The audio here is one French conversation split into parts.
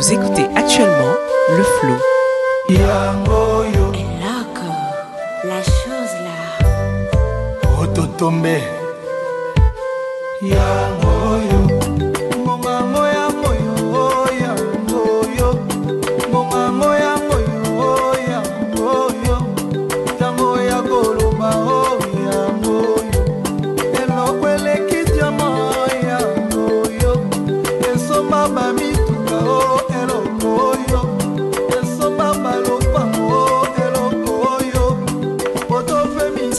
Vous écoutez actuellement le flow. Et loco, la chose là. ototombe yangoyo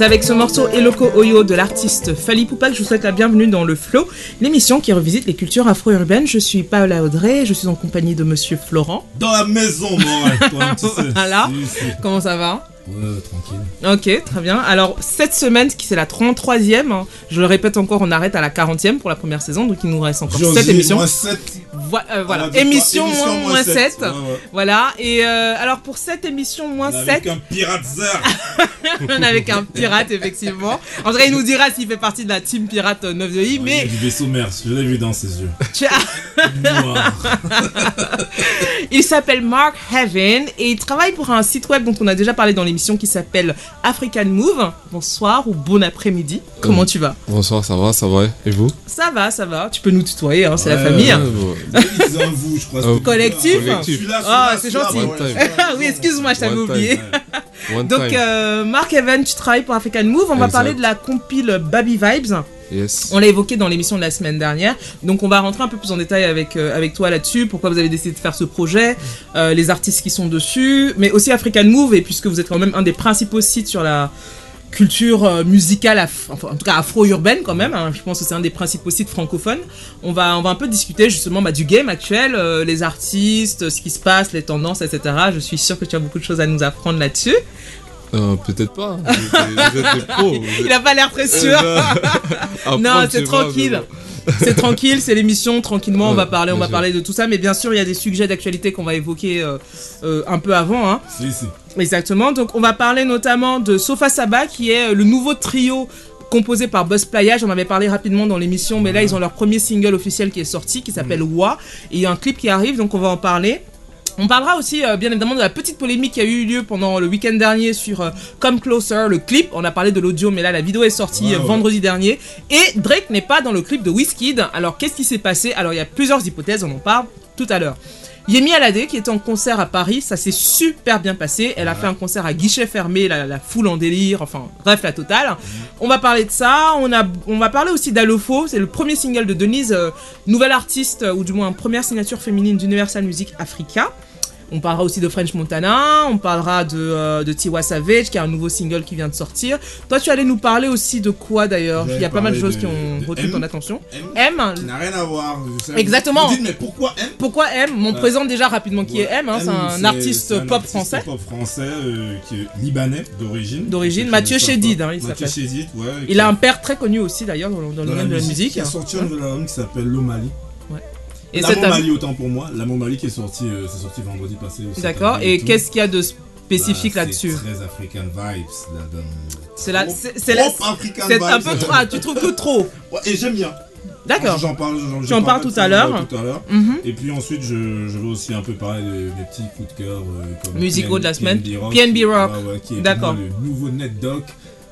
C'est avec ce morceau Eloko Oyo de l'artiste Fali Poupa que je vous souhaite la bienvenue dans Le Flow, l'émission qui revisite les cultures afro-urbaines. Je suis Paola Audrey, je suis en compagnie de monsieur Florent. Dans la maison, moi, toi, hein, tu sais. Voilà. Comment ça va Ouais, tranquille. Ok, très bien. Alors, cette semaine, qui c'est la 33e, hein, je le répète encore, on arrête à la 40e pour la première saison, donc il nous reste encore 7 émissions. 7 euh, voilà, va dire émission, pas- moins, moins 7. Ouais, ouais. Voilà, et euh, alors pour cette émission moins 7, Avec un pirate zer. on est avec un pirate, effectivement. En tout cas, il nous dira s'il fait partie de la team pirate 9 de I, Il y a mais du vaisseau mers, je l'ai vu dans ses yeux. il s'appelle Mark Heaven et il travaille pour un site web dont on a déjà parlé dans l'émission qui s'appelle African Move. Bonsoir ou bon après-midi. Comment Euh. tu vas? Bonsoir, ça va, ça va. Et vous? Ça va, ça va. Tu peux nous tutoyer, hein, c'est la famille. Ouais, bon. Ils un vous, je crois. Oh. c'était- Collectif. Ah, c'est gentil. oui, excuse-moi, je t'avais oublié. Donc, euh, Mark Evan, tu travailles pour African Move. On va parler de la compile Baby Vibes. Yes. On l'a évoqué dans l'émission de la semaine dernière. Donc, on va rentrer un peu plus en détail avec, euh, avec toi là-dessus. Pourquoi vous avez décidé de faire ce projet, euh, les artistes qui sont dessus, mais aussi African Move. Et puisque vous êtes quand même un des principaux sites sur la culture euh, musicale, af- enfin, en tout cas afro-urbaine quand même. hein. Je pense que c'est un des principaux sites francophones. On va, on va un peu discuter justement bah, du game actuel, euh, les artistes, ce qui se passe, les tendances, etc. Je suis sûr que tu as beaucoup de choses à nous apprendre là-dessus. Euh, Peut-être pas. Vous êtes, vous êtes des pros. vous êtes- Il a pas l'air très sûr. Euh, apprendre, Non, c'est tranquille. C'est tranquille, c'est l'émission, tranquillement, on va parler, on va sûr. parler de tout ça, mais bien sûr, il y a des sujets d'actualité qu'on va évoquer euh, euh, un peu avant, hein. Si, si. Exactement, donc on va parler notamment de Sofa Saba, qui est le nouveau trio composé par Buzz Playa, j'en avais parlé rapidement dans l'émission, mais là, ils ont leur premier single officiel qui est sorti, qui s'appelle Wa, et il y a un clip qui arrive, donc on va en parler. On parlera aussi euh, bien évidemment de la petite polémique qui a eu lieu pendant le week-end dernier sur euh, Come Closer, le clip. On a parlé de l'audio, mais là la vidéo est sortie euh, vendredi dernier. Et Drake n'est pas dans le clip de Wizkid. Alors qu'est-ce qui s'est passé? Alors il y a plusieurs hypothèses, on en parle tout à l'heure. Yemi Alade qui était en concert à Paris, ça s'est super bien passé. Elle a fait un concert à guichet fermé, la, la foule en délire, enfin bref la totale. On va parler de ça. On, a, on va parler aussi d'Alofo, c'est le premier single de Denise, euh, nouvelle artiste euh, ou du moins première signature féminine d'Universal Music Africa. On parlera aussi de French Montana, on parlera de, euh, de Tiwa Savage qui a un nouveau single qui vient de sortir. Toi tu allais nous parler aussi de quoi d'ailleurs? Il y a pas mal de choses qui ont retenu ton attention. M, M, qui n'a rien à voir. Exactement. Vous dites, mais pourquoi M? Pourquoi M? On Ouais. présente déjà rapidement qui est M, hein, M, c'est un artiste un pop artiste français. pop français euh, qui est libanais d'origine. D'origine, Mathieu Chédid, hein, il Mathieu. Chédid, ouais. Il a un père très connu aussi d'ailleurs dans, dans le domaine de la musique. Il a sorti un album qui s'appelle L'Omali. Et Mali autant pour moi. L'amour Mali qui est sorti, euh, c'est sorti vendredi passé. aussi. D'accord. Et qu'est-ce qu'il y a de tout. spécifique Bah, là-dessus C'est très African vibes l'album. C'est la- Trop- c'est- c'est la- un peu trop. ah, tu trouves que trop Ouais, et j'aime bien. D'accord. J'en parle. j'en- Tu en de tout à l'heure. Tout à l'heure. Mhm. Et puis ensuite, je, je veux aussi un peu parler de mes petits coups de cœur. euh, comme Musicaux de la semaine. PNB Rock. Rock. Qui est D'accord. le nouveau net doc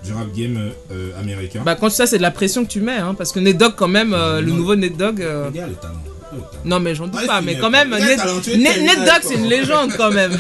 du rap game euh, euh, américain. Bah, quand ça, c'est de la pression que tu mets, hein, parce que Ned Dogg, quand même, euh, le nouveau Ned euh, Le gars, le talent. Non, mais j'en doute Ouais, pas, mais quand même, Ned, c'est une légende quand même.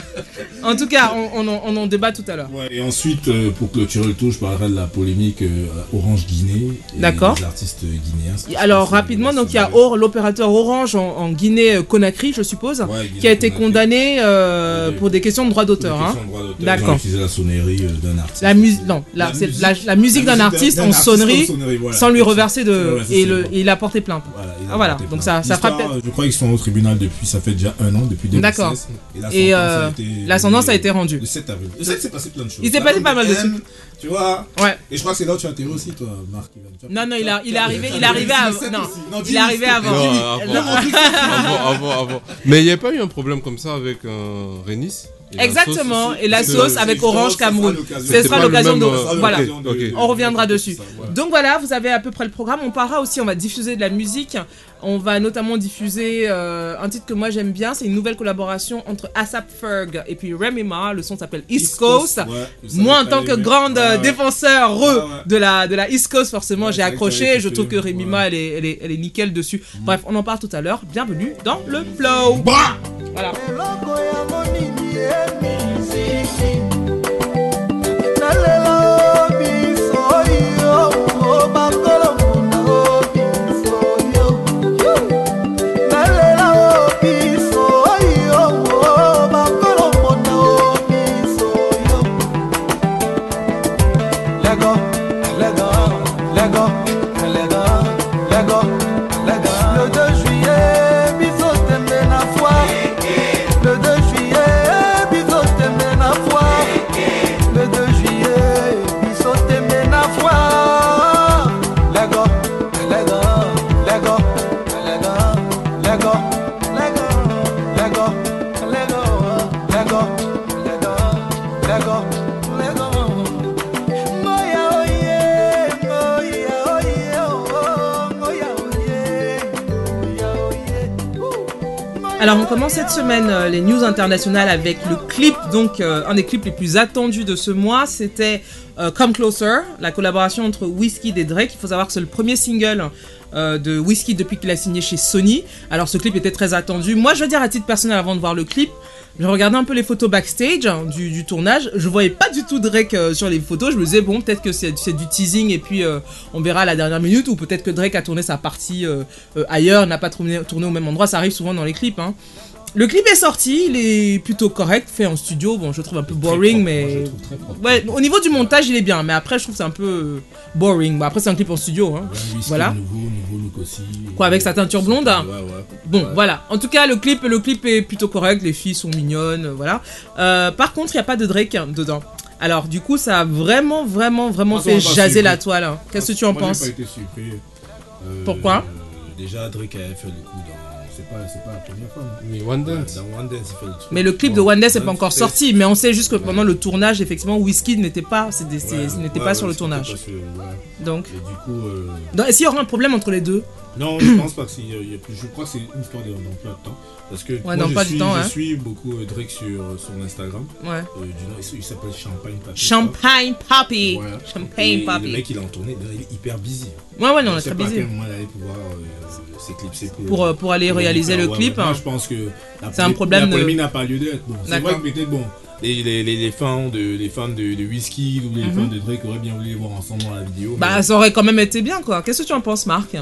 En tout cas, on, on en, on en débat tout à l'heure. Ouais, et ensuite, euh, pour clôturer le tour, je parlerai de la polémique euh, Orange Guinée. D'accord. qui se Alors, euh, rapidement, donc il y a Or- l'opérateur Orange en, en Guinée-Conakry, je suppose, qui a été condamné euh, Pour des- questions de droit d'auteur. hein. D'accord. La sonnerie euh, d'un artiste. La non, la, la, la musique d'un artiste en sonnerie, voilà. sans lui reverser de, et, le, c'est- et il a porté plainte. Voilà, Ah, voilà. Donc ça- euh, Je crois qu'ils sont au tribunal depuis, ça fait déjà un an, depuis 2016. D'accord. Et la Et, sentence euh, a été. la sentence a été rendue. Le 7 avril. Le 7 s'est passé plein de choses. Il s'est passé pas mal de M, Tu vois Ouais. Et je crois que c'est là où tu as atterri aussi, toi, Marc. Non, non, il a- il est arrivé- il est arrivé avant- le 7 non. Il est arrivé avant. Avant. C'est- avant, avant, avant. Mais il n'y a pas eu un problème comme ça avec euh, La Exactement, sauce et la sauce avec Orange Cameroun. Ce sera l'occasion de. euh, Voilà. On reviendra dessus. Donc voilà, vous avez à peu près le programme. On parlera aussi, on va diffuser de la musique. On va notamment diffuser euh, un titre que moi j'aime bien. C'est une nouvelle collaboration entre ASAP Ferg et puis Remy Ma. Le son s'appelle East, Coast. Moi, en tant que grande euh, défenseur Ouais, de la de la East Coast, forcément, Ouais, j'ai accroché. Je trouve que. Remy. Ma, elle est, elle, est, elle est nickel dessus. Bref, on en parle tout à l'heure. Bienvenue dans le flow. Bah. Eloko yango nini emiziki nalela euh, les news internationales avec le clip, donc euh, un des clips les plus attendus de ce mois, c'était euh, Come Closer, la collaboration entre Whiskey et Drake. Il faut savoir que c'est le premier single de Whiskey depuis qu'il a signé chez Sony. Alors ce clip était très attendu. Moi je veux dire à titre personnel avant de voir le clip, je regardais un peu les photos backstage hein, du, tournage. Je voyais pas du tout Drake sur les photos. Je me disais bon peut-être que c'est du teasing et puis on verra à la dernière minute ou peut-être que Drake a tourné sa partie ailleurs, n'a pas tourné, tourné au même endroit. Ça arrive souvent dans les clips. Hein. Le clip est sorti, il est plutôt correct, fait en studio. Bon, je le trouve un peu boring, mais ouais, au niveau du montage, il est bien. Mais après, je trouve c'est un peu boring. Bon, après, c'est un clip en studio. Hein. Ouais, Voilà. Nouveau, nouveau look aussi. Quoi, avec sa teinture blonde Ouais, ouais. Bon, voilà. En tout cas, le clip, le clip est plutôt correct. Les filles sont mignonnes, voilà. Euh, par contre, il n'y a pas de Drake hein, dedans. Alors, du coup, ça a vraiment, vraiment, vraiment Moi, ça fait jaser surpris. la toile. hein. Qu'est-ce que tu en Moi, penses pas été surpris. Euh, Pourquoi euh, Déjà, Drake avait fait le coup dans. C'est pas, c'est pas la première fois. non Mais One Ouais, Dance. Dans One Dance, il fait le truc. Mais le clip de One Day n'est pas encore Dance, sorti, mais on sait juste que pendant le tournage, effectivement, Whiskey n'était pas, c'est des- c'est- ouais, n'était ouais, pas ouais, sur le tournage. pas sur- ouais. Donc, Et du coup, euh, donc, est-ce qu'il y aura un problème entre les deux non, je pense pas que c'est. y a plus- Je crois que c'est une histoire de- d'emploi de temps. Parce que moi, d'emploi je, du suis, temps, je hein. suis beaucoup euh, Drake sur euh, son Instagram. Ouais. Euh, du nom, il il s'appelle Champagne Papi. Champagne Papi. Ouais. Champagne Et Le Papi. mec, il est en tournée, il est hyper busy. Ouais, ouais, non, on Je est sais très pas à busy. quel il allait pouvoir euh, s'éclipser pour, Pour, euh, pour aller pour réaliser faire- le ouais, clip. ouais. Hein. je pense que C'est un problème La de- polémique n'a pas lieu d'être. Bon, c'est vrai que peut-être bon. Les, les, les, fans de les fans de, de Whisky ou les Mhm. fans de Drake auraient bien voulu les voir ensemble dans la vidéo. Bah, mais- ça aurait quand même été bien, quoi. Qu'est-ce que tu en penses, Marc?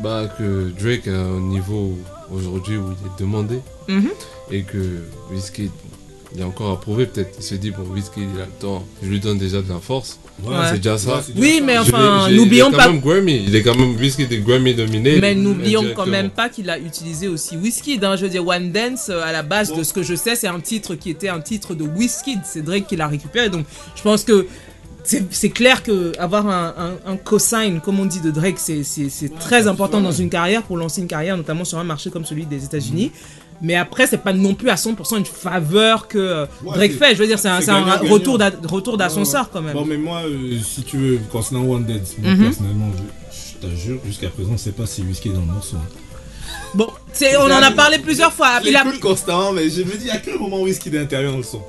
Bah, que Drake a un niveau aujourd'hui où il est demandé Mhm. et que Whiskey, il est encore à prouver peut-être. Il se dit, bon, Whiskey, il a le temps, je lui donne déjà de la force. Ouais, Ouais. C'est déjà ça. Oui, mais enfin, n'oublions il est pas- quand même Grammy. Il est quand même Whiskey est Grammy dominé. Mais n'oublions quand même pas qu'il a utilisé aussi Whiskey. Je veux dire, One Dance, euh, à la base, Bon. de ce que je sais, c'est un titre qui était un titre de Whiskey. C'est Drake qui l'a récupéré. Donc, je pense que c'est c'est clair que avoir un, un, un cosign, comme on dit, de Drake, c'est c'est- c'est très important dans une carrière, pour lancer une carrière, notamment sur un marché comme celui des États-Unis. Mais après, c'est pas non plus à 100% une faveur que euh, Ouais, Drake c'est- fait. Je veux dire, c'est un, c'est c'est retour d'a- retour d'ascenseur Ouais, quand même. Bon, mais moi, euh, si tu veux, concernant One Dance, moi Mhm. personnellement, je, je te jure, jusqu'à présent, je sais pas si Whisky est dans le morceau. Bon, c'est- on en a parlé plusieurs fois. Je Il a, l'écoute constamment, mais je me dis à quel moment Whisky est intérieur dans le son?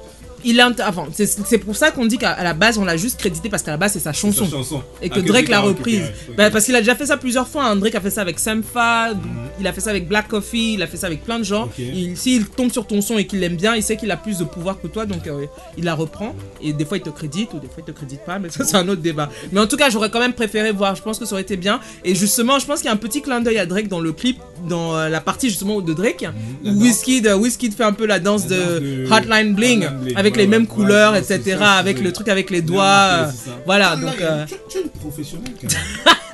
Il a, enfin, c'est pour ça qu'on dit qu'à la base, on l'a juste crédité parce qu'à la base, c'est sa chanson. sa chanson. Et que Ah, Drake l'a reprise. Bah, parce qu'il a déjà fait ça plusieurs fois. hein. Drake a fait ça avec Sampha, Mhm. il a fait ça avec Black Coffee, il a fait ça avec plein de gens. Ok. Il- S'il tombe sur ton son et qu'il l'aime bien, il sait qu'il a plus de pouvoir que toi, donc euh, il la reprend. Et des fois, il te crédite ou des fois, il te crédite pas, mais ça, c'est un autre débat. Mais en tout cas, j'aurais quand même préféré voir. Je pense que ça aurait été bien. Et justement, je pense qu'il y a un petit clin d'œil à Drake dans le clip, dans euh, la partie justement de Drake, où euh, Wizkid fait un peu la danse La de danse de Hotline Bling, Hotline Bling, avec ouais, les mêmes ouais, couleurs, ouais, etc., ça, avec le truc avec les doigts. euh, voilà, là, donc. euh, tu, tu as une professionnel. quand même.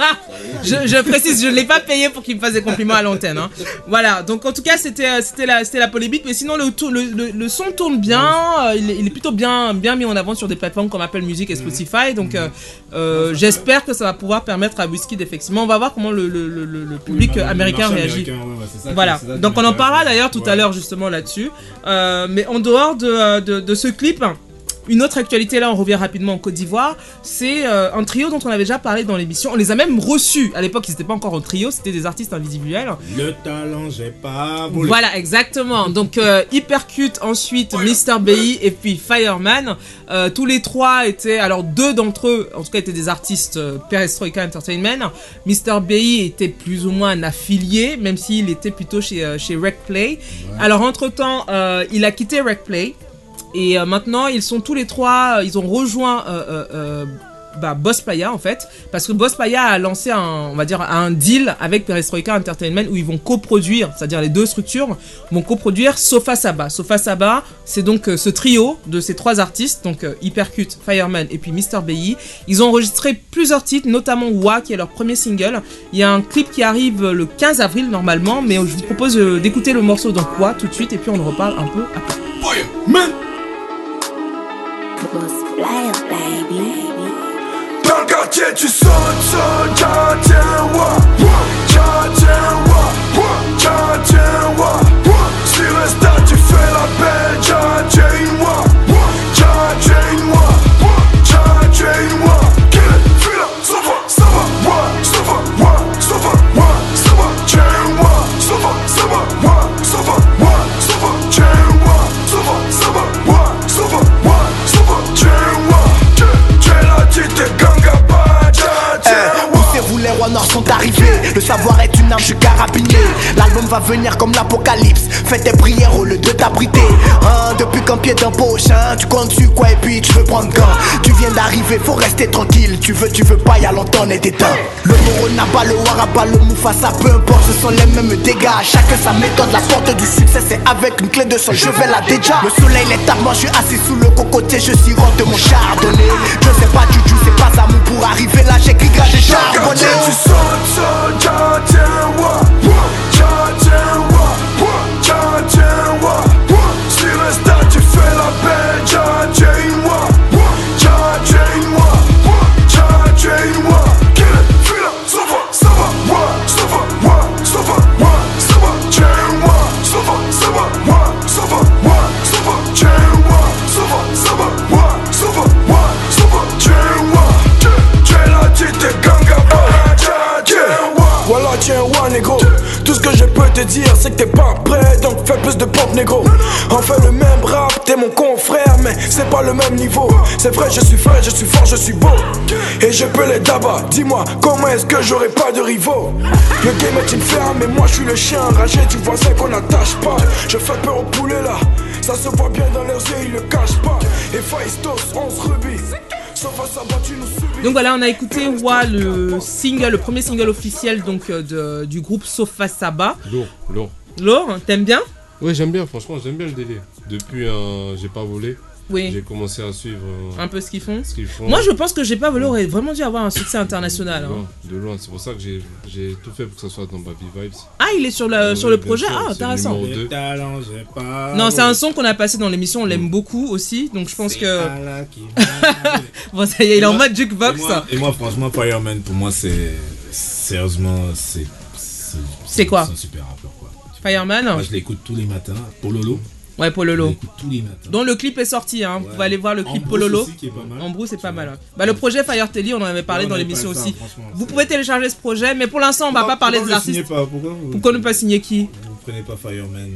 Je, je précise, je ne l'ai pas payé pour qu'il me fasse des compliments à l'antenne. hein. Voilà, donc en tout cas, c'était euh, c'était la, c'était la polémique, mais sinon, le, le, le, le son tourne bien, il, est, il est plutôt bien, bien mis en avant sur des plateformes comme Apple Music et Spotify, donc euh, j'espère que ça va pouvoir permettre à Wizkid, effectivement, on va voir comment le, le, le, le- le public Oui, bah, américain réagit. ça Voilà, donc on en parlera d'ailleurs tout à l'heure justement là-dessus. Euh, mais en dehors de, de, de ce clip, une autre actualité là, on revient rapidement en Côte d'Ivoire, c'est euh, un trio dont on avait déjà parlé dans l'émission. On les a même reçus. À l'époque, ils n'étaient pas encore en trio, c'était des artistes individuels. Le talent, j'ai pas volé. Voilà, exactement. Donc euh, Hypercute, ensuite Mr. BI et puis Fireman. Euh, tous les trois étaient, alors deux d'entre eux, en tout cas, étaient des artistes euh, Perestroika Entertainment. Mr. BI était plus ou moins un affilié, même s'il était plutôt chez, euh, chez Rec Play. Alors entre-temps, il a quitté Rec Play. Et euh, maintenant, ils sont tous les trois, euh, ils ont rejoint euh, bah, Boss Playa en fait, parce que Boss Playa a lancé un, on va dire, un deal avec Perestroika Entertainment où ils vont coproduire, c'est-à-dire les deux structures vont coproduire Sofa Saba. Sofa Saba, c'est donc ce trio de ces trois artistes, donc euh, Hypercute, Fireman et puis Mr. BI. Ils ont enregistré plusieurs titres, notamment Wa qui est leur premier single. Il y a un clip qui arrive le 15 avril normalement, mais je vous propose d'écouter le morceau donc Wa tout de suite et puis on en reparle un peu après. Boss player, baby. Dans le quartier tu sautes, sautes, tiens, tiens, wa, Sont arrivés. Le savoir est une arme, je suis carabinier. L'album va venir comme l'apocalypse. Fais tes prières au lieu de t'abriter. Hein, depuis qu'un pied d'un poche, hein, tu comptes sur quoi et puis tu veux prendre gant. Tu viens d'arriver, faut rester tranquille. Tu veux, tu veux pas, y'a longtemps, on est éteint. Le Moronaba, le Waraba, le Mufasa, peu importe, ce sont les mêmes dégâts. Chacun sa méthode, la porte du succès, c'est avec une clé de sol. Je vais la déjà. Le soleil est tard, moi je suis assis sous le cocotier, je sirote mon chardonnay. Je sais pas du tout, c'est pas amour pour arriver là, j'ai wa, wa, wa, wa, tiens, tiens, wa, te dire, c'est que t'es pas prêt, donc fais plus de pompe, négro. On fait le même rap, t'es mon confrère, mais c'est pas le même niveau. C'est vrai, je suis frais, je suis fort, je suis beau. Et je peux les dabat. Dis-moi, comment est-ce que j'aurais pas de rivaux? Le game est une ferme, mais moi je suis le chien enragé. Tu vois, c'est qu'on n'attache pas. Je fais peur aux poulets là. Ça se voit bien dans leurs yeux, ils le cachent pas. Et Faistos, on se rebit. Sauf à tu nous. Donc voilà, on a écouté Wa, le single, le premier single officiel donc euh, de- du groupe Sofa Saba. Lourd, lourd. Laure, t'aimes bien? Ouais, j'aime bien, franchement, j'aime bien le délire. Depuis un J'ai pas volé, Oui. j'ai commencé à suivre euh, Un peu ce qu'ils font. Moi, je pense que J'ai pas aurait vraiment dû avoir un succès international. de hein. loin, de loin. C'est pour ça que j'ai tout fait pour que ça soit dans Baby Vibes. Ah, il est sur le, Oui, sur le projet? sûr, Ah, intéressant. talent, j'ai pas Non, c'est un son qu'on a passé dans l'émission, on l'aime beaucoup aussi. Donc je pense que. Bon, ça y est, il est en mode jukebox. Et moi, et moi, franchement, Fireman, pour moi, c'est. Sérieusement, c'est. C'est quoi? C'est un super rappeur, quoi. Fireman? Moi, je l'écoute tous les matins. Pololo. Ouais, Pololo. tous les matins. Dont le clip est sorti, hein. Vous pouvez aller voir le clip Pololo. aussi, qui est pas mal. En c'est pas mal. ouais. Bah, le projet Fire Telly, on en avait parlé Ouais, dans l'émission aussi. Vous pouvez télécharger ce projet, mais pour l'instant, on va pas parler des artistes. pas? Pourquoi vous Pourquoi ne pas signer qui? Vous prenez pas Fireman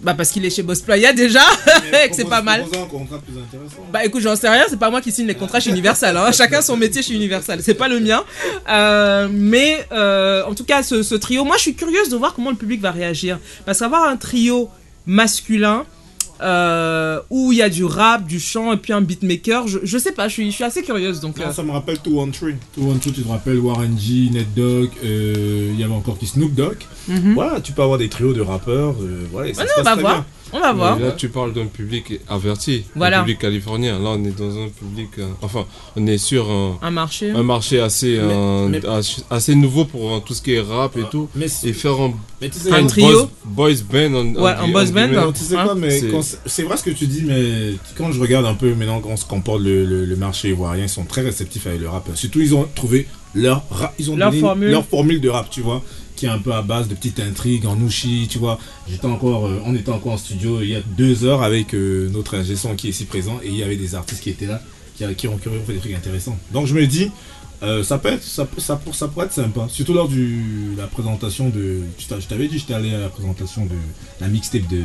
Bah, parce qu'il est chez Boss Playa déjà, et que c'est pas mal. Un contrat plus intéressant. Bah écoute, j'en sais rien, c'est pas moi qui signe les contrats chez Universal. Hein. Chacun son métier chez Universal, c'est pas le mien. Euh, mais euh, en tout cas, ce, ce trio, moi je suis curieuse de voir comment le public va réagir. Parce qu'avoir un trio masculin, euh, où il y a du rap, du chant et puis un beatmaker. Je, je sais pas, je suis, je suis assez curieuse. Donc, Non, euh, ça me rappelle 213. Tout en tout, tu te rappelles Warren G, Ned Dogg, euh, il y avait encore qui Snoop Dogg. mhm. Voilà, tu peux avoir des trios de rappeurs. euh, voilà, et ça Ouais, se non, on passe va très voir. bien. On va voir. Mais là, tu parles d'un public averti, Voilà. un public californien. Là, on est dans un public. euh, enfin, on est sur un, Un marché. un marché assez, Mais- euh, mais- assez, assez nouveau pour euh, tout ce qui est rap et tout. Mais, Et faire un, mais tu sais, Un trio. boys, boys band. en- Ouais, en- un boys en band. guillemets. Non, tu sais Hein? quoi, mais C'est- vrai ce que tu dis, mais quand je regarde un peu maintenant comment se comporte le, le, le marché ivoirien, ils sont très réceptifs avec le rap. Surtout, ils ont trouvé leur rap, ils ont Leur formule. leur formule de rap, tu vois, qui est un peu à base de petites intrigues en ouchi, tu vois. J'étais encore, euh, on était encore en studio il y a deux heures avec euh, notre ingé son qui est ici présent et il y avait des artistes qui étaient là, qui, qui ont, qui fait des trucs intéressants. Donc je me dis, euh, ça peut être, ça, ça, pour- ça pourrait être sympa. Surtout lors de la présentation de, je t'avais dit, j'étais allé à la présentation de la mixtape de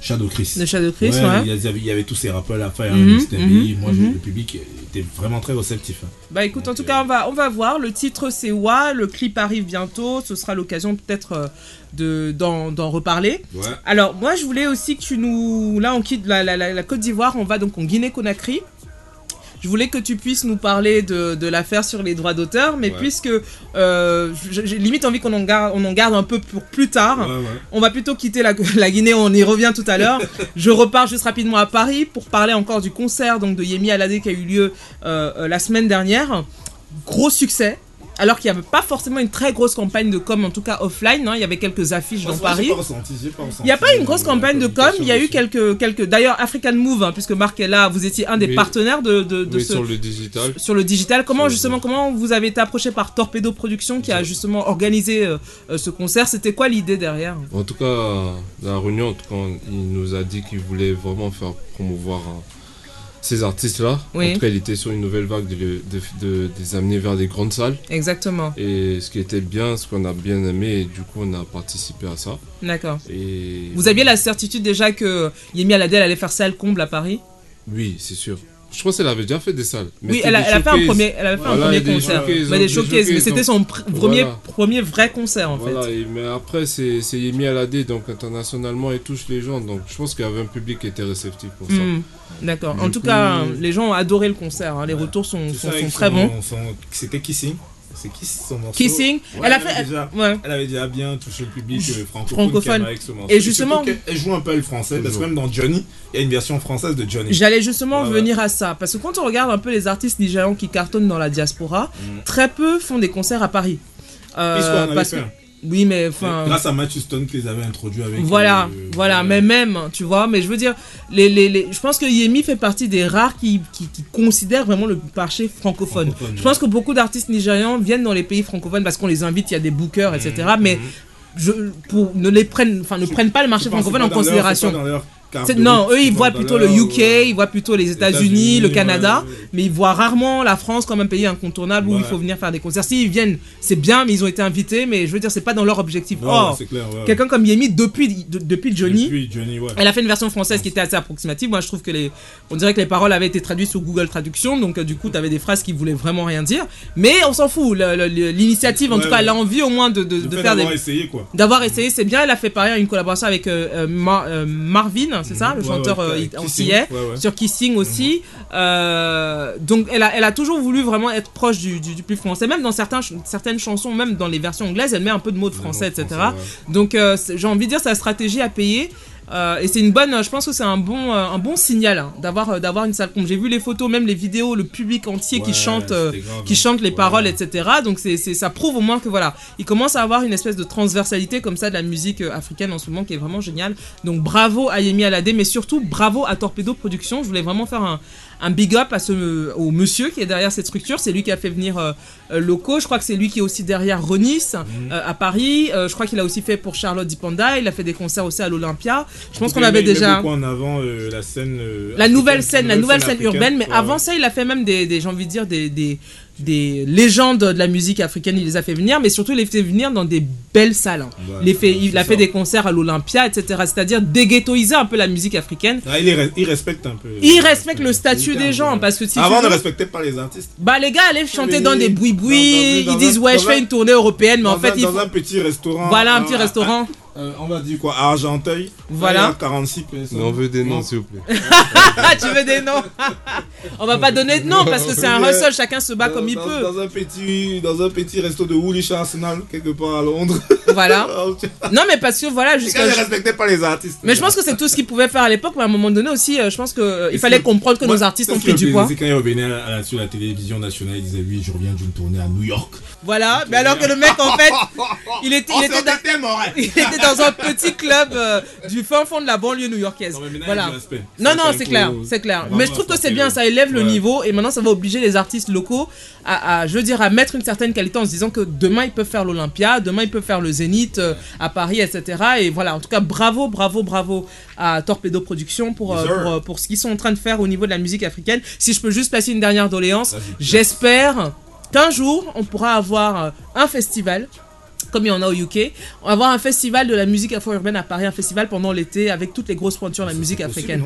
Shadow Chris. De Shadow Chris, Ouais, ouais. Il, y avait, il y avait tous ces rappeurs à faire, Mr. mhm, B. Moi, mhm. le public était vraiment très réceptif. hein. Bah écoute, en tout euh, cas, on va, on va voir. Le titre c'est Wa, le clip arrive bientôt. Ce sera l'occasion peut-être euh, de d'en d'en reparler. Ouais. Alors moi, je voulais aussi que tu nous, là, on quitte la, la, la, la Côte d'Ivoire, on va donc en Guinée-Conakry. Je voulais que tu puisses nous parler de, de l'affaire sur les droits d'auteur, mais Ouais. puisque euh, j'ai limite envie qu'on en garde, on en garde un peu pour plus tard. Ouais, ouais. On va plutôt quitter la, la Guinée, on y revient tout à l'heure. Je repars juste rapidement à Paris pour parler encore du concert donc, de Yemi Alade qui a eu lieu euh, euh, la semaine dernière. Gros succès. Alors qu'il n'y avait pas forcément une très grosse campagne de com, en tout cas offline. hein. Il y avait quelques affiches dans Paris. j'ai pas ressenti, j'ai pas ressenti, Il n'y a pas une grosse euh, campagne de com, il y a eu quelques... quelques... D'ailleurs, African Move, hein, puisque Marc est là, vous étiez un des Oui. partenaires de, de, de Oui, ce... sur le digital. sur le digital. Comment Sur le justement, comment vous avez été approché par Torpedo Productions qui a justement organisé euh, euh, ce concert? C'était quoi l'idée derrière? En tout cas, la réunion, en tout cas, il nous a dit qu'il voulait vraiment faire promouvoir euh, ces artistes-là. Oui. En tout cas, il était sur une nouvelle vague de, le- de, de- de les amener vers des grandes salles. Exactement. Et ce qui était bien, ce qu'on a bien aimé, et du coup, on a participé à ça. D'accord. Et Vous aviez la certitude déjà que Yemi Alade elle allait faire salle comble à Paris? Oui, c'est sûr. Je pense qu'elle avait déjà fait des salles. mais Oui, elle a, elle a fait un premier, elle avait fait un premier des concert. showcases, Mais des des showcases, mais c'était son pr- premier, voilà. premier vrai concert en Voilà, fait. et- mais après, c'est Yemi Alade, donc internationalement, il touche les gens. Donc je pense qu'il y avait un public qui était réceptif pour ça. Hmm, D'accord. En tout coup- cas, les gens ont adoré le concert. hein. Les retours sont, C'est sont, ça, avec sont très bons. son- C'était Kissing. C'est Kiss son morceau. Kissing, Ouais, elle a avait fait. déjà- Ouais. Elle avait déjà bien touché le public euh, francophone. Francophone. qu'elle a avec ce morceau. Et justement- Elle joue un peu le français, parce que même dans Johnny, il y a une version française de Johnny. J'allais justement venir à ça. Parce que quand on regarde un peu les artistes nigérians qui cartonnent dans la diaspora, Mm. très peu font des concerts à Paris. Euh, parce fait que- un. Oui, mais enfin. Grâce à Matthew Stone qui les avait introduits avec. Voilà, euh, voilà, euh, mais même, tu vois, mais je veux dire, les, les, les- je pense que Yemi fait partie des rares qui, qui, qui considèrent vraiment le marché francophone. francophone, Je pense que beaucoup d'artistes nigérians viennent dans les pays francophones parce qu'on les invite, il y a des bookers, etc. Mais mhm. je, pour, ne les prennent, enfin, ne prennent pas le marché francophone en considération. leur Non, eux ils voient plutôt le UK, euh, ils voient plutôt les États-Unis, le Canada, ouais. mais ils voient rarement la France comme un pays incontournable où il faut venir faire des concerts. S'ils viennent, c'est bien, mais ils ont été invités, mais je veux dire, c'est pas dans leur objectif. Non, Or, ouais. quelqu'un comme Yemi, depuis, de- depuis Johnny, Depuis Johnny, ouais. elle a fait une version française qui était assez approximative. Moi, je trouve que les, on dirait que les paroles avaient été traduites sur Google Traduction, donc euh, du coup, t'avais des phrases qui voulaient vraiment rien dire. Mais on s'en fout. L'initiative, en tout cas, elle a envie au moins de, de, faire des, d'avoir essayé, quoi. d'avoir essayé, c'est bien. Elle a fait pareil une collaboration avec Mar- euh, Marvin, c'est ça, le chanteur ouais, euh, antillais, sur Kissing aussi. Euh, donc, elle a, elle a toujours voulu vraiment être proche du, du, plus français, même dans certains, certaines chansons, même dans les versions anglaises, elle met un peu de mots de français, etc. Donc euh, j'ai envie de dire sa stratégie à payer. Euh, et c'est une bonne, je pense que c'est un bon, euh, un bon signal hein, d'avoir, euh, d'avoir une salle comme j'ai vu les photos, même les vidéos, le public entier qui chante, euh, qui hein. chante les Ouais. paroles, etc. Donc c'est, c'est, ça prouve au moins que voilà, il commence à avoir une espèce de transversalité comme ça de la musique africaine en ce moment qui est vraiment génial. Donc bravo à Yemi Alade, mais surtout bravo à Torpedo Productions. Je voulais vraiment faire un, un big up à ce, au monsieur qui est derrière cette structure. C'est lui qui a fait venir euh, euh, Loco. Je crois que c'est lui qui est aussi derrière Ronis Mhm. euh, à Paris. Euh, je crois qu'il a aussi fait pour Charlotte Dipanda. Il a fait des concerts aussi à l'Olympia. Je pense qu'on avait déjà en avant euh, la scène. euh, la nouvelle scène, la nouvelle scène urbaine. Mais Ouais, avant ça, il a fait même des, des j'ai envie de dire des, des des légendes de la musique africaine, il les a fait venir, mais surtout il les fait venir dans des belles salles. hein. Il, les fait, ouais, il c'est a fait des concerts à l'Olympia, etc. C'est-à-dire déghettoiser un peu la musique africaine. Ah, il, est re- il respecte un peu. Il respecte le statut des gens, peu- parce que si Avant, on ne respectait pas les artistes. Bah les gars allaient chanter dans des boui-boui, ils disent un- ouais je fais un- une tournée européenne, mais en fait un- il dans un petit restaurant. Voilà un petit restaurant. Euh, on va dire quoi Argenteuil? Voilà. Là, il y a 46 personnes. Mais on veut des noms, s'il vous plaît. Ah, tu veux des noms? On va pas donner de noms parce que c'est un hustle, chacun se bat Dans- comme il dans- peut. Dans un petit, dans un petit resto de Woolwich Arsenal, quelque part à Londres. Voilà. Non, mais parce que voilà, jusqu'à. gars ne respectaient pas les artistes. Mais je pense que c'est tout ce qu'ils pouvaient faire à l'époque, mais à un moment donné aussi, euh, je pense qu'il il fallait comprendre que Moi, nos artistes ont pris du poids. C'est quand il revenait à la- sur la télévision nationale, il disait Oui, je reviens d'une tournée à New York. Voilà, mais alors que le mec, en fait, il était, il Oh, était, dans, il était dans un petit club euh, du fin fond de la banlieue new-yorkaise. Non, mais Voilà. Non, non, c'est clair, c'est clair. Mais je trouve que c'est bien, ça élève le niveau et maintenant ça va obliger les artistes locaux à, à, je veux dire, à mettre une certaine qualité en se disant que demain ils peuvent faire l'Olympia, demain ils peuvent faire le Zénith euh, à Paris, etc. Et voilà, en tout cas, bravo, bravo, bravo à Torpedo Productions pour, euh, pour, euh, pour ce qu'ils sont en train de faire au niveau de la musique africaine. Si je peux juste placer une dernière doléance, j'espère qu'un jour on pourra avoir euh, un festival comme il y en a au UK, on va avoir un festival de la musique afro-urbaine à Paris, un festival pendant l'été avec toutes les grosses pointures de la musique possible, africaine.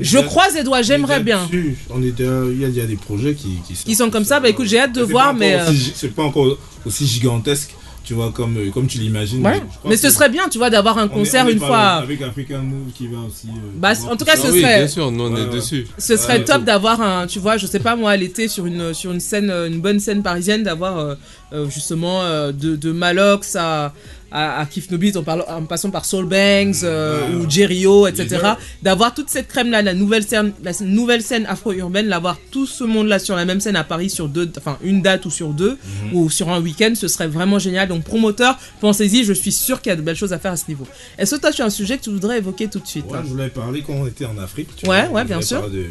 est Je croise les doigts, j'aimerais bien. On est Il y, a- il y a des projets qui, qui, Qui sont comme ça, bah écoute, j'ai hâte de voir, mais. euh, C'est pas encore aussi gigantesque, tu vois, comme, euh, comme tu l'imagines. ouais. Mais ce serait bien, tu vois, d'avoir un on est- concert on est une fois. Avec African Move qui va aussi. euh, Bah, en tout cas, ce Ah oui, serait- bien sûr, nous on Ouais, est ouais. dessus. Ce serait Ouais, top d'avoir un, tu vois, je sais pas moi, l'été sur une, sur une scène, euh, une bonne scène parisienne, d'avoir euh, euh, justement euh, de, de Malox à, à, à Kif No Beat, en, parlant- en passant par Soul Banks euh, Ouais, ou. Jerrio, etc. D'avoir toute cette crème là, la nouvelle scène, la nouvelle scène afro-urbaine, l'avoir tout ce monde là sur la même scène à Paris sur deux, enfin une date ou sur deux Mhm. ou sur un week-end, ce serait vraiment génial. Donc promoteur, pensez-y, je suis sûr qu'il y a de belles choses à faire à ce niveau. Est-ce que toi tu as un sujet que tu voudrais évoquer tout de suite Ouais, hein je voulais parler quand on était en Afrique. tu Ouais, vois, ouais, bien sûr. de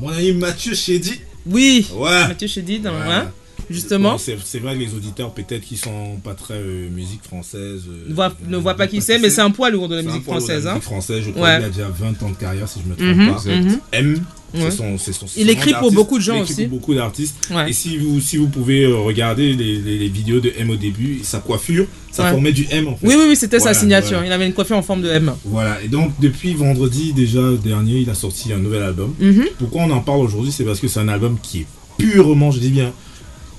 Mon ami Mathieu Chédi. Oui, Ouais. Mathieu Chédid, hein, Ouais. Justement. C'est vrai que les auditeurs, peut-être qui sont pas très euh, musique française. euh, Ne voit, ne voit pas qui c'est, mais c'est un poids lourd de la musique française. Hein. française, je crois Ouais. qu'il a déjà 20 ans de carrière, si je me trompe Mhm, pas. mhm. M, Ouais. c'est son, son- Il écrit pour beaucoup de gens Il écrit aussi. pour beaucoup d'artistes. Et si vous, si vous pouvez euh, regarder les, les- les vidéos de M au début, sa coiffure, ça formait du M en fait. Oui, oui, oui, c'était Voilà, sa signature. voilà. Il avait une coiffure en forme de M. Voilà, et donc depuis vendredi déjà dernier, il a sorti un nouvel album. Mhm. Pourquoi on en parle aujourd'hui? C'est parce que c'est un album qui est purement, je dis bien,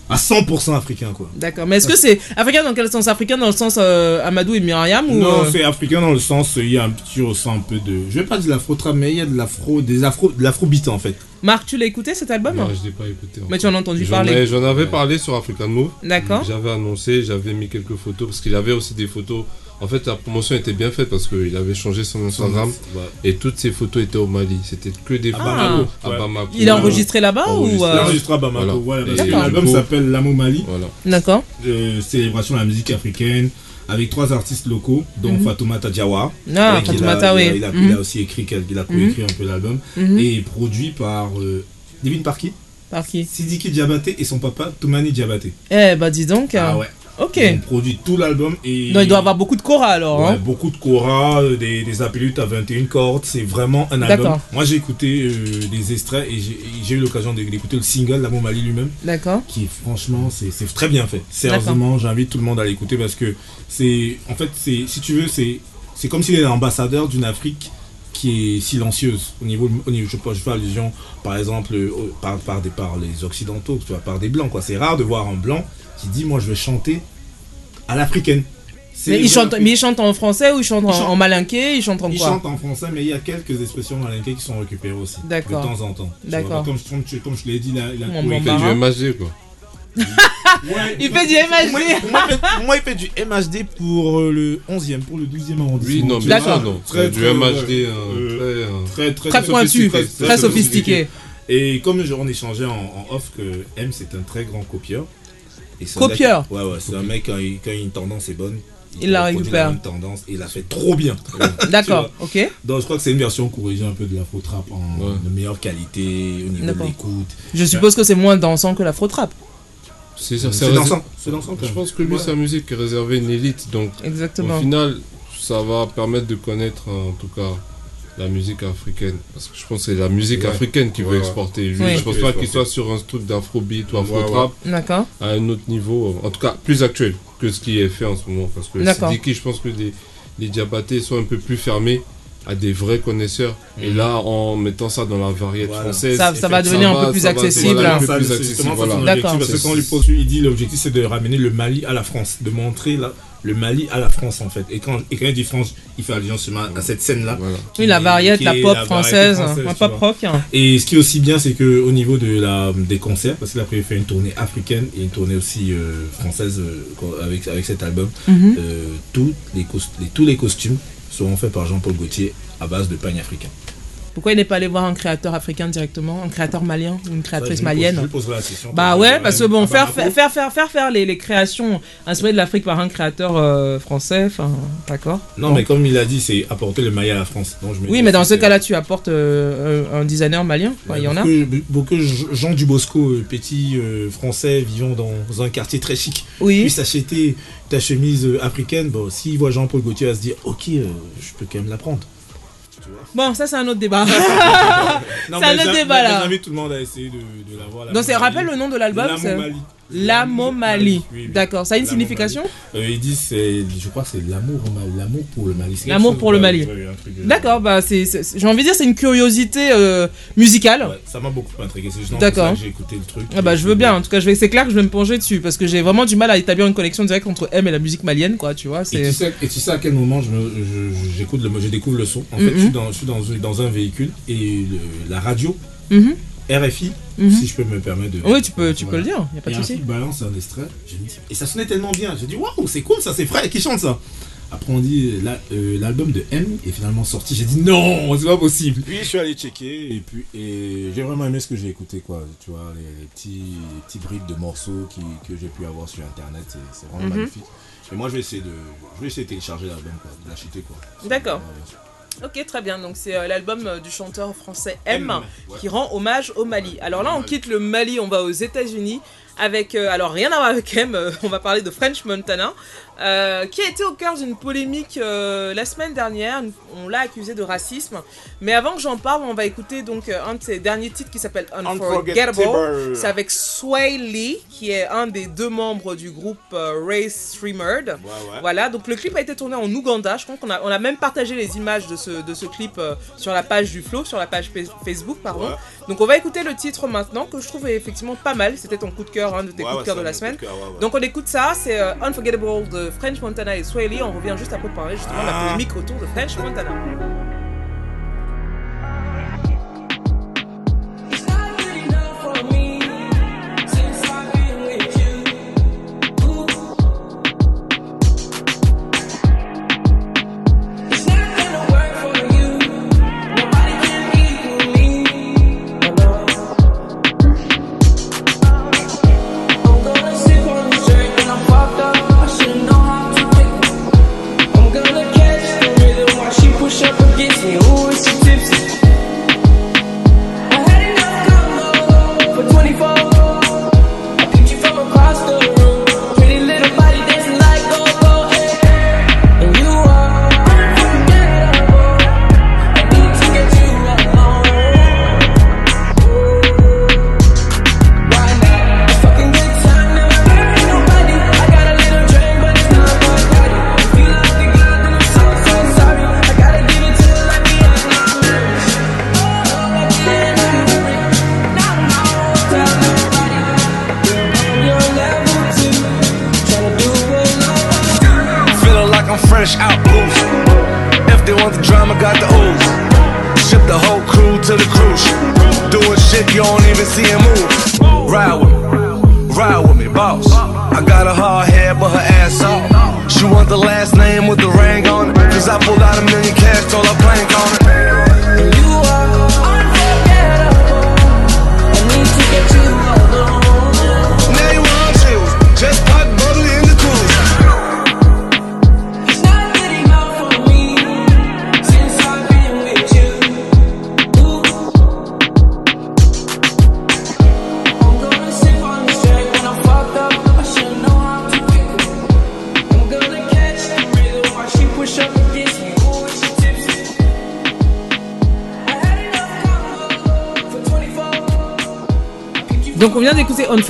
à 100% africain quoi. D'accord. Mais est-ce que c'est africain dans quel sens? Africain dans le sens euh, Amadou et Myriam ou Non, euh, c'est africain dans le sens, il y a un petit ressent un peu de. Je vais pas dire de l'afro-trap, mais il y a de l'afro, des afro, de l'afro-beat en fait. Marc, tu l'as écouté cet album? Non, je l'ai pas écouté. Mais tu en as entendu J'en parler. J'en avais parlé sur African Move. D'accord. J'avais annoncé, j'avais mis quelques photos parce qu'il avait aussi des photos. En fait, la promotion était bien faite parce qu'il avait changé son Instagram Ouais. et toutes ses photos étaient au Mali. C'était que des À photos Bamako, à ouais. Bamako. Il a enregistré là-bas ou Enregistré. euh, Il a enregistré à Bamako, Voilà. voilà, l'album s'appelle L'Amo Mali, Voilà. D'accord. euh, célébration de la musique africaine, avec trois artistes locaux, dont Mhm. Fatoumata Diawara. Ah, il a- Fatoumata, il a- oui. Il a, Mhm. il a aussi écrit, il a coécrit un peu l'album, Mhm. et produit par. Euh, devine par qui? Par qui? Sidiki Diabaté et son papa Toumani Diabaté. Eh bah dis donc. Ah euh, ouais. Ok. Ils produit tout l'album et. Donc il doit avoir beaucoup de chora alors. Ouais, hein. beaucoup de cora, euh, des, des à 21 cordes, c'est vraiment un album. D'accord. Moi j'ai écouté euh, des extraits et j'ai eu l'occasion d'écouter le single L'Amour Mali lui-même, D'accord. qui franchement c'est très bien fait. Sérieusement, j'invite tout le monde à l'écouter parce que c'est, en fait, c'est, si tu veux, c'est, comme s'il est l'ambassadeur d'une Afrique qui est silencieuse au niveau, au niveau je, je fais allusion par exemple euh, par, par, des, par les occidentaux, tu vois, par des blancs quoi. C'est rare de voir un blanc qui dit moi je vais chanter à l'africaine. Mais il, chante, mais il chante en français ou il chante en, Il chante- en malinqué? Il chante en il quoi? chante en français, mais il y a quelques expressions malinquées qui sont récupérées aussi. D'accord. De temps en temps. D'accord. Comme, comme, tu- comme je l'ai dit, il a, il Il fait du MHD quoi. Ouais. Il fait du MHD pour moi, il fait- moi, il fait du MHD pour euh, le 11e, pour le 12e arrondissement. Oui, non, mais vois, ça, non. Très, C'est du très, MHD euh, euh, très, très, euh, très, Très pointu, sophistiqué, très sophistiqué. Et comme je- on échangeait en, en off que M c'est un très grand copieur. Copieur. mec- Ouais, ouais, c'est un mec quand, il- quand une tendance est bonne. Il la récupère. même tendance et il la fait trop bien. D'accord, ok. Donc je crois que c'est une version corrigée un peu de l'afro trap en Ouais. de meilleure qualité au niveau de l'écoute. Je suppose que c'est moins dansant que l'afro trap. C'est dansant, c'est dansant. Je pense que lui, Ouais. sa musique est réservée à une élite. Donc, Exactement. au final, ça va permettre de connaître en tout cas la musique africaine. Parce que je pense que c'est la musique Ouais. africaine qui Ouais, veut ouais. exporter. Lui, Oui. je pense pas qu'il soit sur un truc d'afrobeat ou Ouais, afro-trap D'accord. à un autre niveau. En tout cas, plus actuel que ce qui est fait en ce moment. Parce que. Sidiki, je pense que les, les diabatés sont un peu plus fermés à des vrais connaisseurs. Et Mhm. là, en mettant ça dans la variété Voilà. française, Ça, ça va devenir un va- peu plus ça va- accessible. un peu plus parce que quand on lui pose, il dit l'objectif c'est de ramener le Mali à la France, de montrer la- le Mali à la France en fait. Et quand, et quand il dit France, il fait allusion à cette scène-là. Voilà. Oui, la qui la pop la variété française, pop rock. hein. Et ce qui est aussi bien, c'est que au niveau de la des concerts, parce qu'il a prévu faire une tournée africaine et une tournée aussi euh, française euh, avec avec cet album, Mhm. euh, tous les, cos- les- tous les costumes seront faits par Jean-Paul Gaultier à base de pagne africain. Pourquoi il n'est pas allé voir un créateur africain directement, un créateur malien ou une créatrice je pose- malienne je poserai la question. Bah ouais, parce que bon, faire, Bamako, faire, faire, faire, faire, faire les, les créations inspirées de l'Afrique par un créateur euh, français, enfin, d'accord Non, Bon. mais comme il a dit, c'est apporter le Mali à la France. Donc, je me Oui, mais dans ce cas-là, tu apportes euh, un designer malien, quoi, il y en a. Beaucoup, Jean Dubosco, euh, petit euh, français vivant dans un quartier très chic, Oui. puisse acheter ta chemise africaine. Bon, s'il voit Jean-Paul Gaultier, il va se dire Ok, je peux quand même la prendre. Bon, ça c'est un autre débat. C'est un autre débat, là. J'invite tout le monde à essayer de, de la voir. la Donc, c'est rappelle le nom de l'album L'amour Mali. Oui, oui. D'accord, ça a une signification Euh, ils disent, je crois que c'est l'amour pour le Mali. L'amour pour le Mali. euh, D'accord, bah c'est, j'ai envie de dire c'est une curiosité euh, musicale. ouais, ça m'a beaucoup intrigué. C'est D'accord. j'ai écouté le truc. Ah bah je veux bien, en tout cas je vais, c'est clair que je vais me plonger dessus parce que j'ai vraiment du mal à établir une connexion directe entre M et la musique malienne quoi, tu vois. Et tu, sais, et tu sais à quel moment je, me- je- j'écoute le, je découvre le son. En fait, Mhm. je suis, dans, je suis dans, dans un véhicule et le- la radio, Mhm, RFI, mhm. si je peux me permettre de. Oui, tu peux, tu peux le dire, y a pas de souci. balance un extrait. Et ça sonnait tellement bien. J'ai dit waouh, c'est cool ça, c'est Fred qui chante ça? Après on dit la- euh, l'album de M est finalement sorti. J'ai dit non, c'est pas possible. Puis je suis allé checker et puis et j'ai vraiment aimé ce que j'ai écouté quoi. Tu vois les, les petits les petits bribes de morceaux qui, que j'ai pu avoir sur internet, c'est, vraiment Mhm. magnifique. Et moi je vais essayer de je vais essayer de télécharger l'album quoi, de l'acheter quoi. D'accord. Ok, très bien. Donc c'est euh, l'album euh, du chanteur français M, ouais. qui rend hommage au Mali. Alors là, on quitte le Mali, on va aux États-Unis avec, euh, alors rien à voir avec M. euh, on va parler de French Montana, euh, qui a été au cœur d'une polémique euh, la semaine dernière. On l'a accusé de racisme. Mais avant que j'en parle, on va écouter donc euh, un de ses derniers titres qui s'appelle Unforgettable. C'est avec Sway Lee, qui est un des deux membres du groupe euh, Race Streamered. Ouais, ouais. Voilà, donc le clip a été tourné en Ouganda. Je crois qu'on a, on a même partagé les images de ce, de ce clip sur la page du Flow, sur la page Fa- Facebook, pardon. Ouais. Donc on va écouter le titre maintenant, que je trouve effectivement pas mal. C'était ton coup de cœur, un de tes coups de cœur de la semaine. cœur. Donc on écoute ça, c'est Unforgettable de French Montana et Lee. On revient juste après pour parler justement de la Ah. polémique autour de French Montana.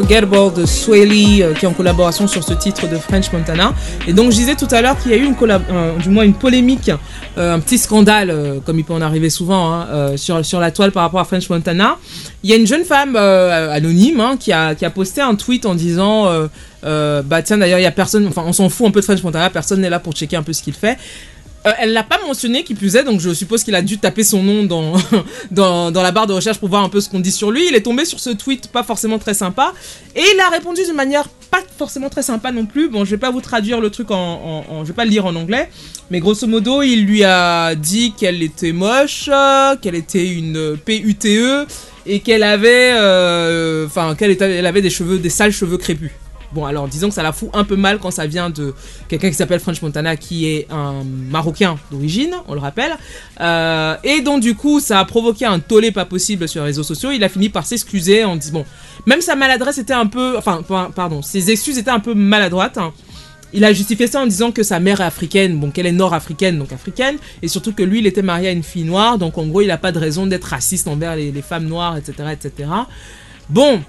Unforgettable de Swaley euh, qui est en collaboration sur ce titre de French Montana. Et donc je disais tout à l'heure qu'il y a eu une euh, du moins une polémique, euh, un petit scandale, comme il peut en arriver souvent, hein, sur, sur la toile par rapport à French Montana. Il y a une jeune femme anonyme hein, qui, a, qui a posté un tweet en disant Bah tiens d'ailleurs il y a personne, enfin on s'en fout un peu de French Montana, personne n'est là pour checker un peu ce qu'il fait. Euh, elle l'a pas mentionné qui est, donc je suppose qu'il a dû taper son nom dans, dans, la barre de recherche pour voir un peu ce qu'on dit sur lui. Il est tombé sur ce tweet pas forcément très sympa et il a répondu d'une manière pas forcément très sympa non plus. Bon, je vais pas vous traduire le truc en, je vais pas le lire en anglais, mais grosso modo, il lui a dit qu'elle était moche, qu'elle était une PUTE et qu'elle avait, euh, enfin, qu'elle avait des cheveux, des sales cheveux crépus. Bon, alors disons que ça la fout un peu mal quand ça vient de quelqu'un qui s'appelle French Montana, qui est un Marocain d'origine, on le rappelle. Euh, et donc, du coup, ça a provoqué un tollé pas possible sur les réseaux sociaux. Il a fini par s'excuser en disant, bon, même sa maladresse était un peu. Enfin, pa- pardon, ses excuses étaient un peu maladroites. hein. Il a justifié ça en disant que sa mère est africaine, bon qu'elle est nord-africaine, donc africaine, et surtout que lui, il était marié à une fille noire, donc en gros, il n'a pas de raison d'être raciste envers les, les femmes noires, etc., etc. Bon,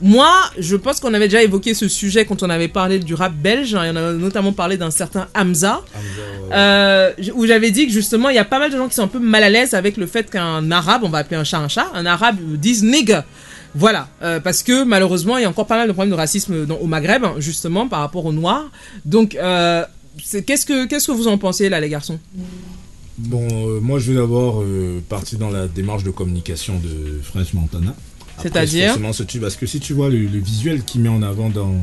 moi, je pense qu'on avait déjà évoqué ce sujet quand on avait parlé du rap belge, hein, et on a notamment parlé d'un certain Hamza, euh, j- où j'avais dit que justement, il y a pas mal de gens qui sont un peu mal à l'aise avec le fait qu'un arabe, on va appeler un chat un chat, un arabe dise nigga. Voilà, euh, parce que malheureusement, il y a encore pas mal de problèmes de racisme dans- au Maghreb, hein, justement, par rapport aux Noirs. Donc, euh, qu'est-ce que qu'est-ce que vous en pensez là, les garçons? Bon, euh, moi je vais d'abord euh, partir dans la démarche de communication de French Montana. C'est-à-dire forcément, ce tube, parce que si tu vois le, le visuel qu'il met en avant dans.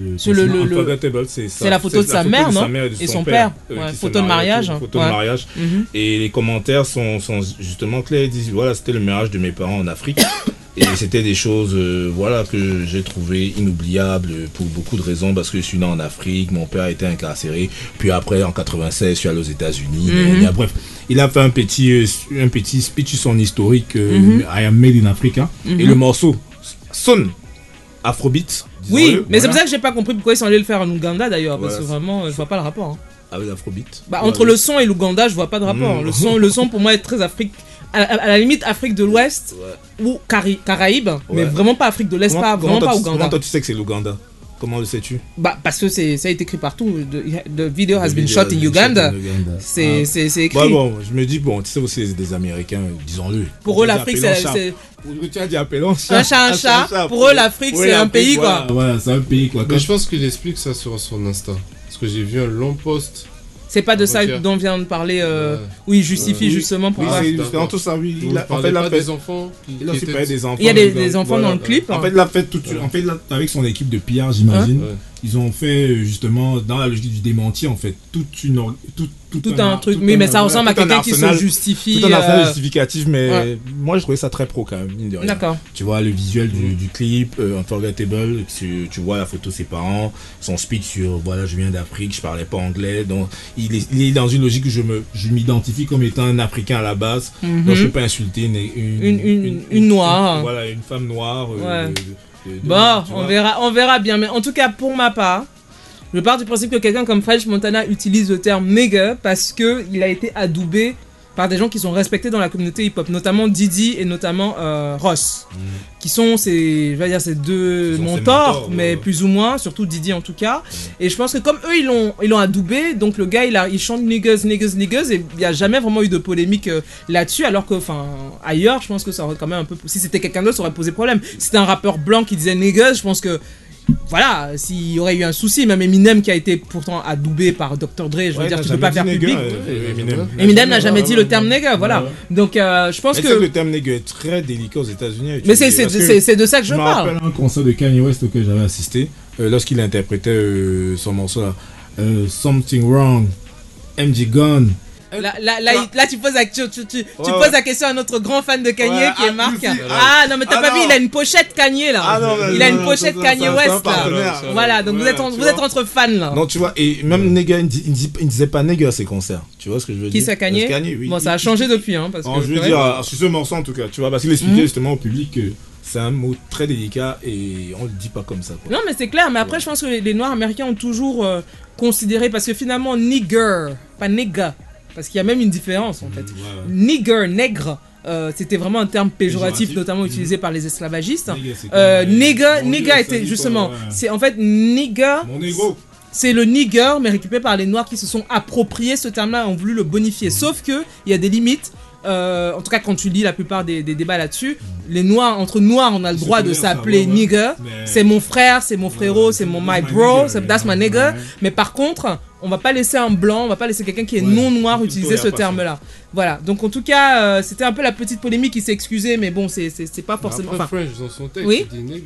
euh, Sur le- le- le- c'est ça- c'est la photo de sa mère, non et, de son son père. euh, Ouais, photo de mariage, tout. Photo Ouais. de mariage. Mhm. Et les commentaires sont, sont justement clairs. Ils disent voilà, c'était le mariage de mes parents en Afrique. Et c'était des choses euh, voilà, que j'ai trouvé inoubliables pour beaucoup de raisons. Parce que je suis né en Afrique, mon père était incarcéré. Puis après, en 96, je suis allé aux États-Unis. Mhm. Bref, il a fait un petit, euh, un petit speech sur son historique euh, Mhm. I am made in Africa. Mhm. Et le morceau sonne afrobeat. Oui, mais c'est pour ça que j'ai pas compris pourquoi ils sont allés le faire en Ouganda d'ailleurs, parce que vraiment, je vois pas le rapport. hein. Avec l'afrobeat. Bah, entre le son et l'Ouganda, je vois pas de rapport. Mm. Le, son, le son, pour moi, est très Afrique. À, à- à la limite, Afrique de l'Ouest ou Caraïbes, mais vraiment pas Afrique de l'Est, pas, vraiment pas Ouganda. Comment toi tu sais que c'est l'Ouganda Comment le sais-tu? Bah, parce que c'est, ça a été écrit partout. The, the video has The been video shot has in Uganda. Uganda. C'est, Ah. c'est, c'est écrit. Bah bon, je me dis, bon, tu sais aussi, c'est des Américains, disons-le. Pour eux, l'Afrique, c'est- Tu as dit appelons chat. Un chat, un chat. Pour eux, l'Afrique, c'est un pays, quoi. Voilà, c'est un pays, quoi. Mais je pense qu'il explique ça sur son Insta. Parce que j'ai vu un long post. C'est pas de ça avant-hier. dont vient de parler. euh, où il justifie Oui. justement pour. Oui, justement tout ça, oui. Il a, en fait, il a pas fait des enfants qui- Il a aussi des enfants. Il y a des, enfants Voilà. dans le clip. En hein. fait, il a fait tout, en fait, avec son équipe de PR, j'imagine. Ouais. Ils ont fait euh, justement dans la logique du démenti, en fait, toute une, tout, tout, Tout un truc. Oui, mais ça ressemble à quelqu'un qui se justifie. Tout un arsenal euh, justificatif, mais ouais. moi, je trouvais ça très pro quand même, mine de rien. D'accord. Tu vois le visuel du, du clip, euh, Unforgettable, tu, tu vois la photo de ses parents, son speech sur voilà, je viens d'Afrique, je parlais pas anglais, donc il est, il est dans une logique où je me je m'identifie comme étant un Africain à la base, Mhm. donc je peux pas insulter une, une, Une- une- une noire. voilà, une femme noire. euh, Ouais. Bon, on verra, on verra bien. Mais en tout cas, pour ma part, je pars du principe que quelqu'un comme French Montana utilise le terme nigger parce que il a été adoubé par des gens qui sont respectés dans la communauté hip-hop, notamment Didi et notamment euh, Ross, qui sont ces, je vais dire, ces deux mentors, mentors, mais ouais. plus ou moins, surtout Didi en tout cas. Et je pense que comme eux, ils l'ont, ils l'ont adoubé, donc le gars, il, a, il chante niggas, niggas, niggas, et il n'y a jamais vraiment eu de polémique euh, là-dessus, alors que, enfin, ailleurs, je pense que ça aurait quand même un peu, si c'était quelqu'un d'autre, ça aurait posé problème. Si c'était un rappeur blanc qui disait niggas, je pense que voilà, s'il y aurait eu un souci, même Eminem qui a été pourtant adoubé par Dr. Dre, je veux Ouais, dire, tu peux pas faire public. euh, Eminem. Eminem n'a jamais dit le terme nigger, voilà. Ouais. Donc euh, je pense Mais que. tu sais que le terme nigger est très délicat aux États-Unis. Mais c'est- que de ça que je me parle. rappelle un concert de Kanye West auquel j'avais assisté, euh, lorsqu'il interprétait euh, son morceau là, euh, Something Wrong, MJ Gun. Là, là, là, il- là, tu poses la, tu, tu- tu- tu Ouais, poses ouais. la question à notre grand fan de Kanye Ouais, qui est ah, Marc. Ah non, mais t'as Ah, pas vu, il a une pochette Kanye là. Ah, non, mais il a une pochette Kanye West là. Voilà, donc vous, êtes, en- tu vous vois. êtes entre fans là. Non, tu vois, et même nigger, il, il disait pas nigger à ses concerts. Tu vois ce que je veux Qui dire? ça Kanye? Que Kanye, oui. Bon, ça a changé depuis, hein. Parce que, je veux dire, euh, sur ce morceau en tout cas, tu vois, parce qu'il expliquait Mhm. justement au public que c'est un mot très délicat et on le dit pas comme ça. Quoi. Non, mais c'est clair, mais après, je pense que les, Noirs américains ont toujours euh, considéré, parce que finalement, nigger, pas nigga, Parce qu'il y a même une différence en fait. Ouais, ouais. Nigger, nègre, euh, c'était vraiment un terme péjoratif, Péjoratif. notamment Mhm. utilisé par les esclavagistes. Euh, nigger, nigger était justement, ouais. c'est en fait nigger, c'est le nigger, mais récupéré par les noirs qui se sont appropriés ce terme-là et ont voulu le bonifier. Sauf que il y a des limites. euh, en tout cas, quand tu lis la plupart des, des débats là-dessus, les noirs, entre noirs, on a le droit de connaissent, s'appeler nigger. Mais- C'est mon frère, c'est mon frérot, c'est mon my bro, c'est that's my nigger. Mais par contre, on va pas laisser un blanc, on va pas laisser quelqu'un qui est Ouais. non noir utiliser ce terme-là. Voilà. Donc en tout cas, euh, c'était un peu la petite polémique qui s'est excusée, mais bon, c'est c'est c'est pas forcément. Après, Enfin, French, dans son texte, Oui. il dit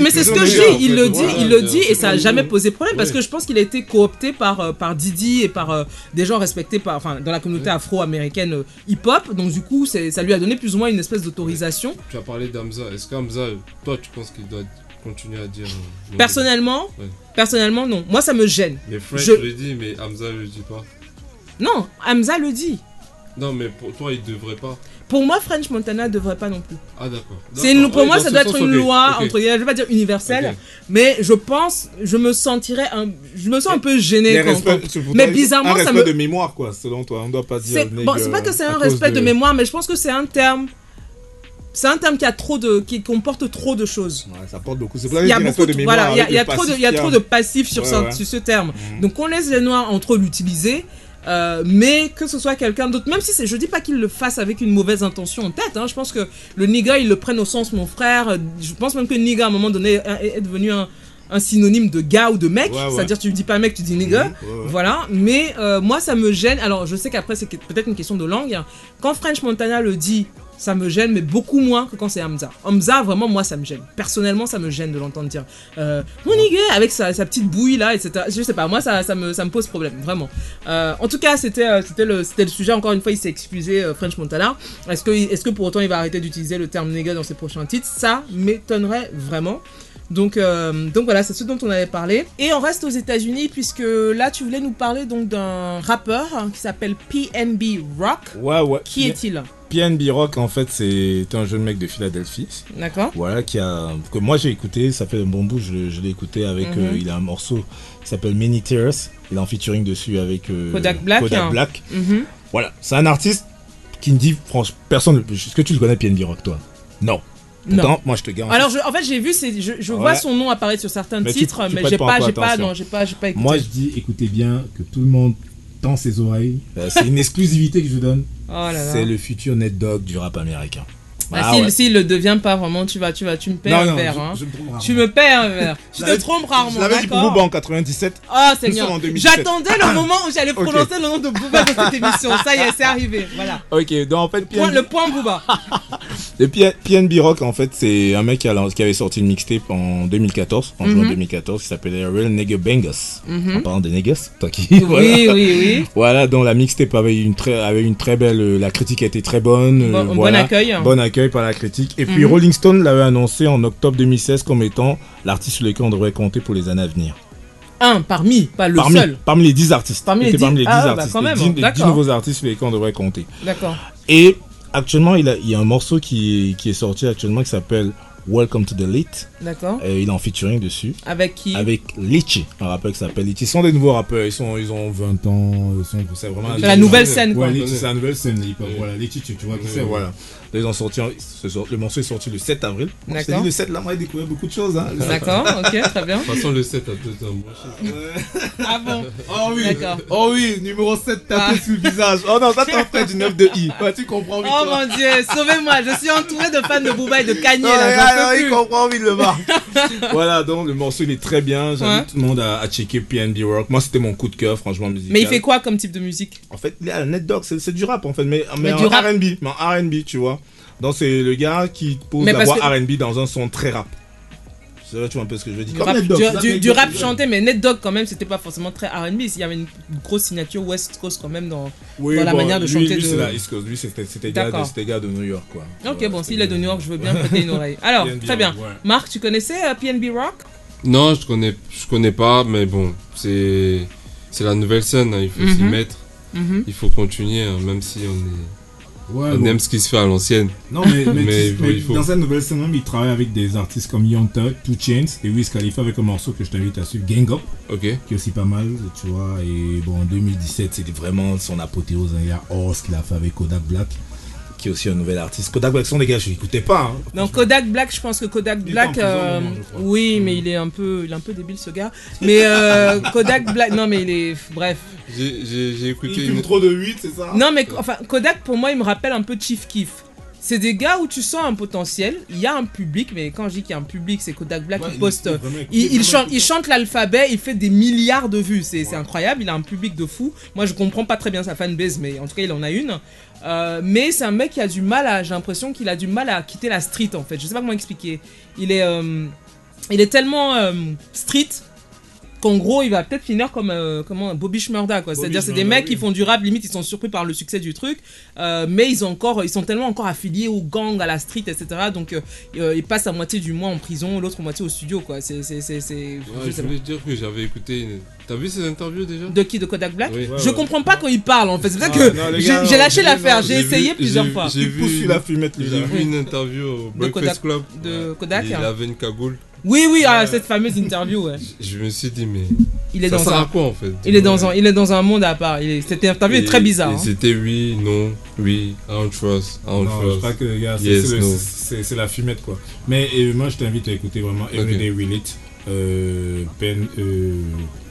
mais c'est ce que je dis, il le dit, il le dit, et ça a c'est- jamais posé problème parce que je pense qu'il a été coopté par, euh, par Didi et par euh, des gens respectés par, enfin, dans la communauté afro-américaine euh, hip-hop. Donc du coup, c'est- ça lui a donné plus ou moins une espèce d'autorisation. Tu as parlé d'Amza. Est-ce qu'Amza, toi, tu penses qu'il doit continuer à dire. euh, Personnellement, Ouais. personnellement, non. Moi, ça me gêne. Mais French Je- le dit, mais Hamza le dit pas. Non, Hamza le dit. Non, mais pour toi, il devrait pas. Pour moi, French Montana devrait pas non plus. Ah, d'accord. C'est une, D'accord. pour Ouais, moi, ça doit sens, être une loi, ok. entre guillemets, je vais pas dire universelle, mais je pense, je me sentirais un, je me sens un peu gêné quand, quand- mais bizarrement, un ça respect me- de mémoire, quoi, selon toi. On doit pas dire. c'est, bon, c'est pas que c'est un respect de... mémoire, mais je pense que c'est un terme, c'est un terme qui a trop de, qui comporte trop de choses. Ouais, ça porte beaucoup. C'est pour ça Il y que a beaucoup, de, de mémoire. voilà, il y a, y trop de, il y a trop de passifs sur, Ouais, ouais. sur ce terme. Mhm. Donc on laisse les noirs entre l'utiliser. euh, mais que ce soit quelqu'un d'autre, même si c'est, je dis pas qu'il le fasse avec une mauvaise intention en tête, hein, je pense que le nigga il le prenne au sens mon frère, je pense même que nigga à un moment donné est devenu un, un synonyme de gars ou de mec, Ouais, ouais. c'est-à-dire tu dis pas mec, tu dis nigga, Mhm, ouais, voilà, mais euh, moi ça me gêne, alors je sais qu'après c'est peut-être une question de langue, quand French Montana le dit, ça me gêne, mais beaucoup moins que quand c'est Hamza. Hamza, vraiment, moi, ça me gêne. Personnellement, ça me gêne de l'entendre dire euh, mon nigga avec sa, sa petite bouille là, etc. Je sais pas, moi, ça, ça, me, ça me pose problème, vraiment. Euh, en tout cas, c'était c'était le, le sujet. Encore une fois, il s'est excusé, French Montana. Est-ce que, est que pour autant il va arrêter d'utiliser le terme nigga dans ses prochains titres? Ça m'étonnerait vraiment. Donc, euh, donc voilà, c'est ce dont on avait parlé. Et on reste aux États-Unis puisque là, tu voulais nous parler donc d'un rappeur hein, qui s'appelle PNB Rock. Ouais, ouais. Qui est-il? PNB Rock, en fait, c'est un jeune mec de Philadelphie. D'accord Voilà, qui a. que moi j'ai écouté, ça fait un bon bout, je, je l'ai écouté avec. Mhm. euh, il a un morceau qui s'appelle Many Tears. Il est en featuring dessus avec. euh, Kodak Black, Kodak hein. Black. Mhm. Voilà, c'est un artiste qui me dit, franchement, personne. Est-ce que tu le connais, PNB Rock, toi? Non. Non. Moi je te garantis. Alors, je- en fait, j'ai vu, je, vois son nom apparaître sur certains Mais titres, tu mais j'ai pas j'ai pas, non, j'ai pas, j'ai pas écouté. Moi je dis, écoutez bien, que tout le monde tend ses oreilles. Euh, c'est une exclusivité que je donne. Oh. C'est le futur net dog du rap américain. Bah, Ah s'il, ouais. le devient pas vraiment, tu vas, tu vas, tu me Non, un non, verre, je- hein. Tu me paies un verre. Tu Je te trompes rarement, Je l'avais dit Booba en 97. Oh Seigneur, en 2017. j'attendais le moment où j'allais prononcer le nom de Booba dans cette émission. Ça y est, c'est arrivé. Voilà. Ok, donc en fait, PNB, le point Booba. le PNB Rock, en fait, c'est un mec qui, avait sorti une mixtape en 2014, en juin Mhm. 2014, qui s'appelait Real Nigga Bangers. Mhm. En parlant de niggas, toi qui. Oui, voilà. oui, oui. Voilà, donc la mixtape avait une très, avait une très belle, euh, la critique a été très bonne. euh, Bon- bon voilà. accueil. Bon accueil par la critique. Et puis Mhm. Rolling Stone l'avait annoncé en octobre 2016 comme étant l'artiste sur lequel on devrait compter pour les années à venir. Un parmi, pas le parmi, seul. parmi les 10 artistes. Parmi les C'était 10 parmi les 10 Ah, bah, artistes. les même, 10 les 10 d'accord. nouveaux artistes sur lesquels on devrait compter. D'accord. Et actuellement, il, a, il y a un morceau qui est, qui est sorti actuellement qui s'appelle Welcome to the Late. D'accord. Et il est en featuring dessus. Avec qui? Avec Litchi, un rappeur qui s'appelle Litchi. Ils sont des nouveaux rappeurs, ils, sont, ils ont 20 ans. Ils sont, c'est vraiment la nouvelle scène, quoi. Ouais, Litchi, c'est la nouvelle scène. Voilà, Litchi, tu, tu vois c'est. ouais. Voilà. Ils ont sorti, le morceau est sorti le 7 avril. D'accord. dit, le 7, là, moi, j'ai découvert beaucoup de choses. Hein. D'accord, ok, très bien. De toute façon, le 7 a deux sais. Ah bon Oh oui, D'accord. oh oui, numéro 7 tapé Ah. sur le visage. Oh non, ça t'en fait du 9 de I. Ouais, tu comprends vite. Oh toi. mon dieu, sauvez-moi, je suis entouré de fans de Booba et de Kanye Non, là, ouais, peux il plus. comprend vite le bar. voilà, donc le morceau il est très bien. J'invite Ouais. tout le monde à, à checker PNB Rock. Moi, c'était mon coup de cœur, franchement, musical. Mais il fait quoi comme type de musique? En fait, il est à Net Dog, c'est c'est du rap en fait, mais, mais, Mais en. RB. Mais en RB, tu vois. Donc, c'est le gars qui pose Mais la voix que- RB dans un son très rap. C'est vrai, tu vois un peu ce que je veux dire. du Comme rap, du- rap chanté, mais Ned Dogg quand même, c'était pas forcément très R&B. Il y avait une grosse signature West Coast quand même dans. Oui, dans la bon, manière de lui, chanter Lui, de- c'est la East Coast. Lui, c'était c'était gars, de- D'accord. c'était gars de New York, quoi. Ok, Ouais, bon, s'il est de New York, je veux bien prêter une oreille. Alors, PNB très bien. Rock, ouais. Marc, tu connaissais euh, PNB Rock? Non, je connais, je connais pas, mais bon, c'est, c'est la nouvelle scène, hein, il faut s'y Mhm. mettre, Mhm. il faut continuer, hein, même si on est, Ouais, On bon. aime ce qui se fait à l'ancienne. Non, mais, mais, Mais tu- mais il faut- dans cette nouvelle scène, il travaille avec des artistes comme Young Thug, Two Chains et Wiz Khalifa avec un morceau que je t'invite à suivre, Gang Up, qui est aussi pas mal, tu vois. Et bon, en 2017, c'était vraiment son apothéose. hein. Il y a Horse qu'il a fait avec Kodak Black, qui est aussi un nouvel artiste. Kodak Black, sont des gars, je n'écoutais pas. hein. Non, Kodak Black, je pense que Kodak Il Black, euh, oui, mais il est un peu, il est un peu débile ce gars. Mais euh, Kodak Black, non mais il est, bref. J'ai- J'ai j'ai Il écouté fume une. trop de 8, c'est ça? Non mais enfin, Kodak pour moi, il me rappelle un peu Chief Keef. C'est des gars où tu sens un potentiel, il y a un public, mais quand je dis qu'il y a un public, c'est Kodak Black Ouais, qui il- poste. il chante, écouté. il chante l'alphabet, il fait des milliards de vues, c'est c'est incroyable, il a un public de fou. Moi je comprends pas très bien sa fanbase, mais en tout cas il en a une. Euh, mais c'est un mec qui a du mal à, j'ai l'impression qu'il a du mal à quitter la street en fait. Je sais pas comment expliquer. Il est, euh, il est tellement euh, street qu'en gros il va peut-être finir comme euh, comment Bobby Shmurda quoi. C'est-à-dire c'est des mecs oui. qui font du rap, limite ils sont surpris par le succès du truc, euh, mais ils ont encore, ils sont tellement encore affiliés au gang, à la street, etc. Donc euh, euh, ils passent la moitié du mois en prison, l'autre moitié au studio quoi. C'est, c'est, c'est, c'est- Ouais, je voulais dire que j'avais écouté. une- T'as vu ces interviews déjà? De qui? De Kodak Black? Oui. Ouais, Je ouais. comprends pas quand il parle en fait. C'est pour ça Ah, que j'ai, gars, j'ai non, lâché non, l'affaire. non, J'ai j'ai essayé vu- plusieurs j'ai- fois. j'ai vu- la fumette, J'ai vu une interview au De Breakfast Club. de Kodak, Il hein. avait une cagoule. Oui, oui, ah, Ouais. cette fameuse interview. Ouais. Je me suis dit, mais. Il est ça dans sert un, à quoi en fait il est dans un, il est dans un monde à part. Il est- Cette interview est Et- très bizarre. et hein. C'était oui, non, oui, I don't trust, I don't Non, je trust. crois que les gars, c'est Yes, c'est no. la fumette quoi. Mais euh, moi je t'invite à écouter vraiment Everyday Relate, euh, Pen, euh,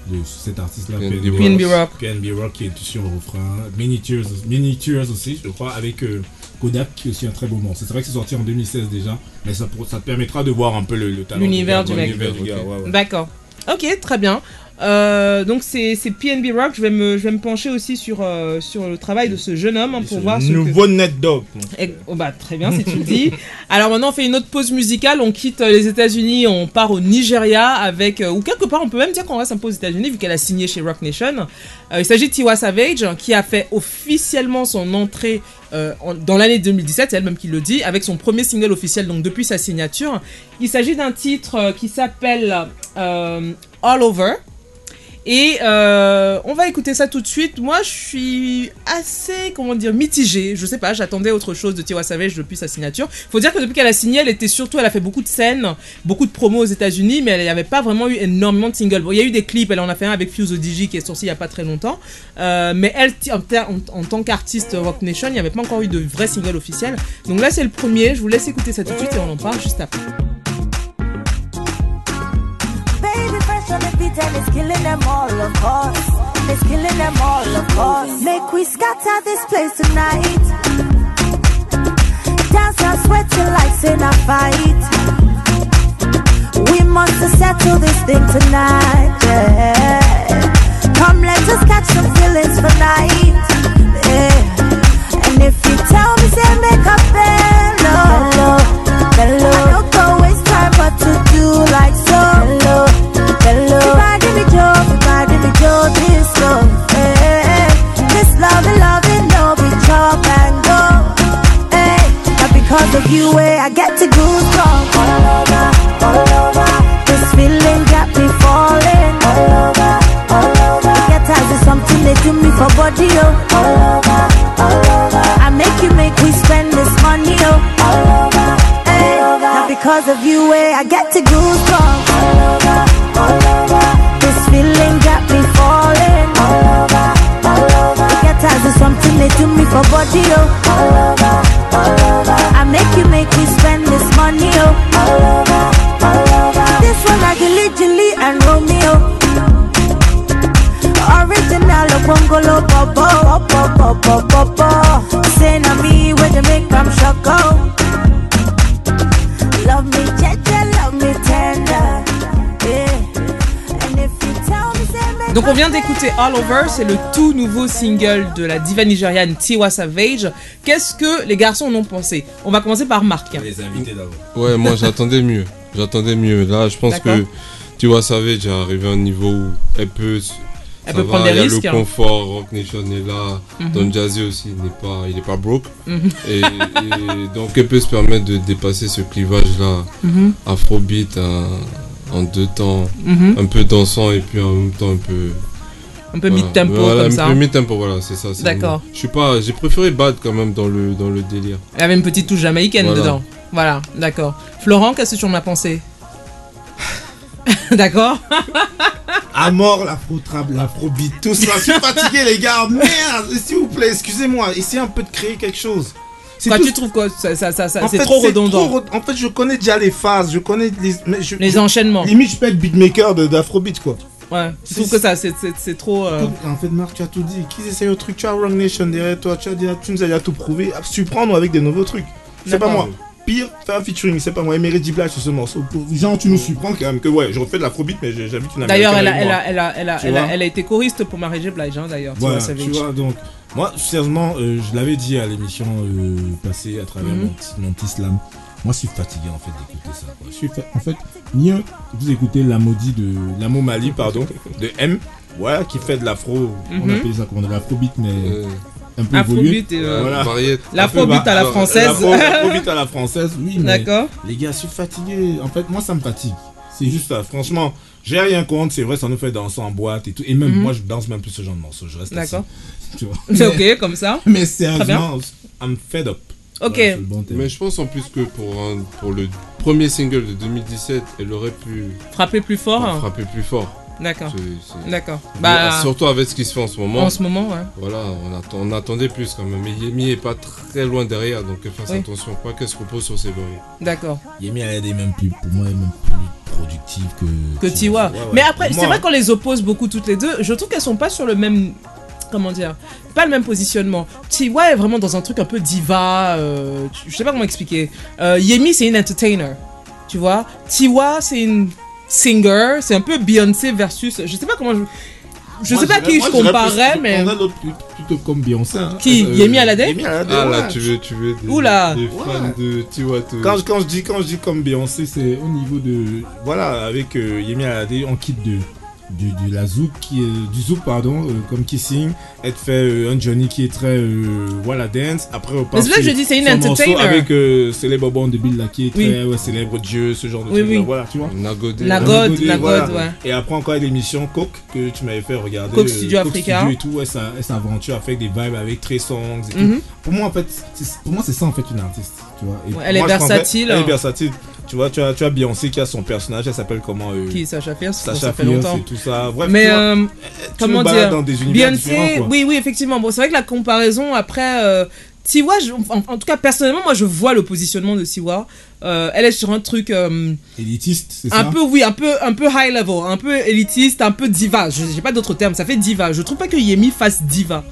de cet artiste là, PNB Rock. PNB Rock qui est sur le refrain, Mini Tears, Mini Tears aussi, je crois, avec euh, Kodak qui est aussi un très beau morceau. C'est vrai que c'est sorti en 2016 déjà, mais ça, ça te permettra de voir un peu le, le talent. L'univers du mec. l'univers du gars, Ok. ouais, ouais. D'accord. Ok, très bien. Euh, donc c'est PNB Rock. Je vais me je vais me pencher aussi sur euh, sur le travail de ce jeune homme hein, pour voir ce que- nouveau net dog. Eh, oh bah, très bien si tu le dis. Alors maintenant on fait une autre pause musicale, on quitte euh, les États-Unis, on part au Nigeria avec ou quelque part on peut même dire qu'on reste un peu aux États-Unis vu qu'elle a signé chez Rock Nation. Il s'agit de Tiwa Savage hein, qui a fait officiellement son entrée euh, en- dans l'année 2017, c'est elle-même qui le dit, avec son premier single officiel donc depuis sa signature. Il s'agit d'un titre euh, qui s'appelle euh, All Over. Et euh, on va écouter ça tout de suite. Moi, je suis assez, comment dire, mitigée. Je sais pas, j'attendais autre chose de Tiwa Savage depuis sa signature. Faut dire que depuis qu'elle a signé, elle était surtout, elle a fait beaucoup de scènes, beaucoup de promos aux États-Unis, mais elle n'y avait pas vraiment eu énormément de singles. Bon, il y a eu des clips, elle en a fait un avec Fuse ODG qui est sorti il y a pas très longtemps. Euh, mais elle, en- en tant qu'artiste Rock Nation, il n'y avait pas encore eu de vrai single officiel. Donc là, c'est le premier. Je vous laisse écouter ça tout de suite et on en parle juste après. And it's killing them all, of course. It's killing them all, of course. Make we scatter this place tonight. Dance and sweat till like in a fight. We must settle this thing tonight. Yeah. Come, let us catch some feelings for night. Yeah. And if you tell me, say make a bello, you, eh, I get to goosebumps all over, all over. This feeling got me falling all over, all over. Get as is something they do me for body, oh. All over, all over. I make you make we spend this money, oh. All over, hey. Now because of you, eh, I get to goosebumps all over, all over. This feeling got me falling all over, all over. Get as is something they do me for body, oh. All over, all over. I make you make we spend this money, oh. All over, all over. This one like Gilly, Gilly and Romeo. Original oh, of Bongolo Bobo, Bobo, Bobo, Bobo. Donc on vient d'écouter All Over, c'est le tout nouveau single de la diva nigériane Tiwa Savage. Qu'est-ce que les garçons en ont pensé? On va commencer par Marc. On va les inviter d'abord. Ouais, moi j'attendais mieux. J'attendais mieux. Là, je pense que vois, Savage est arrivé à un niveau où elle peut. Elle ça peut prendre va, des il y a risques, Le hein. confort, Rock Nation est là. Mhm. Don Jazzy aussi n'est pas, il est pas broke. Mhm. et, et donc elle peut se permettre de dépasser ce clivage là, Mhm. Afrobeat hein, en deux temps, Mhm. un peu dansant et puis en même temps un peu, un peu Voilà. mid-tempo Voilà, comme un ça. peu mid-tempo, voilà, c'est ça. D'accord. Je suis pas, j'ai préféré Bad quand même dans le dans le délire. Il y avait une petite touche jamaïcaine Voilà. dedans. Voilà, d'accord. Florent, qu'est-ce que tu en as pensé? D'accord À mort, l'afro-trap, l'afrobeat, tout ça. Je suis fatigué, les gars. Merde, s'il vous plaît, excusez-moi. Essayez un peu de créer quelque chose. Quoi, tout- tu trouves quoi ça, ça, ça, C'est trop redondant. trop En fait, je connais déjà les phases, je connais les, mais je- Les enchaînements. Limite, je peux être beatmaker d'afrobeat, quoi. Ouais, tu trouves que ça, c'est- trop. euh, En fait, Marc, tu as tout dit. Qu'ils essayent au truc, tu as Wrong Nation derrière toi, tu, as déjà- tu nous as déjà tout prouvé. Ah, Surprendre avec des nouveaux trucs. C'est pas moi. Pire, fais un featuring, c'est pas moi. Emery Dibla sur ce morceau. Genre, tu nous surprends quand même que ouais, je refais de l'afrobeat, mais j'ai- j'habite une D'ailleurs, elle elle, elle, a, elle, a, été choriste pour Mary J. Blige, hein, d'ailleurs. tu Voilà, vois, tu vois, donc, moi, sérieusement, euh, je l'avais dit à l'émission euh, passée à travers Mhm. mon, petit- mon petit slam. Moi, je suis fatigué en fait d'écouter ça. quoi. Je suis fa- En fait, mieux vous écoutez la maudit de Lamo Mali, pardon, de M, ouais, qui fait de l'afro. On Mhm. appelle ça comment de l'afrobeat, mais Euh, un peu. Afrobeat et. euh, Voilà. L'afrobeat peu à la française. l'afro- L'afrobeat à la française, oui, mais D'accord. les gars, je suis fatigué. En fait, moi, ça me fatigue. C'est juste ça. Franchement, j'ai rien contre. C'est vrai, ça nous fait danser en boîte et tout. Et même Mhm. moi, je danse même plus ce genre de morceaux. Je reste D'accord. vois. ok, comme ça. Mais sérieusement, I'm fed up. Ok. Voilà, c'est bon. Mais je pense en plus que pour, un- pour le premier single de 2017, elle aurait pu Frapper plus fort. hein. frapper plus fort. D'accord. C'est- c'est- D'accord. Bah, surtout avec ce qui se fait en ce moment. en ce moment, ouais. Voilà, on, attend- on attendait plus quand même. Mais Yemi est pas très loin derrière, donc fasse Oui. attention pas qu'elle se repose sur ses lauriers. D'accord. Yemi elle est même plus, pour moi, elle est même plus productive que. Que Tiwa. Ouais, ouais. Mais après, c'est vrai qu'on les oppose beaucoup toutes les deux. Je trouve qu'elles sont pas sur le même. Comment dire Pas le même positionnement. Tiwa est vraiment dans un truc un peu diva. euh, je sais pas comment expliquer. Euh, Yemi, c'est une entertainer. Tu vois Tiwa, c'est une singer. C'est un peu Beyoncé versus. Je sais pas comment je. Je moi, sais pas qui moi, je plus- mais. je prendrais l'autre plus- plutôt comme Beyoncé. hein. Qui Yemi Alade? Yemi Alade, Ah là, ouais. tu veux, tu veux des, Oula. des fans Ouais. de Tiwa te- Quand, quand, je dis, quand je dis comme Beyoncé, c'est au niveau de. Voilà, avec euh, Yemi Alade, on quitte de, de, de la zouk, qui est, du zouk, pardon, euh, comme Kissing. Elle te fait euh, un Johnny qui est très. euh, voilà, dance. Après, on passe c'est là que je dis, c'est une entertainer. Avec euh, Célèbre Bond de Bill là, qui est Oui. très ouais, célèbre Dieu, ce genre de Oui, truc. oui. Voilà, tu vois. God, modèle, la voilà. God, ouais. Et après encore l'émission Coke que tu m'avais fait regarder. Coke Studio Coke Africa. Studio et tout, ouais, ça, elle s'aventure avec des vibes avec Trey Songs et tout. Mhm. Pour moi en fait, pour moi c'est ça en fait une artiste, tu vois. Et Ouais, elle est moi, prendrais- versatile. Elle est versatile. Tu vois, tu as, tu as Beyoncé qui a son personnage, elle s'appelle comment euh, Qui Sacha Fierce Sacha Ça fait Fierce longtemps. et tout ça. Bref, Mais tu vois, euh, tu comment dire dans des univers Beyoncé, oui, oui, effectivement. Bon, c'est vrai que la comparaison après. Je- en, en tout cas personnellement, moi je vois le positionnement de Tiwa. Euh, elle est sur un truc euh, élitiste, c'est un ça peu, oui, un peu, un peu high level, un peu élitiste, un peu diva. Je j'ai pas d'autres termes, ça fait diva. Je trouve pas que Yemi fasse diva.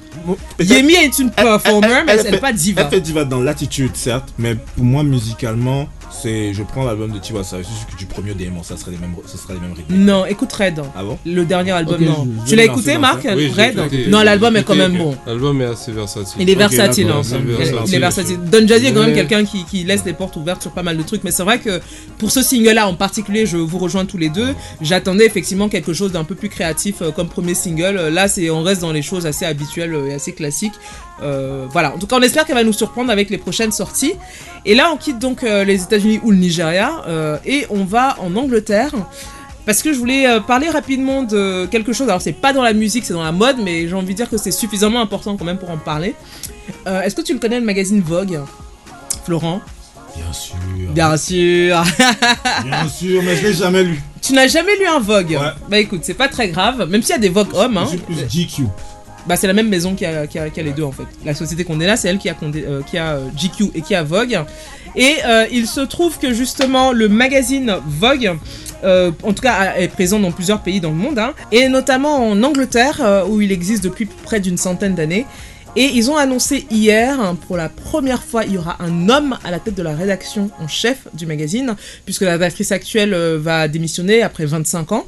Yemi est une performer, mais elle, n'est pas diva. Elle fait diva dans l'attitude, certes, mais pour moi, musicalement, c'est. Je prends l'album de Tiwa Savage, c'est juste que du premier au démon, ça serait les mêmes, ça sera les mêmes rythmes. Non, écoute Red. Ah bon? Le dernier album, non. je- je tu l'as écouté, Marc? Oui, Red? écouté. Non, l'album est quand même bon. L'album est assez versatile. Il est versatile, hein. c'est Il est- versatile. il est versatile. Don Jazzy est quand même quelqu'un qui, qui laisse les portes ouvertes sur pas mal de trucs, mais c'est vrai que pour ce single-là en particulier, je vous rejoins tous les deux. J'attendais effectivement quelque chose d'un peu plus créatif euh, comme premier single. Là, c'est on reste dans les choses assez habituelles euh, et assez classiques. Euh, voilà. En tout cas, on espère qu'elle va nous surprendre avec les prochaines sorties. Et là, on quitte donc euh, les États-Unis ou le Nigeria euh, et on va en Angleterre. Parce que je voulais parler rapidement de quelque chose. Alors, c'est pas dans la musique, c'est dans la mode, mais j'ai envie de dire que c'est suffisamment important quand même pour en parler. Est-ce que tu le connais, le magazine Vogue Florent? Bien sûr. Bien sûr Bien sûr, mais je l'ai jamais lu. Tu n'as jamais lu un Vogue? Ouais. Bah écoute, c'est pas très grave, même s'il y a des Vogue hommes. Hein, Je suis plus GQ. Bah c'est la même maison qui a, qui a- qui a les deux en fait. La société Condé c'est elle qui a, Condé- euh, qui a euh, GQ et qui a Vogue. Et euh, il se trouve que justement le magazine Vogue, euh, en tout cas est présent dans plusieurs pays dans le monde, hein, et notamment en Angleterre où il existe depuis près d'une centaine d'années. Et ils ont annoncé hier, hein, pour la première fois, il y aura un homme à la tête de la rédaction en chef du magazine, puisque la rédactrice actuelle euh, va démissionner après 25 ans.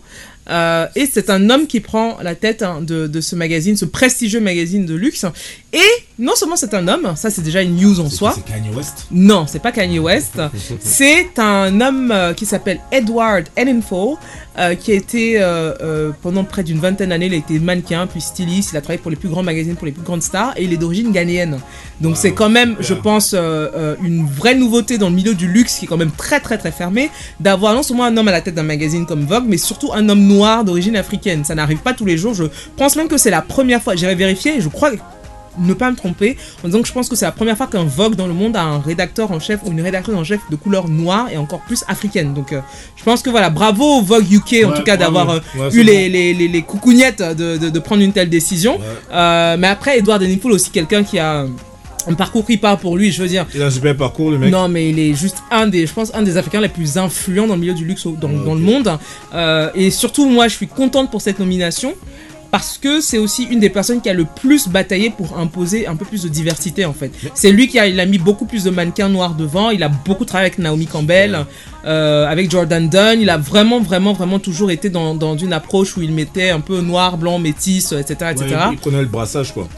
Euh, et c'est un homme qui prend la tête hein, de, de ce magazine, ce prestigieux magazine de luxe. Et non seulement c'est un homme, ça c'est déjà une news en soi. C'est Kanye West. Non, c'est pas Kanye West. c'est un homme euh, qui s'appelle Edward Enninful, euh, qui a été euh, euh, pendant près d'une vingtaine d'années, il a été mannequin puis styliste. Il a travaillé pour les plus grands magazines, pour les plus grandes stars, et il est d'origine ghanéenne. Donc c'est quand même, je pense, une vraie nouveauté dans le milieu du luxe qui est quand même très très très fermé, d'avoir non seulement un homme à la tête d'un magazine comme Vogue, mais surtout un homme noir d'origine africaine. Ça n'arrive pas tous les jours. Je pense même que c'est la première fois. J'irai vérifier. Je crois ne pas me tromper en disant que je pense que c'est la première fois qu'un Vogue dans le monde a un rédacteur en chef ou une rédactrice en chef de couleur noire et encore plus africaine. Donc euh, je pense que voilà, bravo au Vogue UK en tout cas d'avoir euh, Ouais, eu les, les, les, les coucougnettes de, de, de prendre une telle décision. Euh, mais après, Edward Enninful aussi quelqu'un qui a un parcours qui part pour lui, je veux dire. Il a un super parcours, le mec. Non, mais il est juste un des, je pense, un des Africains les plus influents dans le milieu du luxe dans, dans le monde. Euh, et surtout, moi, je suis contente pour cette nomination. Parce que c'est aussi une des personnes qui a le plus bataillé pour imposer un peu plus de diversité en fait. C'est lui qui a, il a mis beaucoup plus de mannequins noirs devant. Il a beaucoup travaillé avec Naomi Campbell, euh, avec Jordan Dunn. Il a vraiment, vraiment, vraiment toujours été dans, dans une approche où il mettait un peu noir, blanc, métis, etc. etc. Ouais, il prenait le brassage, quoi.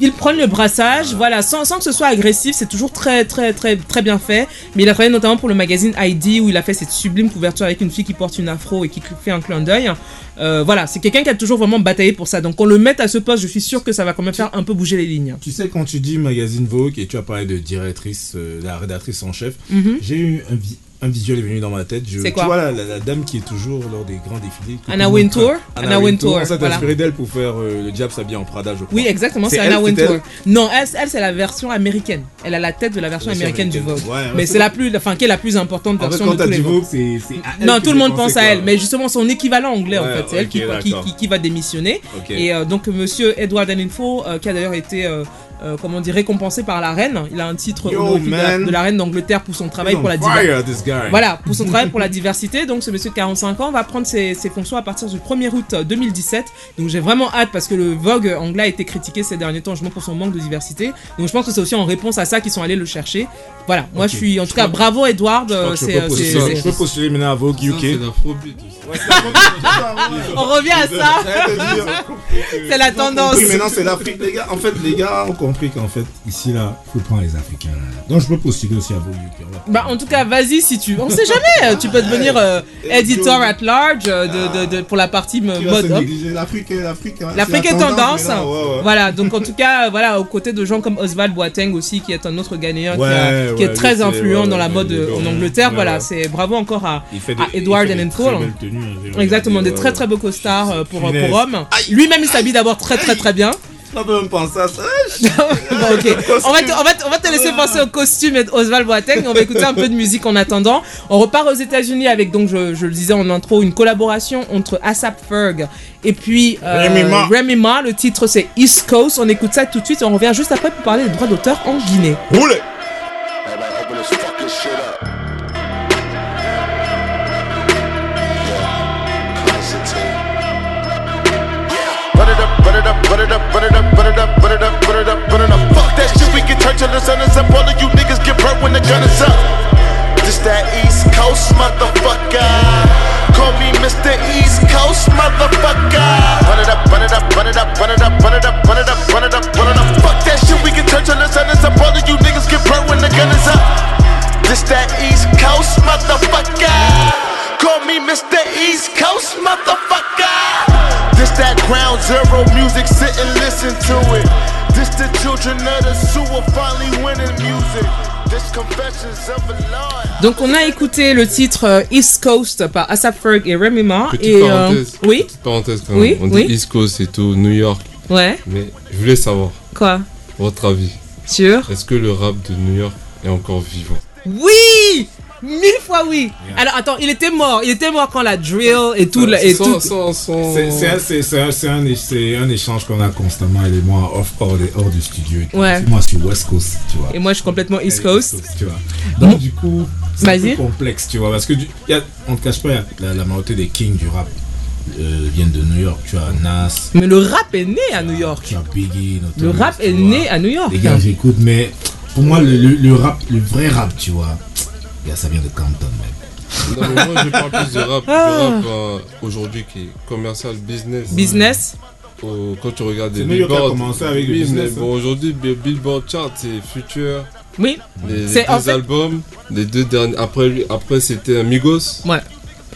Ils prennent le brassage, voilà, sans, sans que ce soit agressif, c'est toujours très très très très bien fait. Mais il a travaillé notamment pour le magazine ID où il a fait cette sublime couverture avec une fille qui porte une afro et qui fait un clin d'œil. Euh, voilà, c'est quelqu'un qui a toujours vraiment bataillé pour ça. Donc qu'on le mette à ce poste, je suis sûr que ça va quand même faire un peu bouger les lignes. Tu sais, quand tu dis magazine Vogue et tu as parlé de directrice, euh, la rédactrice en chef, Mhm. j'ai eu un, un visuel est venu dans ma tête. Je, C'est quoi Tu vois la, la- la dame qui est toujours lors des grands défilés. Anna Wintour. Anna Wintour, On s'est voilà. inspiré d'elle pour faire euh, le diable s'habille en Prada, je crois. Oui, exactement, c'est Anna Wintour. Non, elle, elle, c'est la version américaine. Elle a la tête de la version Version américaine du. Vogue. Ouais, Mais c'est c'est la plus, enfin, qui est la plus importante En fait, version quand de tous les Vogue. C'est c'est à elle Non, tout le monde pense à elle, mais justement son équivalent anglais en fait, c'est elle qui, ok, qui, d'accord. qui- qui va démissionner. Et euh, donc Monsieur Edward Enninful, euh, qui a d'ailleurs été, euh, euh, comment dire, récompensé par la reine. Il a un titre Yo, de la, man. de la reine d'Angleterre pour son travail pour la on diversité. Voilà, pour son travail pour la diversité. Donc ce monsieur de 45 ans va prendre ses, ses fonctions à partir du 1er août euh, 2017. Donc j'ai vraiment hâte parce que le Vogue anglais a été critiqué ces derniers temps justement pour son manque de diversité. Donc je pense que c'est aussi en réponse à ça qu'ils sont allés le chercher. Voilà, moi je suis en tout Je cas crois- bravo Edward. Je euh, peux euh, postuler- c'est- je peux postuler maintenant à Vogue Ça, UK. On revient à ça. C'est la tendance. Oui, maintenant c'est l'Afrique, les gars. En fait, les gars ont compris qu'en fait, ici là, faut prendre les Africains. là. Donc je peux postuler aussi à va- Bah en tout cas vas-y si tu on sait jamais euh, tu peux devenir euh, editor at large euh, de, de, de- pour la partie mode L'Afrique, hein, est tendance. ouais, ouais. Voilà, donc en tout cas, euh, voilà, aux côtés de gens comme Oswald Boateng aussi, qui est un autre Ghanéen qui, a- Ouais, qui est très influent dans la mode en Angleterre. voilà, c'est bravo encore à, Il à il Edward tenues, hein, j'ai Exactement, des très très beaux costards pour, hommes. Lui-même, il s'habille d'abord très très très bien. On peut même penser à ça. Bon. On va, te, on, va te- on va te laisser penser au costume et Oswald Boateng. On va écouter un peu de musique en attendant. On repart aux États-Unis avec, donc, je, je le disais en intro, une collaboration entre ASAP Ferg et puis euh, Remy Ma. Remy Ma. Le titre c'est East Coast. On écoute ça tout de suite et on revient juste après pour parler des droits d'auteur en Guinée. Roulez Run it up, run it up, run it up, run it up, run it up, run it up, run it up. Fuck that shit, we can turn till the sun is up. All of you niggas get burnt when the gun is up. This that East Coast motherfucker. Call me Mr. East Coast motherfucker. Run it up, run it up, run it up, run it up, run it up, run it up, run it up, run it up. Fuck that shit, we can turn till the sun is up. All of you niggas get burnt when the gun is up. This that East Coast motherfucker. Call me Mr. East Coast motherfucker. This that ground zero music, sit and listen to it. This the children of the sewer finally winning music. This confessions of a Lord. Donc on a écouté le titre euh, East Coast par ASAP Ferg et Remy Ma. Petite et, euh, parenthèse. oui, Petite parenthèse quand Oui. On dit oui. East Coast et tout, New York. ouais, Mais je voulais savoir, quoi? Votre avis. Sûr Est-ce que le rap de New York est encore vivant? Oui Mille fois oui Alors attends, il était mort, il était mort quand la drill et tout, la- et C'est- un- c'est- c'est un, c'est un, é- c'est un échange qu'on a constamment, elle et moi, off, hors, des- hors du studio. Ouais. Moi, je suis West Coast, tu vois. Et moi je suis complètement East Coast. tu vois. Donc, du coup, c'est un Vas-y. peu complexe, tu vois. Parce que, du, y a, on ne cache pas, la, la majorité des kings du rap euh, viennent de New York. Tu as Nas, Mais le rap est né à New York. tu as Biggie, Le Notorious, rap est vois. né à New York. Les gars, j'écoute, mais pour moi, le, le, le rap, le vrai rap, tu vois, ça vient de Compton, même. Non, mais moi je parle plus de rap, Ah. rap euh, aujourd'hui qui est commercial, business. Business au- quand tu regardes les commencé avec le oui, business, hein. bon, aujourd'hui, Bi- Billboard Chart, c'est Future. Oui. Les, deux en fait- albums, les deux derniers. Après, lui- après c'était Migos. Ouais.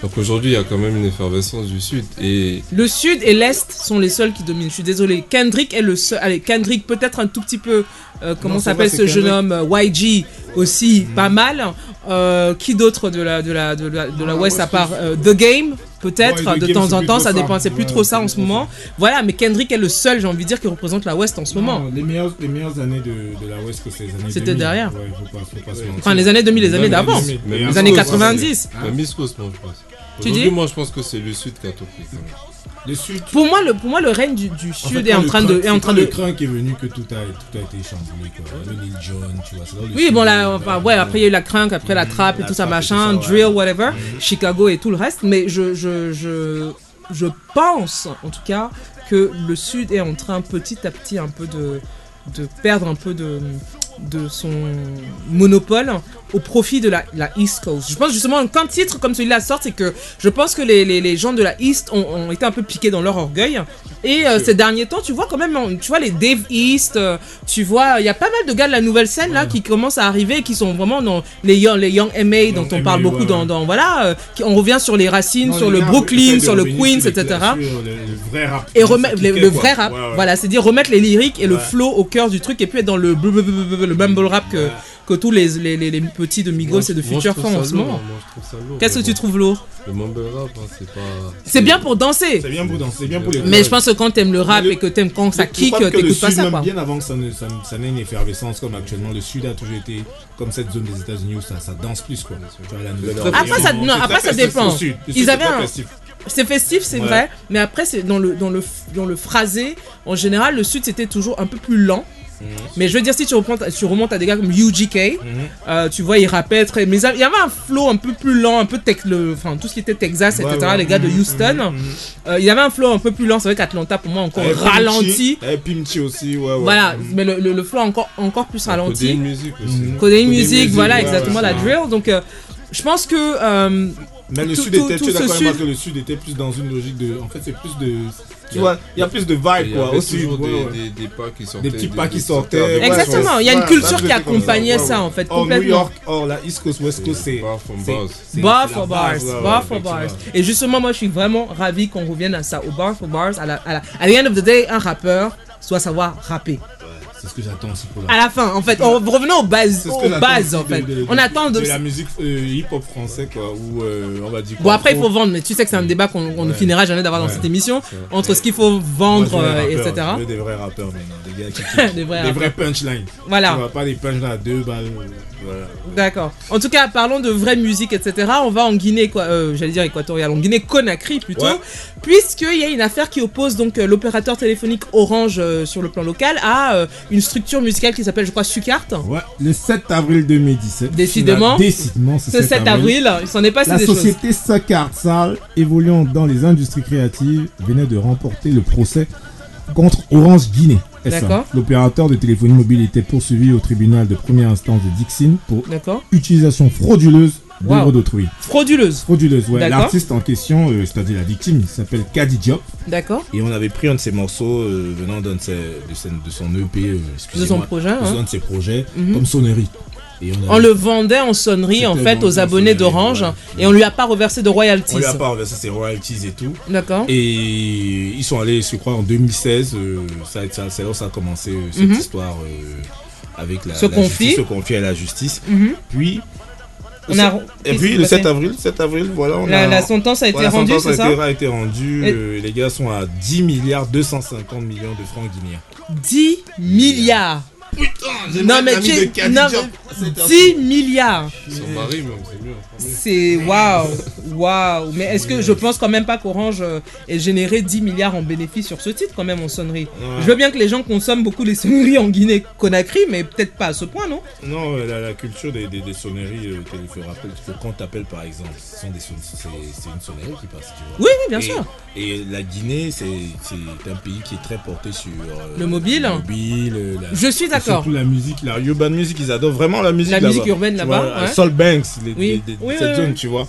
Donc aujourd'hui, il y a quand même une effervescence du Sud. Et Le sud et l'est sont les seuls qui dominent. Je suis désolé. Kendrick est le seul. Allez, Kendrick peut-être un tout petit peu. euh, comment s'appelle ce jeune homme euh, YG aussi pas mal. Euh, qui d'autre de la de la de la de la Ah, West à part euh, The Game peut-être Ouais, de Game, temps en temps ça dépend c'est plus Ouais, trop ça en ce moment voilà mais Kendrick est le seul j'ai envie de dire qui représente la West en ce moment les meilleures, les meilleures années de, de la West que c'est les années C'était 2000. derrière. Ouais, faut pas, faut pas se mentir. enfin les années 2000 les années d'avant 2000. Mais Et Migos, les années ouais, 90 La Miss Coast, moi, je pense. Tu dis moi, je pense que c'est le Sud qui a tout pris. Le Sud. pour moi le pour moi le règne du, du En sud fait, est en train de crunk- est en train de le crunk est venu que tout a, tout a été chamboulé quoi. Le Lil Jon, tu vois. le Oui, Sud, bon, là, enfin, ouais, après il y a eu la crank, après la trappe et la tout ça, trappe et tout machin, ça, ouais. drill, whatever, Chicago et tout le reste. Mais je, je, je, je pense, en tout cas, que le Sud est en train petit à petit un peu de, de perdre un peu de, de son monopole au profit de la, la East Coast. Je pense justement qu'un titre comme celui-là sort, c'est que je pense que les, les, les gens de la East ont, ont été un peu piqués dans leur orgueil. Et euh, ces derniers temps, tu vois quand même, tu vois les Dave East, euh, tu vois, il y a pas mal de gars de la nouvelle scène là qui commencent à arriver, et qui sont vraiment dans les Young, les young MA dont on MA, parle beaucoup ouais, dans, dans voilà, euh, qui- on revient sur les racines, Non, sur le Brooklyn, sur le Queens, etc. Et remettre le, vrai rap, voilà, c'est-à-dire remettre les lyriques et le flow au cœur du truc et puis être dans le le mumble rap que, que tous les, les, les, les petits de Migos Moi, et de Future en ce moment. Qu'est-ce que tu trouves lourd Le mumble rap, hein, c'est pas. C'est bien pour danser. C'est bien pour danser, c'est bien pour les Mais je pense que quand t'aimes le rap le- et que t'aimes quand ça kick, t'écoutes pas ça même quoi. Bien avant que ça n'ait une effervescence comme actuellement, le Sud a toujours été comme cette zone des États-Unis où ça, ça danse plus quoi. Après, ça- non, après, dépend. Ils avaient un- festif. C'est festif, c'est Ouais. vrai, mais après c'est dans le dans le dans le phrasé. En général, le sud c'était toujours un peu plus lent. Mhm. Mais je veux dire, si tu, reprends, tu remontes à des gars comme UGK, euh, tu vois, il rappait très. Mais il y avait un flow un peu plus lent, un peu tech, le, enfin, tout ce qui était Texas, Ouais, etc., ouais. les gars de Mhm, Houston. mhm, mhm. Euh, il y avait un flow un peu plus lent. C'est vrai qu'Atlanta, pour moi, encore Et ralenti. Pimchi, Et Pimchi aussi, ouais, ouais. Voilà, mais le, le, le flow encore, encore plus ralenti. Codeine Music aussi. Mhm. Music, Music, voilà, exactement, la drill. Donc, euh, je pense que. euh, Mais le tout- Sud était, tout tu es ce d'accord avec Sud- moi que le Sud était plus dans une logique de. En fait, c'est plus de. Tu Il y a- vois, il y a plus de vibe y quoi avait au Sud. toujours ouais, des, ouais. des, des pas qui sortaient. Des petits pas qui sortaient. ouais, Exactement, il y a une culture qui accompagnait ça, ouais. en fait, Or, New. York, or la East Coast, West Coast, c'est. Bar from c'est- bars. Bar for bars, bar for bars. Et justement, moi, je suis vraiment ravi qu'on revienne à ça, au bar for bars. À la, à la, à the end of the day, un rappeur doit savoir rapper. C'est ce que j'attends aussi pour la. À la fin, en fait, on, revenons aux bases, aux bases, en fait. on attend de. la musique euh, hip-hop français, quoi, ou euh, on va dire. Bon après il faut vendre, mais tu sais que c'est un débat qu'on ne finira jamais d'avoir dans cette émission entre ce qu'il faut vendre, euh, etc. Des vrais rappeurs maintenant, des gars qui. Des vrais des rappeurs. vrais punchlines. Voilà. Tu vois, pas des punchlines à deux balles. Voilà. D'accord. En tout cas, parlons de vraie musique, etc. On va en Guinée, quoi, euh, j'allais dire équatoriale, en Guinée Conakry plutôt, Ouais. puisqu'il y a une affaire qui oppose donc euh, l'opérateur téléphonique Orange euh, sur le plan local à euh, une structure musicale qui s'appelle, je crois, Sucart. Ouais, le 7 avril 2017. Décidément. Décidément, Ce 7 avril, il s'en est passé La des choses. société Sal, évoluant dans les industries créatives, venait de remporter le procès contre Orange Guinée. SA. L'opérateur de téléphonie mobile était poursuivi au tribunal de première instance de Dixine pour utilisation frauduleuse d'œuvres Wow. d'autrui. Frauduleuse. Frauduleuse, ouais. L'artiste en question, euh, c'est-à-dire la victime, il s'appelle Kadi Diop. D'accord. Et on avait pris un de ses morceaux euh, venant d'un de, ses- de, ses- de son EP, euh, excusez-moi, De son projet, de hein. de ses projets, Mhm. comme sonnerie. On, le vendait en sonnerie en fait aux abonnés d'Orange et on lui a pas reversé de royalties. on lui a pas reversé ses royalties et tout. D'accord. Et ils sont allés, je crois, en 2016. euh, ça, ça- c'est là où ça a commencé euh, cette Mhm. histoire euh, avec la, Ce la justice, se confier à la justice. Mhm. Puis, On a- et puis le s'est 7 passé avril, 7 avril, voilà, on La- a, la sentence a été voilà, rendue, c'est ça a été rendue. Et- euh, les gars sont à 10 milliards 250 millions de francs guinéens. 10 milliards. J'ai non mais tu Kadi non, Diop. mais 10 milliards. Son mari, même, c'est mieux. waouh, waouh. Mais est-ce que je pense quand même pas qu'Orange euh, ait généré 10 milliards en bénéfices sur ce titre quand même en sonnerie? Ouais. Je veux bien que les gens consomment beaucoup les sonneries en Guinée-Conakry, mais peut-être pas à ce point, non? Non, la, la culture des, des, des sonneries, euh, que quand t'appelles par exemple, c'est une sonnerie qui passe, tu vois. Oui, oui, bien Et- sûr. Et la Guinée, c'est un pays qui est très porté sur euh, Le mobile. mobile, la- Je suis d'accord. Surtout la musique, la urban music, ils adorent vraiment la musique La musique urbaine là-bas, ouais. Soul Banks, les, Oui. les- les- Oui, cette oui, zone, oui. tu vois.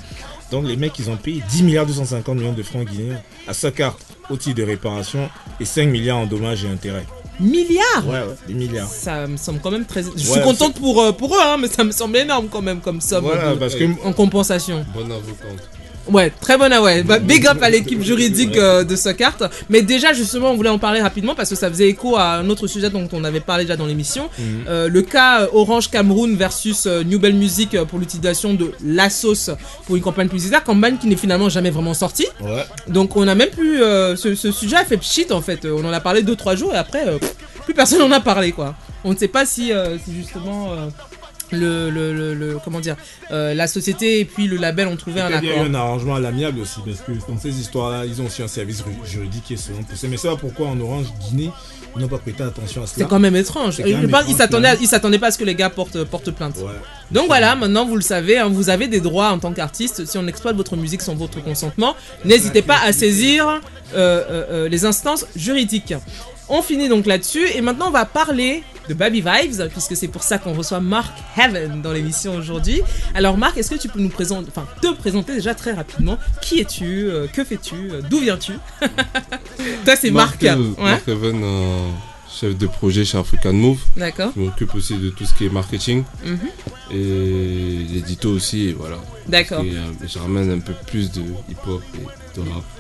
Donc les mecs, ils ont payé 10 milliards 250 millions de francs guinéens à sa carte. au titre de réparation et 5 milliards en dommages et intérêts. Milliards Ouais, ouais, des milliards. Ça me semble quand même très. Je suis contente pour, euh, pour eux, hein, mais ça me semble énorme quand même comme somme Voilà, de- parce que- en compensation. Bonne avocate. Ouais, très bonne, ouais. Bah, big up à l'équipe juridique euh, de ce carte. Mais déjà, justement, on voulait en parler rapidement parce que ça faisait écho à un autre sujet dont on avait parlé déjà dans l'émission. Mhm. Euh, le cas euh, Orange Cameroun versus euh, New Bell Music euh, pour l'utilisation de la sauce pour une campagne publicitaire, campagne qui n'est finalement jamais vraiment sortie. Ouais. Donc on a même plus ce, ce sujet a fait pchit en fait. On en a parlé 2-3 jours et après pff, plus personne n'en a parlé quoi. On ne sait pas si, si justement le, le, le- le- comment dire euh, la société et puis le label ont trouvé un Il y a accord. eu un arrangement à l'amiable aussi, parce que dans ces histoires-là, ils ont aussi un service juridique qui est souvent poussé. Mais c'est pas pourquoi en Orange Guinée, ils n'ont pas prêté attention à cela. C'est quand même étrange. Quand même étrange, qu'ils s'attendaient, ils s'attendaient pas à ce que les gars portent, portent plainte. Ouais. Donc voilà, maintenant vous le savez, hein, vous avez des droits en tant qu'artiste. Si on exploite votre musique sans votre consentement, n'hésitez pas à saisir euh, euh, euh, les instances juridiques. On finit donc là-dessus et maintenant on va parler de Baby Vibes puisque c'est pour ça qu'on reçoit Mark Heaven dans l'émission aujourd'hui. Alors Marc, est-ce que tu peux nous présenter, enfin te présenter déjà très rapidement Qui es-tu Euh, Que fais-tu Euh, D'où viens-tu? Toi c'est Marc. euh, Ouais. Marc Even, euh, chef de projet chez African Move. D'accord. Je m'occupe aussi de tout ce qui est marketing Mhm. et l'édito aussi. Et voilà. D'accord. Je ramène un peu plus de hip-hop et.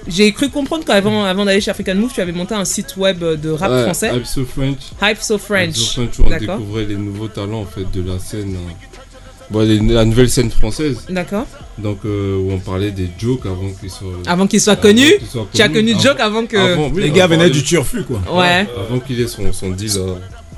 J'ai cru comprendre qu'avant avant d'aller chez African Move, tu avais monté un site web de rap Ouais, français. Hype So French. Hype So French. Hype So French, où on découvrait les nouveaux talents en fait de la scène. euh, bon, les- la nouvelle scène française. D'accord. Donc euh, où on parlait des jokes avant qu'ils soient. Avant qu'ils soient connus soient Tu as connus. connu Joke avant que- oui, Les gars venaient du turfu, quoi. Ouais. Avant qu'il ait son, son deal. euh,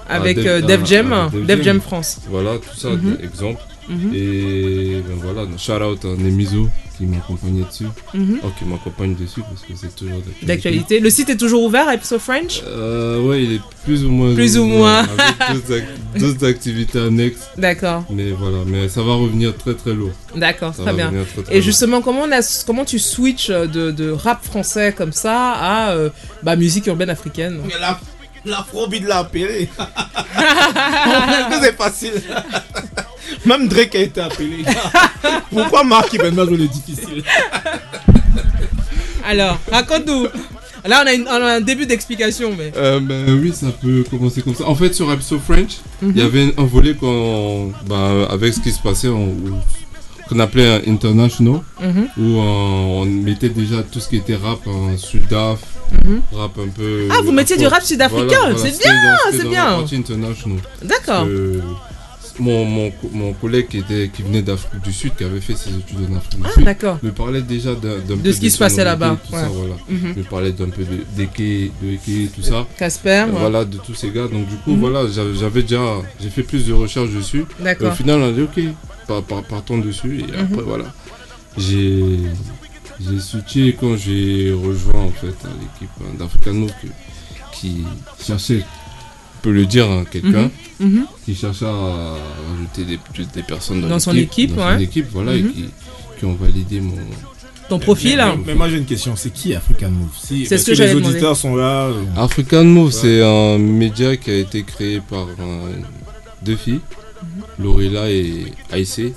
à Avec, Def- euh, Jam, à Def Jam France. Voilà, tout ça, Mhm. exemple. Mhm. Et ben voilà, shout out à Nemizo qui m'accompagnait dessus. Mhm. Oh, qui m'accompagne dessus parce que c'est toujours d'actualité. D'actualité. Le site est toujours ouvert, So French Euh, ouais, il est plus ou moins. Plus ou moins. Avec d'autres ac- d'autres activités annexes. D'accord. Mais voilà, mais ça va revenir très très lourd. D'accord, Ça très va bien. revenir très, très Et lourd. justement, comment, on a, comment tu switches de, de rap français comme ça à euh, bah, musique urbaine africaine? La, l'afrobeat l'a appelé. c'est facile. Même Drake a été appelé. Pourquoi Mark Ibenma joue le difficile Alors, raconte-nous. Là, on a, une- on a un début d'explication, mais. Euh, ben oui, ça peut commencer comme ça. En fait, sur Episode French, il Mhm. y avait un volet qu'on, ben, avec ce qui se passait, on- qu'on appelait un international, Mhm. où euh, on mettait déjà tout ce qui était rap en sudaf, Mhm. rap un peu. Ah, vous mettiez du rap sud-africain, c'est bien, dans- c'était c'est bien. la partie international. D'accord. Mon, mon, mon collègue qui, était, qui venait d'Afrique du Sud, qui avait fait ses études en Afrique du Ah, Sud, me parlait déjà d'un d'un De peu ce qui se passait là-bas, tout ouais. ça, voilà. Mhm. Me parlait d'un peu de d'Eke, de Eke, tout ça. Casper, Euh, ouais. Voilà, de tous ces gars. Donc du coup, Mhm. voilà, j'avais j'avais déjà, j'ai fait plus de recherches dessus. D'accord. Et Au final, on a dit ok, par- par- partons dessus. Et Mhm. après, voilà, j'ai j'ai switché quand j'ai rejoint en fait l'équipe d'African Move que- qui cherchait, le dire, hein, quelqu'un Mhm. Mhm. qui cherchait à rajouter des, des personnes dans, Dans son équipe, dans ouais. son équipe, voilà, Mhm. et qui, qui ont validé mon Ton profil, Mais, hein. mais- mais moi j'ai une question, c'est qui African Move si, C'est ce que les auditeurs sont là. euh, African Move, Ouais. c'est un média qui a été créé par euh, deux filles. Lorilla et Aïssé,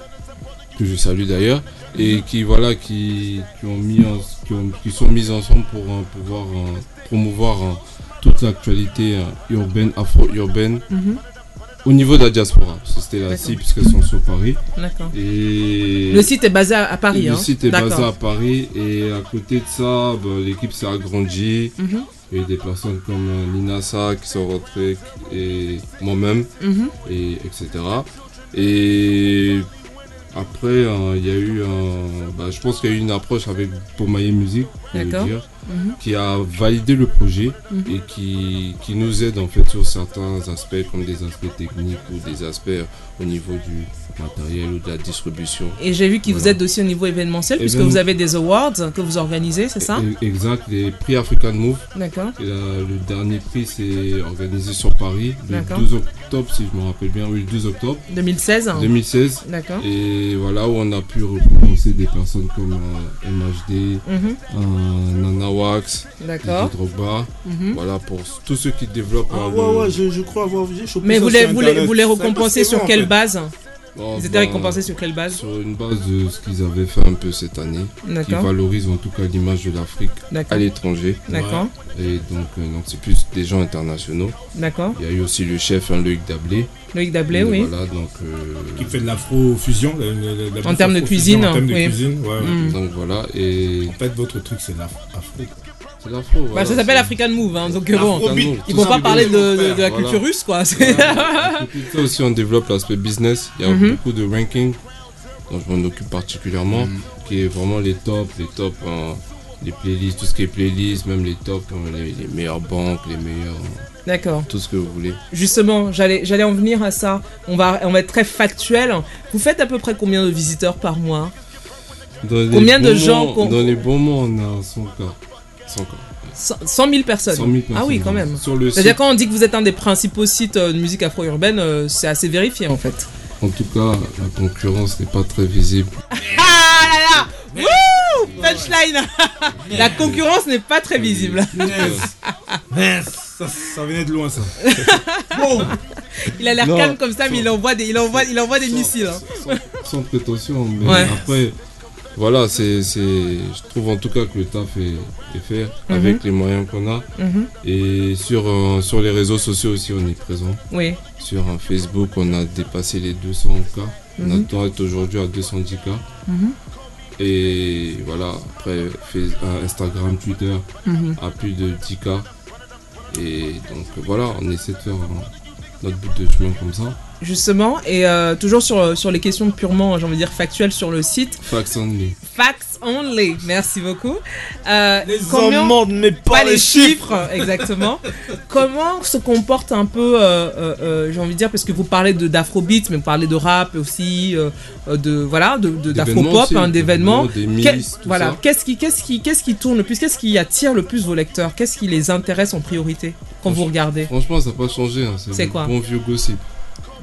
que je salue d'ailleurs, et qui voilà qui, qui ont mis en- qui, ont- qui sont mises ensemble pour euh, pouvoir euh, promouvoir euh, toute l'actualité euh, urbaine, afro-urbaine. Mhm. Au niveau de la diaspora, c'était la cible puisqu'elles sont sur Paris. Et Le site est basé à, Paris, Le hein. site est basé à Paris et à côté de ça, ben, l'équipe s'est agrandie. Il y a eu des personnes comme euh, Lina Sa qui sont rentrées et moi-même, Mhm. et etc. Et après, euh, il y a eu, un- bah, je pense qu'il y a eu une approche avec Pomaye Music, dire, Mhm. qui a validé le projet Mhm. et qui, qui nous aide en fait sur certains aspects, comme des aspects techniques ou des aspects au niveau du matériel ou de la distribution. Et j'ai vu qu'ils vous aident aussi au niveau événementiel, puisque Événement- vous avez des awards que vous organisez, c'est ça E- Exact, les prix African Move. D'accord. Euh, le dernier prix c'est organisé sur Paris le D'accord. 12 octobre, si je me rappelle bien, oui, le 12 octobre 2016 2016. D'accord. Et voilà où on a pu récompenser des personnes comme euh, MHD, euh, Nana Wax, D'accord. Drogba. Mhm. Voilà pour tous ceux qui développent. Ah euh, ouais, ouais, je, je crois avoir chopé Mais vous les, vous les, vous les récompensez sur quelle fait. base? Bon, Ils étaient récompensés sur quelle base Sur une base de ce qu'ils avaient fait un peu cette année. Qui valorise en tout cas l'image de l'Afrique à l'étranger. D'accord. Et donc, euh, donc c'est plus des gens internationaux. D'accord. Il y a eu aussi le chef, hein, Loïc Dablé. Loïc Dablé, oui. Voilà, donc. euh, Qui fait de l'afro-fusion. la- la- la- la En termes de cuisine, En termes de oui. cuisine, ouais. Mm. Donc voilà, et. En fait, votre truc, c'est l'afro. C'est l'afro. Bah, ça s'appelle African Move, hein, donc euh, bon, ils vont pas parler de, la voilà. culture russe, quoi. c'est- À côté de ça aussi, on développe l'aspect business. Il y a Mhm. beaucoup de rankings dont je m'en occupe particulièrement, Mhm. qui est vraiment les tops, les tops, hein, les playlists, tout ce qui est playlist, même les tops, hein, les, les meilleures banques, les meilleurs, D'accord. tout ce que vous voulez. Justement, j'allais, j'allais en venir à ça. On va, on va être très factuel. Vous faites à peu près combien de visiteurs par mois? Dans les Combien de gens mois- Dans les bons mois, on a 100 cas. 100 cas. 100 100 000 personnes. 100 000 Ah oui, personnes, quand même. C'est-à-dire quand on dit que vous êtes un des principaux sites euh, de musique afro-urbaine, euh, c'est assez vérifié en fait. En tout cas, la concurrence n'est pas très visible. Ah là là Wouh Punchline La concurrence n'est pas très visible. Ça, ça venait de loin, ça. Il a l'air calme comme ça, mais il envoie des, il envoie, il envoie des missiles. hein. Sans prétention, mais Ouais. après, voilà, c'est, c'est, je trouve en tout cas que le taf est, est fait Mhm. avec les moyens qu'on a. Mhm. Et sur, euh, sur les réseaux sociaux aussi, on est présent. Oui. Sur un Facebook, on a dépassé les 200 cas. On Mhm. doit être aujourd'hui à 210 cas. Mhm. Et voilà, après euh, Instagram, Twitter, Mhm. à plus de 10 cas. Et donc voilà, on essaie de faire euh, notre bout de chemin comme ça. Justement, et euh, toujours sur, sur les questions purement, j'ai envie de dire, factuelles sur le site. Facts only. Facts only, merci beaucoup. Euh, Les combien- hommes mais pas, les chiffres. exactement. Comment se comporte un peu, euh, euh, euh, j'ai envie de dire, parce que vous parlez de d'afrobeat, mais vous parlez de rap aussi, euh, euh, de voilà, de de- D'événements d'afropop, hein, d'événements. tout voilà, qu'est-ce qui, qu'est-ce qui, qu'est-ce qui tourne le plus, qu'est-ce qui attire le plus vos lecteurs, qu'est-ce qui les intéresse en priorité quand vous regardez? Franchement, ça n'a pas changé. hein, C'est quoi? bon vieux gossip.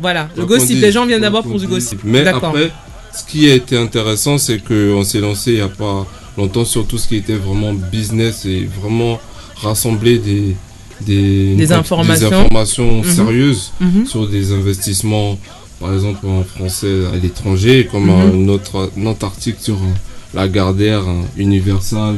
Voilà, le gossip, les gens viennent d'abord pour du gossip. Mais après, ce qui a été intéressant, c'est qu'on s'est lancé il n'y a pas longtemps sur tout ce qui était vraiment business et vraiment rassembler des, des, Des informations. informations Mhm. sérieuses Mhm. sur des investissements, par exemple en français à l'étranger, comme Mhm. un, autre, un autre article sur la Gardère Universal.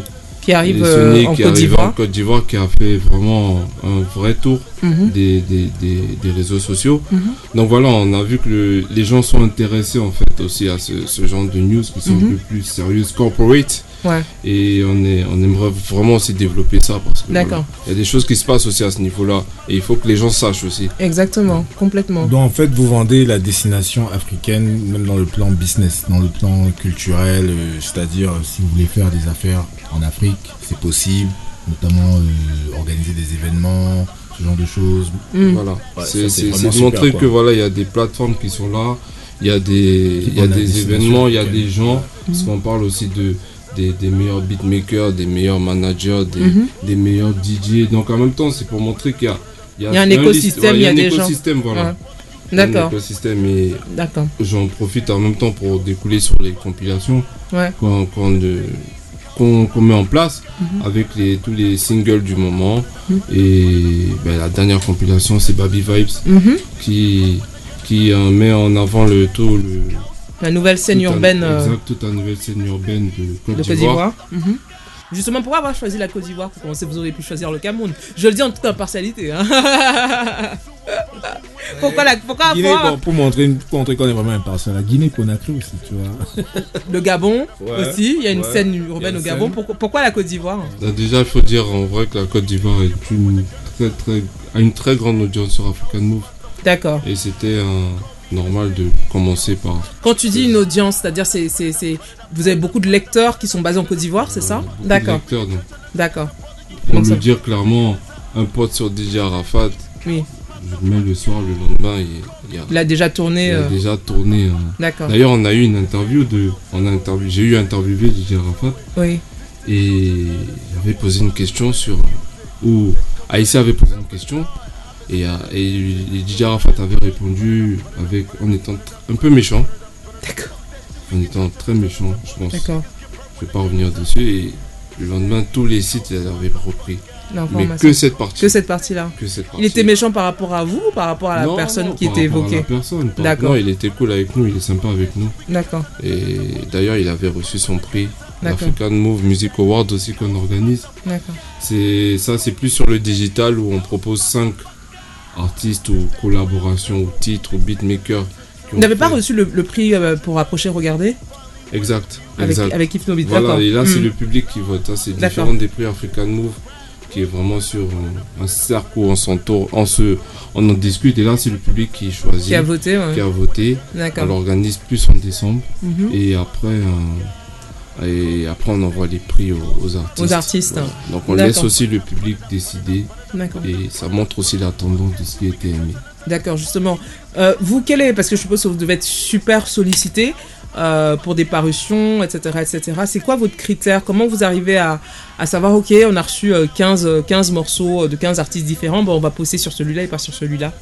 Qui arrive, euh, en qui Côte arrive d'Ivoire. en Côte d'Ivoire, qui a fait vraiment un vrai tour Mhm. des, des, des, des réseaux sociaux. Mhm. Donc voilà, on a vu que le- les gens sont intéressés en fait aussi à ce, ce genre de news qui sont Mhm. un peu plus sérieuses, corporate. Ouais. Et on, est, on aimerait vraiment aussi développer ça parce que D'accord. voilà, il y a des choses qui se passent aussi à ce niveau-là et il faut que les gens sachent aussi. Exactement, complètement. Donc en fait, vous vendez la destination africaine, même dans le plan business, dans le plan culturel, euh, c'est-à-dire euh, si vous voulez faire des affaires en Afrique, c'est possible, notamment euh, organiser des événements, ce genre de choses. Mm. Voilà, Ouais, c'est de super, montrer quoi. que voilà, il y a des plateformes qui sont là, il y a des, il y a des événements, il y a des gens, Mhm. parce qu'on parle aussi de des, des meilleurs beatmakers, des meilleurs managers, des, Mhm. des meilleurs DJ. Donc en même temps, c'est pour montrer qu'il y a, Il y a un écosystème, ouais, il y a un des gens. écosystème, voilà. Ouais. Il y a un D'accord. écosystème et D'accord. j'en profite en même temps pour découler sur les compilations Ouais. qu'on de- qu'on- met en place avec les, tous les singles du moment. Et ben, la dernière compilation, c'est Baby Vibes qui, qui euh, met en avant le tout. Le, La nouvelle scène un- urbaine euh, Exact, toute la nouvelle scène urbaine de Côte de Côte d'Ivoire. Justement, pourquoi avoir choisi la Côte d'Ivoire pour commencer Vous auriez pu choisir le Cameroun. Je le dis en toute impartialité. hein. pourquoi la, pourquoi, Guinée, pourquoi- pour, pour montrer, montrer qu'on est vraiment impartial. La Guinée Conakry aussi, tu vois. le Gabon Ouais, aussi Il y a une ouais. scène urbaine au Gabon. scène. Pourquoi, pourquoi la Côte d'Ivoire? Euh, Déjà, il faut dire en vrai que la Côte d'Ivoire est une très, très, a une très grande audience sur African Move. D'accord. Et c'était euh, normal de commencer par. Quand tu dis une audience, c'est-à-dire c'est, c'est, c'est- vous avez beaucoup de lecteurs qui sont basés en Côte d'Ivoire, c'est ça beaucoup de D'accord. lecteurs, donc. D'accord. Pour Donc le ça- dire clairement, un pote sur DJ Arafat, Oui. je le mets le soir, le lendemain, il, il y a, Il a déjà tourné. il a euh, déjà tourné. hein. D'accord. D'ailleurs, on a eu une interview de. On a interview, j'ai eu interviewé DJ Arafat Oui. et j'avais posé une question sur. Ou Aïssa avait posé une question et, euh, et, et DJ Arafat avait répondu avec, en étant un peu méchant. D'accord. En étant très méchant, je pense. D'accord. Je vais pas revenir dessus et le lendemain, tous les sites avaient repris. Mais que cette partie. Que cette partie-là. Que cette Il partie. était méchant par rapport à vous ou par rapport à la Non, personne non, qui était évoquée personne. D'accord. Non, il était cool avec nous, il est sympa avec nous. D'accord. Et d'ailleurs, il avait reçu son prix. D'accord. L'African Move Music Award aussi qu'on organise. D'accord. C'est ça, c'est plus sur le digital où on propose 5 artistes ou collaborations ou titres ou beatmakers. Vous n'avez pas reçu le, le prix euh, pour approcher, regarder Exact. Avec, avec Voilà, et là, c'est Hmm. le public qui vote. C'est différent des prix African Move qui est vraiment sur un, un cercle où on s'entoure, on, se, on en discute. Et là, c'est le public qui choisit. Qui a voté, ouais. Qui a voté. On l'organise plus en décembre. Mhm. Et après. euh, et après, on envoie les prix aux, aux artistes. Aux artistes. Voilà. Donc, on laisse aussi le public décider. D'accord. Et ça montre aussi la tendance de ce qui a été aimé. D'accord, justement. Euh, vous, quel est, parce que je suppose que vous devez être super sollicité euh, pour des parutions, etc., etc. C'est quoi votre critère? Comment vous arrivez à, à savoir, ok, on a reçu euh, 15, euh, 15 morceaux de 15 artistes différents, bon, on va poster sur celui-là et pas sur celui-là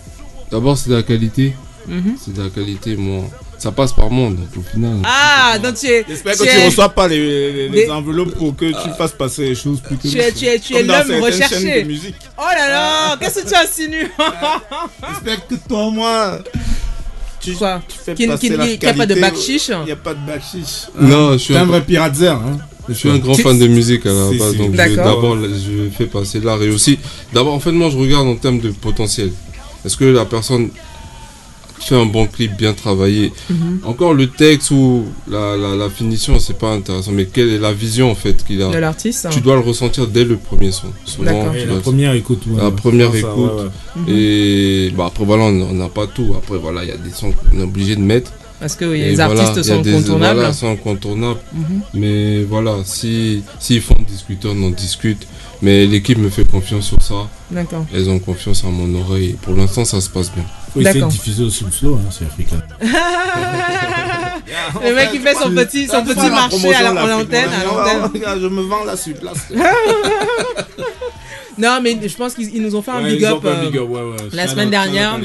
D'abord, c'est de la qualité. Mhm. C'est de la qualité, moi. Ça passe par moi, donc au final. Ah, donc tu es. J'espère que tu es- reçois pas les, les- les Des- enveloppes pour que tu fasses passer les choses plus que Tu es, tu es, tu es l'homme recherché. chaînes de musique. Oh là là, qu'est-ce que tu insinues J'espère que toi, moi, tu, Quoi? tu fais Qu'il- passer qu'il- la qu'il y a pas de backchiche Il n'y a pas de backchiche. Non, je suis T'es un- vrai piratzer. Hein? Je suis un grand Tu- fan de musique à la Si, base, si. donc d'abord je fais passer l'art et aussi, d'abord en fait moi je regarde en termes de potentiel. Est-ce que la personne fait un bon clip bien travaillé Mhm. Encore le texte ou la, la, la finition c'est pas intéressant, mais quelle est la vision en fait qu'il a De l'artiste Tu dois le ressentir dès le premier son. Souvent, tu dois- la première écoute, ouais. la première Ça, écoute. ouais, ouais. Mhm. Et bah après voilà on on n'a pas tout. Après voilà il y a des sons qu'on est obligé de mettre. Parce que les voilà, artistes sont des- incontournables. Voilà, sont incontournables. Mhm. Mais voilà, si s'ils font discuter, on en discute. Mais l'équipe me fait confiance sur ça. D'accord. Elles ont confiance en mon oreille. Pour l'instant, ça se passe bien. Faut essayer de D'accord. diffuser aussi le hein, c'est africain. Le mec il fait son petit, son petit marché à la- en antenne, à l'antenne. Je me vends là sur place. Non, mais je pense qu'ils ils nous ont fait un Ouais, big up, euh, big up, ouais, ouais. la semaine out, dernière.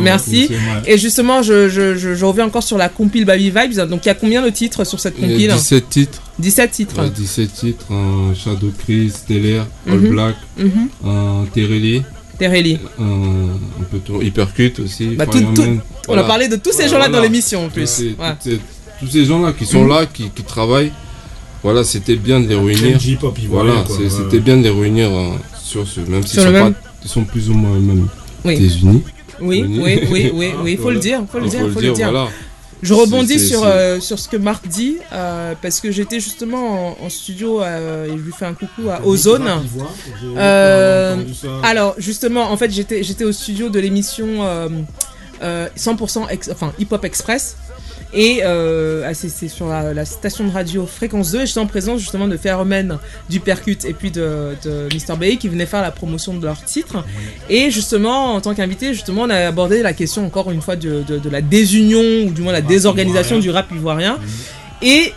Merci. Et justement, je, je, je, je reviens encore sur la compile Baby Vibes. Donc, il y a combien de titres sur cette Il y a compile 17 titres. 17 titres. Ouais, 17 titres. Un Shadow Chris, Stellaire, All Mhm. Black, un Terrelli, Terrelli. un, un peu tout, Hypercut aussi. Bah, tout- on a parlé de tous ces gens-là dans l'émission en plus. Tous ces- Ouais. toutes ces- tous ces gens-là qui sont Mhm. là, qui, qui travaillent. Voilà, c'était bien de les réunir. Voilà, c'était bien de les réunir sur ce, même s'ils sont, pas- ils sont plus ou moins même Oui. des unis. Oui, Unis. oui, oui, oui, oui, il faut le dire, faut le Il dire, faut le dire. voilà. Je rebondis sur, euh, sur ce que Marc dit, euh, parce que j'étais justement en, en studio euh, et je lui fais un coucou à Ozone. Euh, alors, justement, en fait, j'étais j'étais au studio de l'émission euh, euh, 100% ex- enfin, Hip Hop Express. Et euh, ah, c'est sur la, la station de radio Fréquence 2 et j'étais en présence justement de Phénomène du Percute et puis de, de Mr. Bay qui venaient faire la promotion de leur titre. Et justement, en tant qu'invité, justement, on a abordé la question encore une fois de, de- de la désunion ou du moins la désorganisation du rap ivoirien. Et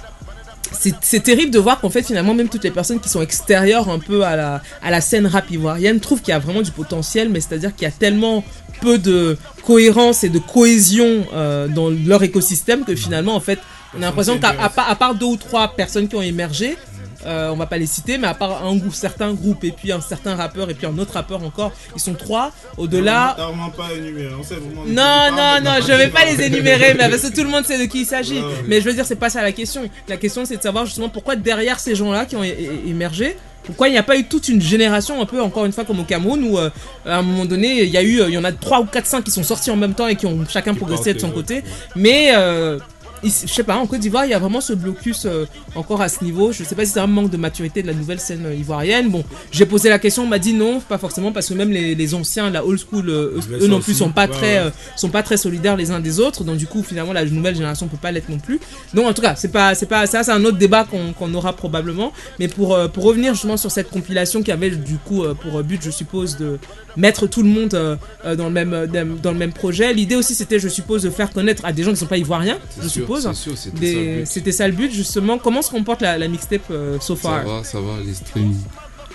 c'est c'est terrible de voir qu'en fait finalement même toutes les personnes qui sont extérieures un peu à la, à la scène rap ivoirienne trouvent qu'il y a vraiment du potentiel mais c'est à dire qu'il y a tellement peu de cohérence et de cohésion euh, dans leur écosystème que finalement en fait on a l'impression qu'à à part, deux ou trois personnes qui ont émergé on va pas les citer, mais à part un groupe, certains groupes, et puis un certain rappeur, et puis un autre rappeur encore, ils sont trois. Au-delà, vraiment pas énuméré, on sait vraiment- non, non, non, je vais pas les énumérer, mais parce que tout le monde sait de qui il s'agit. Ouais, ouais. Mais je veux dire, c'est pas ça la question. La question, c'est de savoir justement pourquoi derrière ces gens-là qui ont émergé, pourquoi il n'y a pas eu toute une génération, un peu encore une fois comme au Cameroun, où euh, à un moment donné, il y a eu, euh, il y en a trois ou quatre, cinq qui sont sortis en même temps et qui ont chacun progressé de son côté. Mais euh, ici- je sais pas, en Côte d'Ivoire, il y a vraiment ce blocus euh, encore à ce niveau. Je sais pas si c'est un manque de maturité de la nouvelle scène euh, ivoirienne. Bon, j'ai posé la question, on m'a dit non, pas forcément, parce que même les, les anciens, la old school, euh, eux, non plus aussi. sont pas Ouais, très, ouais. sont pas très solidaires les uns des autres. Donc du coup, finalement, la nouvelle génération peut pas l'être non plus. Donc en tout cas, c'est pas, c'est pas, ça, c'est un autre débat qu'on aura probablement. Mais pour pour revenir justement sur cette compilation qui avait du coup pour but, je suppose, de mettre tout le monde dans le même dans le même projet. L'idée aussi, c'était, je suppose, de faire connaître à des gens qui sont pas ivoiriens, C'est je sûr, suppose. C'était ça le but. C'était ça le but justement. Comment se comporte la, la mixtape euh, so Ça far? va, ça va, les streams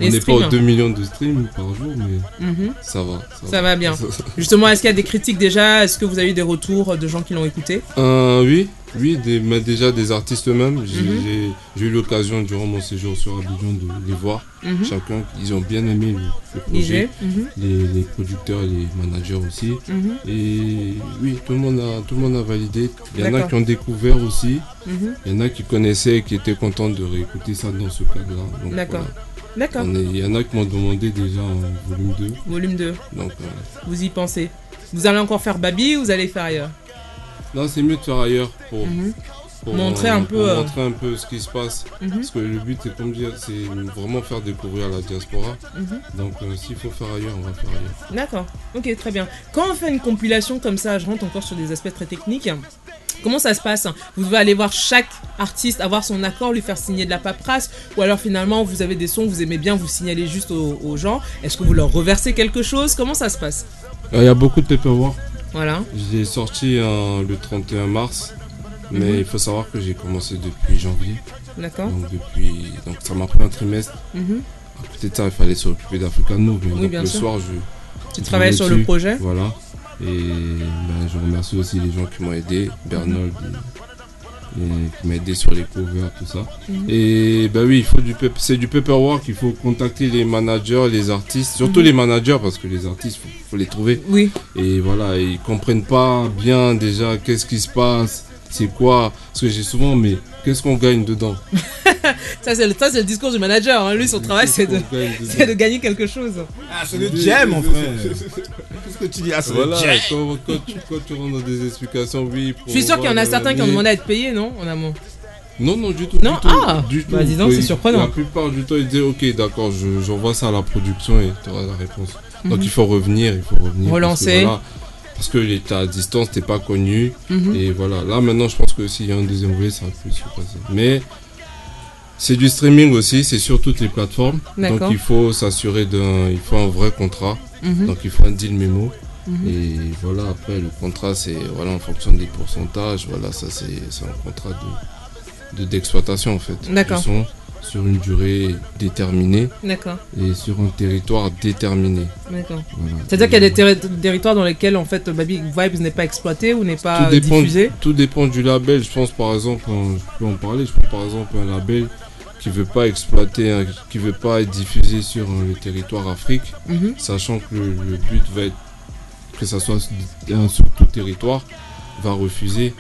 On n'est pas aux streams. 2 millions de streams par jour, mais Mhm. ça va. Ça va bien. Justement, est-ce qu'il y a des critiques déjà? Est-ce que vous avez eu des retours de gens qui l'ont écouté? Euh, oui, oui, des, mais déjà des artistes eux-mêmes. J'ai Mhm. j'ai- eu l'occasion durant mon séjour sur Abidjan de les voir. Mhm. Chacun, ils ont bien aimé le, projet. les, les producteurs et les managers aussi. Et oui, tout le, monde a, tout le monde a validé. Il y en a qui ont découvert aussi. Il y en a qui connaissaient et qui étaient contents de réécouter ça dans ce cadre-là. D'accord. voilà. D'accord. Il y en a qui m'ont demandé déjà en volume 2. Volume 2. Donc, euh, Vous y pensez Vous allez encore faire Babi ou vous allez faire ailleurs Non, c'est mieux de faire ailleurs pour, Mhm. pour, Montrer euh, un peu, pour euh, montrer un peu ce qui se passe. Mhm. Parce que le but, c'est comme dire, c'est vraiment faire découvrir la diaspora. Mhm. Donc, euh, s'il faut faire ailleurs, on va faire ailleurs. D'accord, ok, très bien. Quand on fait une compilation comme ça, je rentre encore sur des aspects très techniques. Comment ça se passe Vous devez aller voir chaque artiste, avoir son accord, lui faire signer de la paperasse Ou alors finalement, vous avez des sons, vous aimez bien, vous signalez juste aux, aux gens Est-ce que vous leur reversez quelque chose? Comment ça se passe? Euh, Il y a beaucoup de paperwork. Voilà. J'ai sorti euh, le 31 mars, mais Mhm. il faut savoir que j'ai commencé depuis janvier. D'accord. Donc depuis, donc ça m'a pris un trimestre. Mhm. À côté de ça, il fallait s'occuper d'African Move. Oui, donc bien le sûr. soir, je Tu travailles sur le projet? Voilà. Et ben, je remercie aussi les gens qui m'ont aidé, Bernold, et- et qui m'a aidé sur les covers, tout ça. Mhm. Et bah oui, il faut du c'est du paperwork, il faut contacter les managers, les artistes, surtout Mhm. les managers parce que les artistes, faut, faut les trouver. Oui. Et voilà, ils comprennent pas bien déjà qu'est-ce qui se passe, c'est quoi? Parce que j'ai souvent, mais qu'est-ce qu'on gagne dedans? Ça, c'est le, ça, c'est le discours du manager. hein. Lui, son travail, c'est de, de gagner quelque chose. Ah, c'est le jam, mon frère. Qu'est-ce que tu dis? Ah, c'est Voilà, le quand, quand tu, quand tu rentres dans des explications, oui. Je suis sûr qu'il y en a certains qui ont demandé à être payés, non En amont? Non, non, du tout. Non? du tout, Ah du tout. Bah, dis donc, c'est surprenant. La plupart du temps, ils disent Ok, d'accord, je- j'envoie ça à la production et tu auras la réponse. Donc Mhm. il faut revenir, il faut revenir. Relancer. Parce que, voilà, parce que à distance, t'es pas connu. Mhm. Et voilà, là maintenant, je pense que s'il y a un deuxième volet, ça plus se passer. Mais c'est du streaming aussi, c'est sur toutes les plateformes. Donc il faut s'assurer d'un. Il faut un vrai contrat. Mhm. Donc il faut un deal mémo. Mhm. Et voilà, après le contrat, c'est voilà, en fonction des pourcentages. Voilà, ça c'est un contrat de de- d'exploitation en fait. D'accord. Sur une durée déterminée et sur un territoire déterminé. D'accord. Voilà. C'est-à-dire qu'il y a des terri- territoires dans lesquels en fait Baby Vibes n'est pas exploité ou n'est pas tout dépend, diffusé? tout dépend du label. Je pense par exemple, hein, je peux en parler. Je pense par exemple un label qui veut pas exploiter, qui veut pas être diffusé sur euh, le territoire Afrique, Mhm. sachant que le, le but va être que ça soit sur tout territoire, va refuser.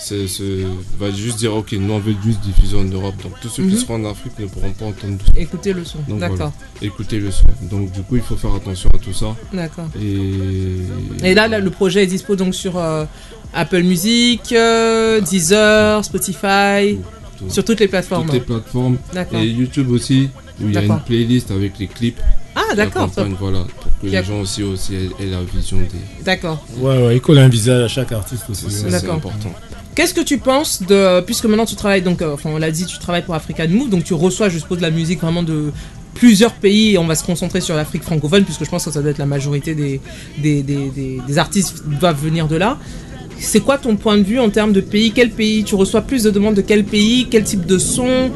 C'est, c'est- va juste dire ok, nous on veut juste diffuser en Europe. Donc tous ceux Mhm. qui seront en Afrique ne pourront pas entendre. Écoutez le son. Donc, D'accord. voilà. Écoutez le son. Donc du coup il faut faire attention à tout ça. D'accord. Et, Et là, là, le projet est dispo donc sur euh, Apple Music, euh, Deezer, Spotify, tout. sur toutes les plateformes. toutes les plateformes. D'accord. Et YouTube aussi, où il y a une playlist avec les clips. Ah, d'accord. Voilà, pour que Qui les gens aussi, aussi aient, aient la vision des. D'accord. Ouais, ouais, il colle un visage à chaque artiste aussi. C'est, important. Qu'est-ce que tu penses de. Puisque maintenant tu travailles, donc, euh, enfin on l'a dit, tu travailles pour African Move, donc tu reçois, je suppose, de la musique vraiment de plusieurs pays et on va se concentrer sur l'Afrique francophone, puisque je pense que ça doit être la majorité des, des, des, des- des artistes doivent venir de là. C'est quoi ton point de vue en termes de pays? Quel pays? Tu reçois plus de demandes de quel pays? Quel type de son?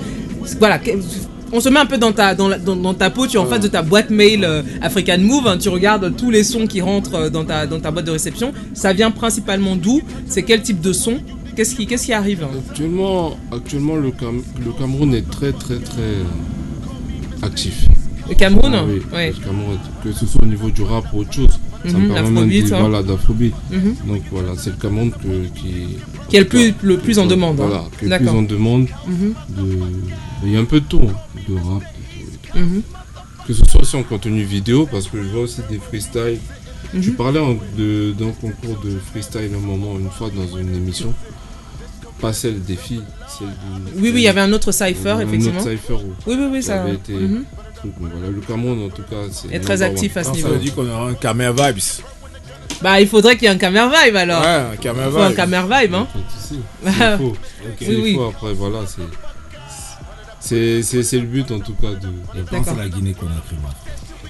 Voilà. On se met un peu dans ta, dans, la- dans, dans ta peau, tu es en face de ta boîte mail euh, African Move, hein, tu regardes tous les sons qui rentrent euh, dans ta, dans ta boîte de réception. Ça vient principalement d'où? C'est quel type de son? Qu'est-ce qui, qu'est-ce qui arrive Actuellement, actuellement le, Cam- le Cameroun est très, très, très actif. Le Cameroun Ah oui, Ouais. le Cameroun, que ce soit au niveau du rap ou autre chose. Ça Mhm, me permet même l'afrobeat, de- hein. Voilà, d'afrobeat. Mhm. Donc voilà, c'est le Cameroun que- qui. Qui est le plus- le plus en demande, hein. Voilà, qui est le plus en demande. Mhm. de- Il y a un peu de tout, hein, de rap, de tout et tout. Mhm. Que ce soit aussi en contenu vidéo, parce que je vois aussi des freestyles. Je Mhm. parlais d'un concours de freestyle un moment, une fois dans une émission. Pas celle des filles, celle du- Oui, oui, il y avait un autre cypher, un effectivement. autre cypher où- Oui, oui, oui, qui ça- avait été mhm. truc, donc voilà, le Cameroun en tout cas, c'est Est très actif à ce Non, niveau. Ça veut dire qu'on aura un Camer Vibes. Bah, il faudrait qu'il y ait un camera vibe alors. Ouais, un camera Il faut un vibe. camera vibe, hein. Faut. oui, oui. après, voilà, c'est. C'est, c'est, c'est le but en tout cas de. Je pense à la Guinée-Conakry, moi.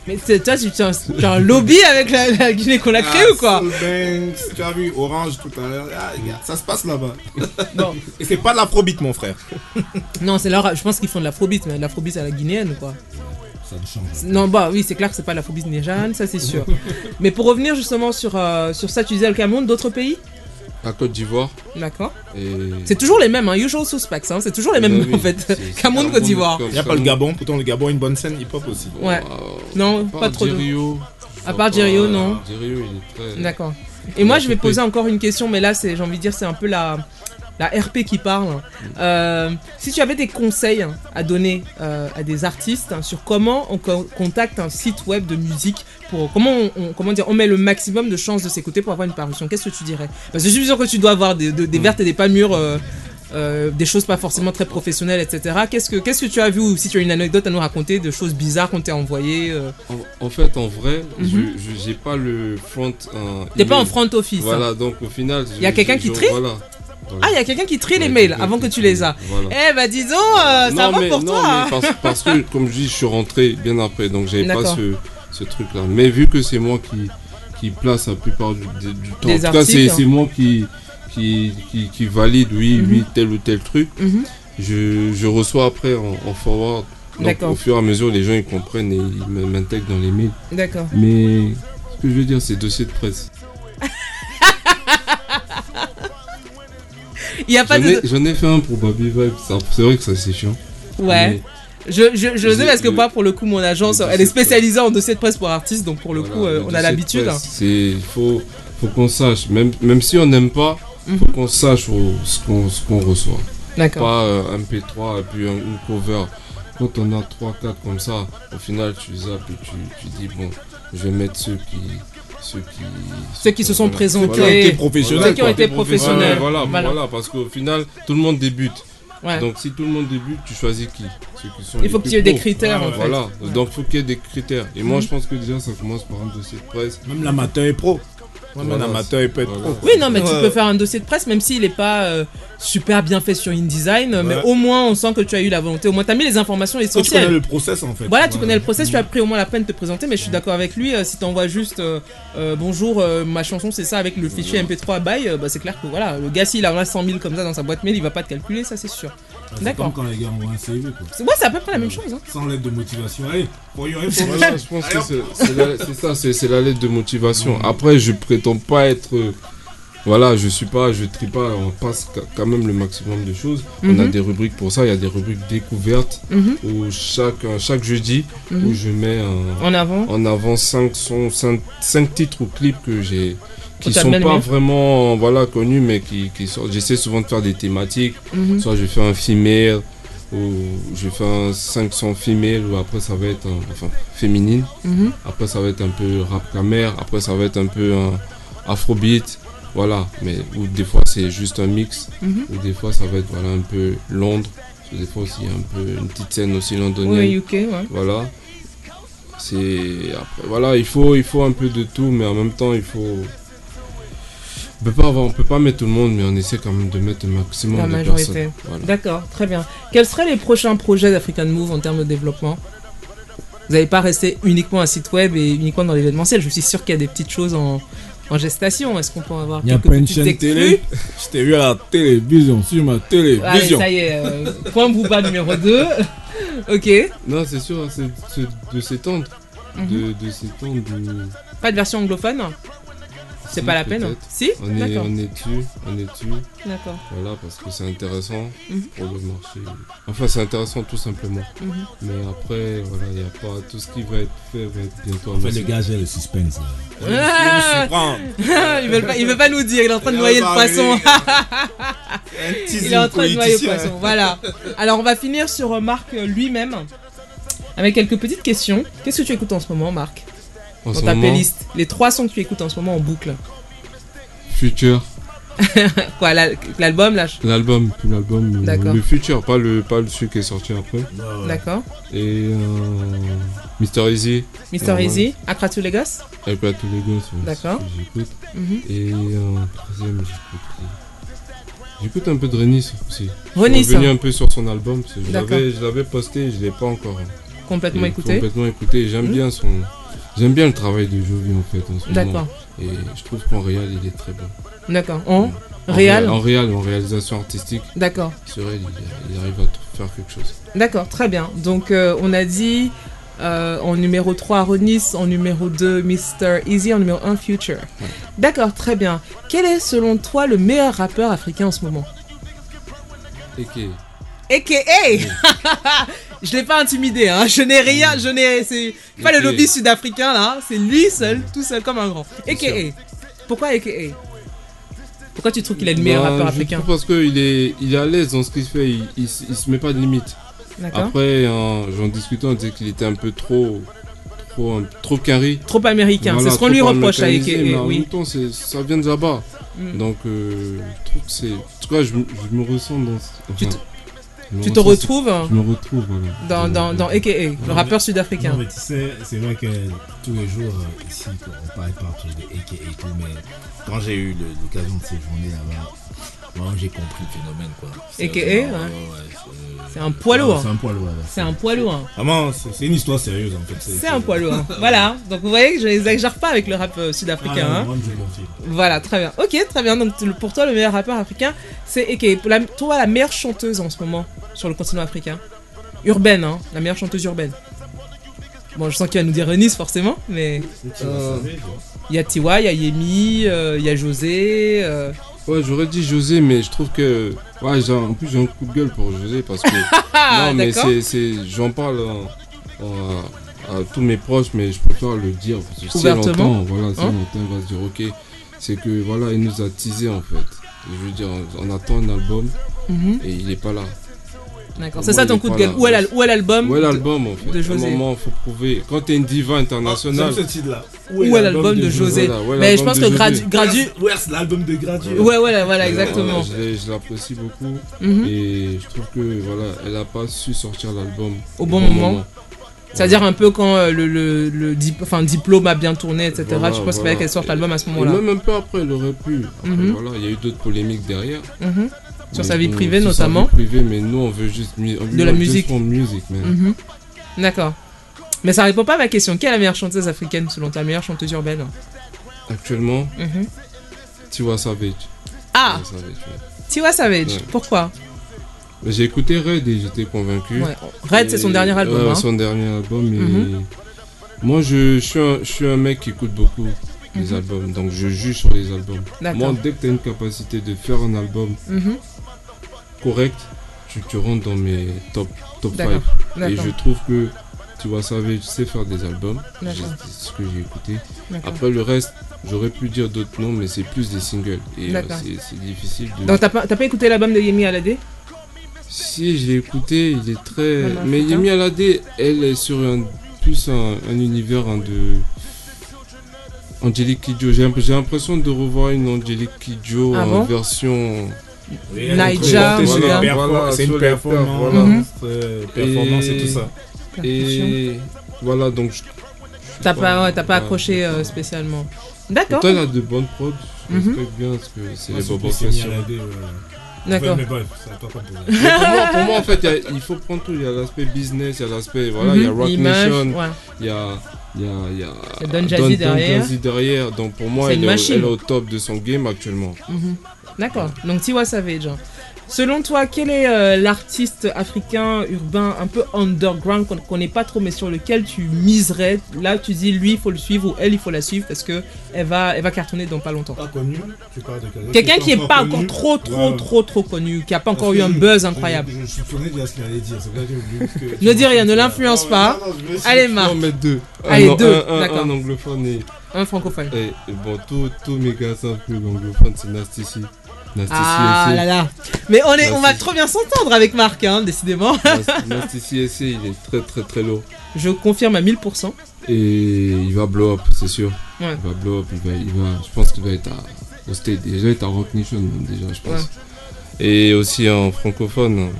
Mais toi, tu tu as, un- tu as un lobby avec la, la Guinée qu'on a créé ou quoi Tu as vu Orange tout à l'heure. Ah, ça se passe là-bas. Bon. Et c'est pas de l'afrobeat, mon frère. Non, c'est leur. Je pense qu'ils font de l'afrobeat, mais de l'afrobeat à la guinéenne, quoi. Ça change. Non, bah oui, c'est clair que c'est pas la phobie nigériane, ça c'est sûr. Mais pour revenir justement sur, euh, sur ça, tu disais le Cameroun, d'autres pays? La Côte d'Ivoire. D'accord. Et... C'est toujours les mêmes, hein, usual suspects, hein, c'est toujours les mêmes oui, en fait. Cameroun, Côte d'Ivoire. Il n'y a pas le Gabon, pourtant le Gabon a une bonne scène hip-hop aussi. Ouais. Non, pas trop de. Rio. À part Jirio, non. Jirio, il est très. D'accord. Et moi, je vais poser encore une question, mais là, c'est, j'ai envie de dire, c'est un peu la, la RP qui parle. Euh, si tu avais des conseils à donner euh, à des artistes sur comment on co- contacte un site web de musique, pour comment on, on- comment dire, on met le maximum de chances de côtés pour avoir une parution, qu'est-ce que tu dirais? Parce que je suis sûr que tu dois avoir des, de- des vertes et des pas mûres. euh, des choses pas forcément très professionnelles, etc. Qu'est-ce que, qu'est-ce que tu as vu ou si tu as une anecdote à nous raconter de choses bizarres qu'on t'a envoyées euh, En, en fait, en vrai, Mhm. je je- j'ai pas le front. euh, T'es pas en front office, hein. Voilà, donc au final. Y a quelqu'un qui trie Voilà. Ah, il y a quelqu'un qui trie les mails avant que tu les as. Voilà. Eh bah disons, euh, ça va mais, pour non, toi. mais parce, parce que, comme je dis, je suis rentré bien après, donc j'avais pas ce, ce truc-là. Mais vu que c'est moi qui, qui place la plupart du, du- du temps, Des en tout cas, c'est moi qui, qui, qui, qui valide, oui, Mhm. oui, tel ou tel truc. Mhm. je, je reçois après en, en forward. Donc, D'accord. au fur et à mesure, les gens ils comprennent et ils m'intègrent dans les mails. D'accord. Mais ce que je veux dire, c'est dossier de presse. Il y a pas J'en de. ai, j'en ai fait un pour Baby Vibe, c'est vrai que ça c'est chiant. Ouais. Mais- Je, je, je le sais parce que moi, pour le coup, mon agence, le elle est spécialisée en dossier de presse pour artistes, donc pour le coup, euh, on a l'habitude. presse, C'est, il faut, faut qu'on sache, même, même si on n'aime pas, Mhm. faut qu'on sache ce qu'on, ce qu'on reçoit. D'accord. Pas euh, un P3 et puis un- une cover. Quand on a 3-4 comme ça, au final tu zappes et tu, tu dis bon, je vais mettre ceux qui. Ceux qui, Ceux qui se sont présentés. Voilà. Ceux qui ont été professionnels, Voilà. Ceux qui ont été professionnels. Voilà, Voilà. voilà, parce qu'au final, tout le monde débute. Ouais. Donc si tout le monde débute, tu choisis qui? Ceux qui sont Il faut qu'il y ait des critères, en fait. Voilà, Ouais. donc il faut qu'il y ait des critères. Et moi Mhm. je pense que déjà ça commence par un dossier de presse. Même l'amateur est pro. Voilà, un amateur il peut être voilà. pro. Oui, non, mais tu peux faire un dossier de presse, même s'il n'est pas euh, super bien fait sur InDesign, mais au moins on sent que tu as eu la volonté, au moins tu as mis les informations Toi, tu essentielles. connais le process en fait. Voilà, tu Ouais. connais le process, tu as pris au moins la peine de te présenter, mais je suis d'accord avec lui. euh, si tu envoies juste euh, euh, bonjour, euh, ma chanson c'est ça avec le fichier MP3 by, euh, bah, c'est clair que voilà, le gars s'il a 100 000 comme ça dans sa boîte mail, il va pas te calculer, ça c'est sûr. C'est D'accord. quand les gars envoient un CV quoi. C'est- Ouais, c'est à peu près la même chose. hein. Sans lettre de motivation. Allez, pour y Voilà, je pense que c'est- c'est la- c'est ça, c'est c'est la lettre de motivation. Après, je prétends pas être. euh, Voilà, je suis pas, je trie pas, on passe quand même le maximum de choses. On a Mhm. des rubriques pour ça, il y a des rubriques découvertes Mhm. où chaque, chaque jeudi, Mhm. où je mets un- En avant. en avant 5 sons, 5, titres ou clips que j'ai qui t'as sont pas vraiment voilà connus mais qui, qui sortent. J'essaie souvent de faire des thématiques. Mhm. Soit je fais un female ou je fais un 5 sons female ou après ça va être un- enfin féminine. Mhm. Après ça va être un peu rap camère, après ça va être un peu un afrobeat. Voilà, mais ou des fois c'est juste un mix, Mhm. ou des fois ça va être voilà un peu Londres, des fois aussi un peu une petite scène aussi londonienne. Oui, UK, ouais. Voilà. C'est voilà, il faut il faut un peu de tout, mais en même temps il faut on peut pas avoir, on peut pas mettre tout le monde, mais on essaie quand même de mettre le maximum La de majorité. personnes. Voilà. D'accord, très bien. Quels seraient les prochains projets d'African Move en termes de développement? Vous n'allez pas rester uniquement un site web et uniquement dans l'événementiel. Je suis sûr qu'il y a des petites choses en, en gestation. Est-ce qu'on peut avoir Il n'y a quelques pas une chaîne télé. Je t'ai vu à la télévision, sur ma Allez, télévision. ça y est, euh, point Booba numéro 2. ok. Non, c'est sûr, c'est de s'étendre. Mhm. De, de s'étendre. de- Pas de version anglophone? C'est Si, pas la peine peut-être. Si on est, D'accord. on est dessus, on est dessus. D'accord. Voilà, parce que c'est intéressant Mhm. pour le marché. Enfin, c'est intéressant tout simplement. Mhm. Mais après, voilà, il n'y a pas tout ce qui va être fait va être bientôt En fait, gars, j'ai le suspense. Ah il, veut pas, il veut pas nous dire, il est en train de noyer le poisson. il est en train de noyer le poisson. Voilà. Alors on va finir sur euh, Marc euh, lui-même avec quelques petites questions. Qu'est-ce que tu écoutes en ce moment, Marc? En Dans ta moment, playlist. Les trois sons que tu écoutes en ce moment en boucle. Future, Quoi, la- l'album là je- l'album, l'album, euh, D'accord. le futur, pas le, pas le celui qui est sorti après. D'accord. Et euh, Mr. Easy. Mr. normal. Easy, Accra to Lagos Avec pas tous les gosses, D'accord. j'écoute. Mhm. Et euh, troisième, j'écoute. qui J'écoute un peu de Renis aussi. Renis, Je suis revenu hein. un peu sur son album. parce que Je D'accord. l'avais, je l'avais posté, je l'ai pas encore hein, Complètement euh, écouté. Complètement écouté. J'aime Mhm. bien son, j'aime bien le travail de Jovi en fait en ce moment. D'accord. Et je trouve qu'en réel il est très bon. D'accord. En En réel ré- En réel, en réalisation artistique. D'accord. Sur elle, il, il arrive à faire quelque chose. D'accord, très bien. Donc euh, on a dit Euh, en numéro 3, Ronis. En numéro 2, Mr. Easy. En numéro 1, Future. D'accord, très bien. Quel est selon toi le meilleur rappeur africain en ce moment? AKA Je l'ai pas intimidé, hein. je n'ai rien, je n'ai. C'est pas le lobby sud-africain là, c'est lui seul, tout seul comme un grand. AKA. Pourquoi AKA Pourquoi tu trouves qu'il est le meilleur Bah, rappeur je africain? Parce qu'il est, il est à l'aise dans ce qu'il fait, il, il, se met pas de limite. Après, hein, j'en discutais, on disait qu'il était un peu trop. Trop, trop carré. Trop américain, Voilà, c'est ce qu'on lui reproche à AKA, mais en oui. même temps, ça vient de là-bas. Mm. Donc, euh, je trouve que c'est. En tout cas, je, me- je me ressens dans. enfin, tu te retrouves Je me retrouve, voilà. Dans, dans, dans AKA, le rappeur sud-africain. Non, mais tu sais, c'est vrai que tous les jours, euh, ici, on parle partout de AK et tout, mais quand j'ai eu l'occasion de séjourner là-bas, moi j'ai compris le phénomène, quoi. Ouais. ouais, c'est- C'est un poids lourd. C'est un poids lourd. ouais. C'est un poids lourd. hein. Vraiment, c'est une histoire sérieuse en fait. C'est un poids lourd. Voilà, donc vous voyez que je n'exagère pas avec le rap euh, sud-africain. Ah, hein. Voilà, très bien. Ok, très bien. Donc pour toi, le meilleur rappeur africain, c'est la- toi, la meilleure chanteuse en ce moment sur le continent africain? Urbaine, hein La meilleure chanteuse urbaine. Bon, je sens qu'il va nous dire Renis forcément, mais. Euh. Il y a Tiwa, il y a Yemi, euh, il y a José. euh, Ouais, j'aurais dit José, mais je trouve que. Ouais, en plus, j'ai un coup de gueule pour José parce que. non, mais c'est-. J'en parle en- à, à tous mes proches, mais je préfère le dire. Parce que si entend, voilà, si Hein elle va se dire, ok, c'est que voilà, il nous a teasé en fait. Je veux dire, on, on attend un album Mhm. et il est pas là. D'accord, c'est ça ton coup de gueule. là. Où est l'album Où est de- l'album en fait de À un José moment, faut prouver. Quand t'es une diva internationale. Ce titre-là. Où est l'album de José Voilà, Mais je pense que José Gradu. Gradu... Ouais, c'est l'album de Gradu? Ouais, ouais, voilà, exactement. voilà, je l'apprécie beaucoup Mhm. et je trouve que voilà, elle a pas su sortir l'album Au bon moment. C'est-à-dire un peu quand euh, le, le, le dip- enfin, diplôme a bien tourné, etc. Voilà, je pense qu'il voilà. fallait qu'elle sorte l'album à ce moment-là? même un peu après, elle aurait pu. Après, Mhm. voilà, il y a eu d'autres polémiques derrière. Mhm. Sur sa vie privée, sur notamment. Sa vie privée, mais nous, on veut juste mu- on De la musique. Mhm. D'accord. Mais ça répond pas à ma question. Quelle est la meilleure chanteuse africaine selon ta meilleure chanteuse urbaine? Actuellement, Mhm. Tiwa Savage. Ah Tiwa Savage, ouais. Tiwa Savage. Ouais. Pourquoi? J'ai écouté Red et j'étais convaincu. Ouais. Red, c'est son dernier album, Ouais, hein. son dernier album. Et Mhm. Moi, je, je suis un, je suis un mec qui écoute beaucoup les Mhm. albums, donc je juge sur les albums. D'accord. Moi, dès que tu as une capacité de faire un album. Correct, tu, tu rentres dans mes top, top 5. D'accord, Et je trouve que tu vas Savage sait faire des albums. C'est ce que j'ai écouté. Après, le reste, j'aurais pu dire d'autres noms, mais c'est plus des singles. Et euh, c'est difficile de. Donc t'as pas, t'as pas écouté l'album de Yemi Alade? Si, je l'ai écouté, il est très. Mais. Yemi Alade, elle est sur un, plus un, un univers hein, de. Angélique Kidjo. J'ai l'impression de revoir une Angélique Kidjo Ah en bon? version. Oui, est Naija, Voilà, voilà, C'est une performance, voilà. Mhm. euh, performance et, Et- tout ça. Et voilà, donc. T'as pas, ouais, t'as pas Ouais, accroché euh, spécialement. D'accord. Pourtant, il a de bonnes prods. Je Mhm. respecte bien parce que c'est Moi, les bobos ouais. D'accord. Toi pour, moi, pour moi, en fait, il y a- il faut prendre tout. Il y a l'aspect business, il y a l'aspect. Voilà, il y a Mhm, Rock l'image, Nation, ouais. il y a. Il y a, il y a Il y a Don Jazzy derrière. Jazzy derrière. Donc pour moi, C'est elle est, au- elle est au top de son game actuellement. Mhm. D'accord. Donc Tiwa Savage. Selon toi, quel est euh, l'artiste africain urbain un peu underground qu'on ne connaît pas trop, mais sur lequel tu miserais? Là, tu dis lui, il faut le suivre ou elle, il faut la suivre parce que elle va, elle va cartonner dans pas longtemps. Pas connu, de quelqu'un qui est pas encore trop, trop, Ouais. trop, trop connu, qui a pas encore eu un je- buzz je- incroyable. Je, je soupçonnais déjà ce qu'il allait dire. Que Ne dis rien, ne l'influence pas. non, non, suis- Allez, Marc. Deux. Allez, Ah non, deux, un, un, d'accord. un anglophone et. Un francophone. et- et bon, tous mes gars l'anglophone c'est. Nasty Ah là là. Mais on, est, on va trop bien s'entendre avec Marc, hein, décidément. C, SC, il est très très très lourd. Je confirme à 1000%. Et il va blow up, c'est sûr. Ouais. Il va blow up, il va, il va, je pense qu'il va être à, au State, déjà il être à Rock Nation même déjà, je pense. Et aussi en francophone,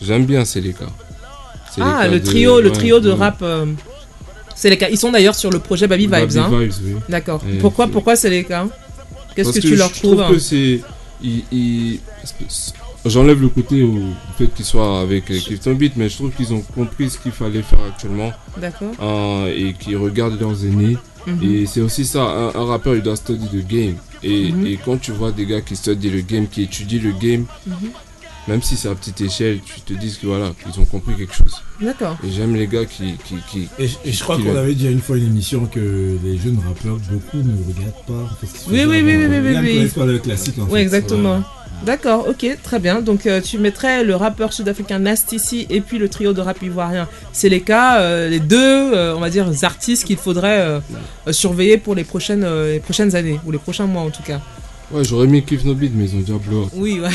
j'aime bien Seleka. Ah, Seleka le de- trio, le ouais, trio de ouais. rap. euh, c'est les cas. Ils sont d'ailleurs sur le projet Baby Vibes. Baby hein. Vibes, oui. D'accord. Pourquoi, pourquoi c'est les cas Qu'est-ce que, tu leur je trouves trouve que c'est. Il- il- J'enlève le côté au fait qu'ils soient avec euh, Clifton Beat, mais je trouve qu'ils ont compris ce qu'il fallait faire actuellement D'accord. hein, et qu'ils regardent leurs aînés. Mhm. Et c'est aussi ça, un, un rappeur il doit study le game. Et, Mhm. et quand tu vois des gars qui studient le game, qui étudient le game, Mhm. Même si c'est à petite échelle, tu te dis que voilà, qu'ils ont compris quelque chose. D'accord. Et j'aime les gars qui. qui, qui Et, je- et je crois qu'on avait dit une fois une émission que les jeunes rappeurs, beaucoup ne regardent pas. Oui, oui, oui, oui, oui, Ils oui. ne connaissent pas le classique en Oui, fait. exactement. D'accord, ok, très bien. Donc euh, tu mettrais le rappeur sud-africain Nasty et puis le trio de rap ivoirien Seleka, euh, les deux, euh, on va dire, artistes qu'il faudrait euh, euh, surveiller pour les prochaines, euh, les prochaines années, ou les prochains mois en tout cas. Ouais, j'aurais mis Cliff No Beat, mais ils ont déjà blow up. Oui, ouais.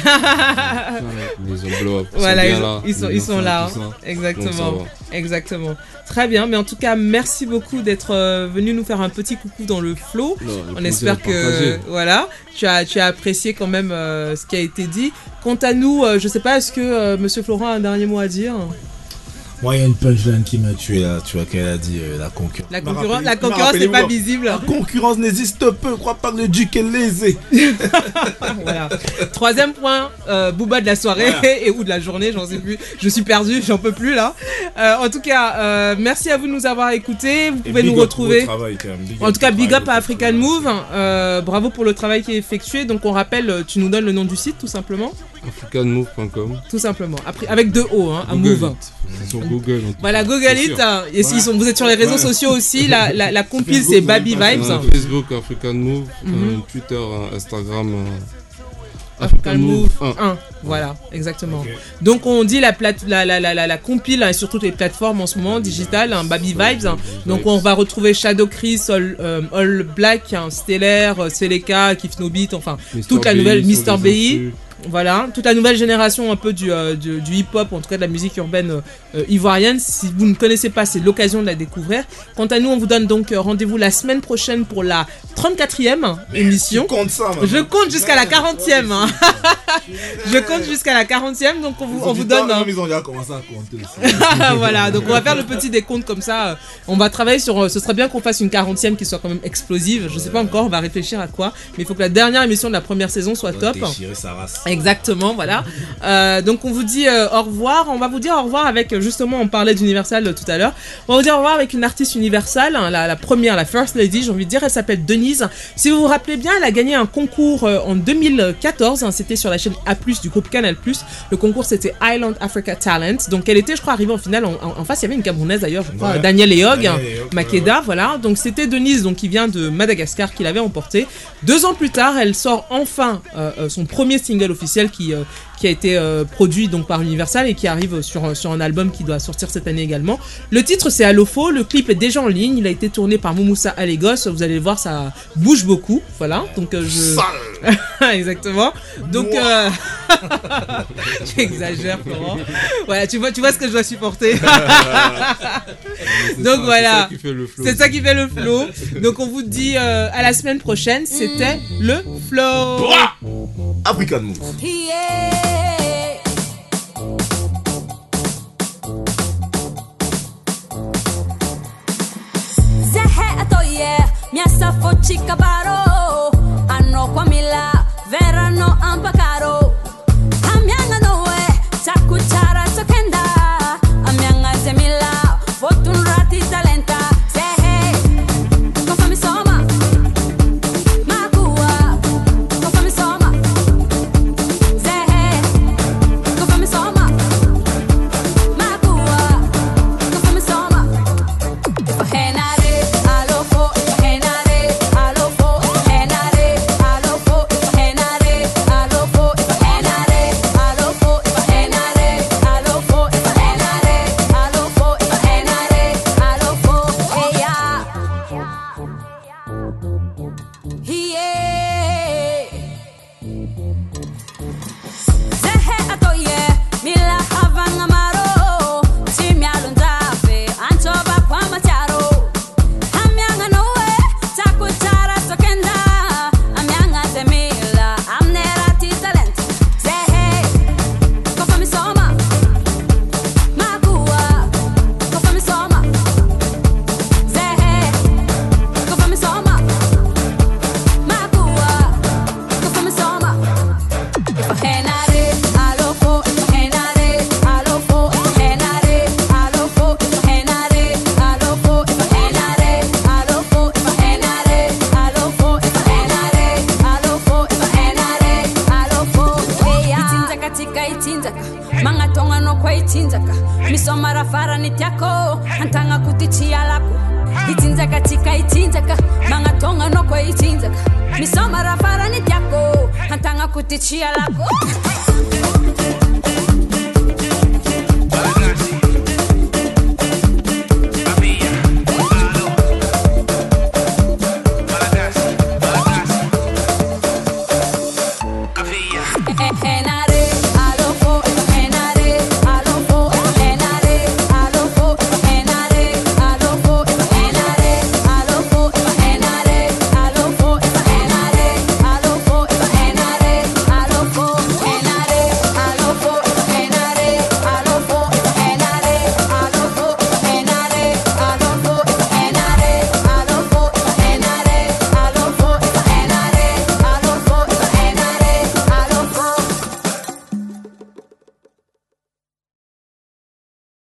Mais ils ont blow up. Ils Voilà, sont ils, là, ils sont, ils là. hein. Donc, Exactement. Exactement. Très bien, mais en tout cas, merci beaucoup d'être euh, venu nous faire un petit coucou dans le flow. Non, On espère que voilà, tu as, tu as apprécié quand même euh, ce qui a été dit. Quant à nous, euh, je sais pas, est-ce que euh, Monsieur Florent a un dernier mot à dire? Moi, il y a une punchline qui m'a tué là, tu vois, qu'elle a dit euh, la concurrence. La concurrence, la concurrence n'est pas visible. La concurrence n'existe pas, crois pas que le duc est lésé. voilà. Troisième point, euh, Booba de la soirée et ou de la journée, j'en sais plus. Je suis perdu, j'en peux plus là. Euh, en tout cas, merci à vous de nous avoir écoutés. Vous pouvez nous retrouver. travail, quand même. Big En tout cas, big up à African Move. Bravo pour le travail qui est effectué. Donc, on rappelle, tu nous donnes le nom du site tout simplement. Africanmove.com. Tout simplement. Après, avec deux O, hein, à Google Move. it. Sur Google. en tout Voilà, Google it. hein. Et s'ils sont, vous êtes sur les réseaux Ouais. sociaux aussi, la, la, la compile c'est Baby Vibes. Facebook African Move, Mhm. euh, Twitter, euh, Instagram. euh, African Move 1. 1. Voilà, exactement. Donc on dit la, plate, la, la, la, la, la compile hein, sur toutes les plateformes en ce moment, digitales, hein, Baby Vibes. hein. Donc on va retrouver Shadow Chris, All, euh, All Black, hein, Stellaire, Seleka, Kif No Beat, enfin toute la nouvelle Mr. BI. Voilà, toute la nouvelle génération un peu du, euh, du, du hip-hop, en tout cas de la musique urbaine euh, euh, ivoirienne. Si vous ne connaissez pas, c'est l'occasion de la découvrir. Quant à nous, on vous donne donc rendez-vous la semaine prochaine pour la 34e émission. Je compte jusqu'à la 40e. hein. Je compte jusqu'à la 40e, donc on vous, on vous donne... hein. Ils ont déjà commencé à compter aussi. voilà, donc on va faire le petit décompte comme ça. On va travailler sur. Ce serait bien qu'on fasse une 40e qui soit quand même explosive. Je sais pas encore, on va réfléchir à quoi. Mais il faut que la dernière émission de la première saison soit top. déchirer sa race. Exactement, voilà. Euh, donc on vous dit euh, au revoir. On va vous dire au revoir avec euh, justement, on parlait d'Universal tout à l'heure. On va vous dire au revoir avec une artiste Universal, hein, la, la première, la First Lady. J'ai envie de dire, elle s'appelle Denise. Si vous vous rappelez bien, elle a gagné un concours euh, en 2014. hein, c'était sur la chaîne A+ du groupe Canal+. Le concours c'était Island Africa Talent. Donc elle était, je crois, arrivée en finale. En, en- en face, il y avait une Camerounaise d'ailleurs, je crois, Ouais. Daniel Eog, hein, Makeda, voilà. Donc c'était Denise, donc qui vient de Madagascar, qui l'avait emporté. Deux ans plus tard, elle sort enfin son premier single officiel qui euh, qui a été euh, produit donc par Universal et qui arrive sur sur un album qui doit sortir cette année également. Le titre c'est Alofo, le clip est déjà en ligne, il a été tourné par Moumoussa à Lagos. Vous allez le voir, ça bouge beaucoup, voilà. Donc euh, je exactement. Donc euh... j'exagère Florent. Voilà, tu vois, tu vois ce que je dois supporter. Donc ça- voilà, c'est ça qui fait le flow. Donc on vous dit euh, à la semaine prochaine. C'était le flow. African Move. Atoye, miasa. Ano kwa mila,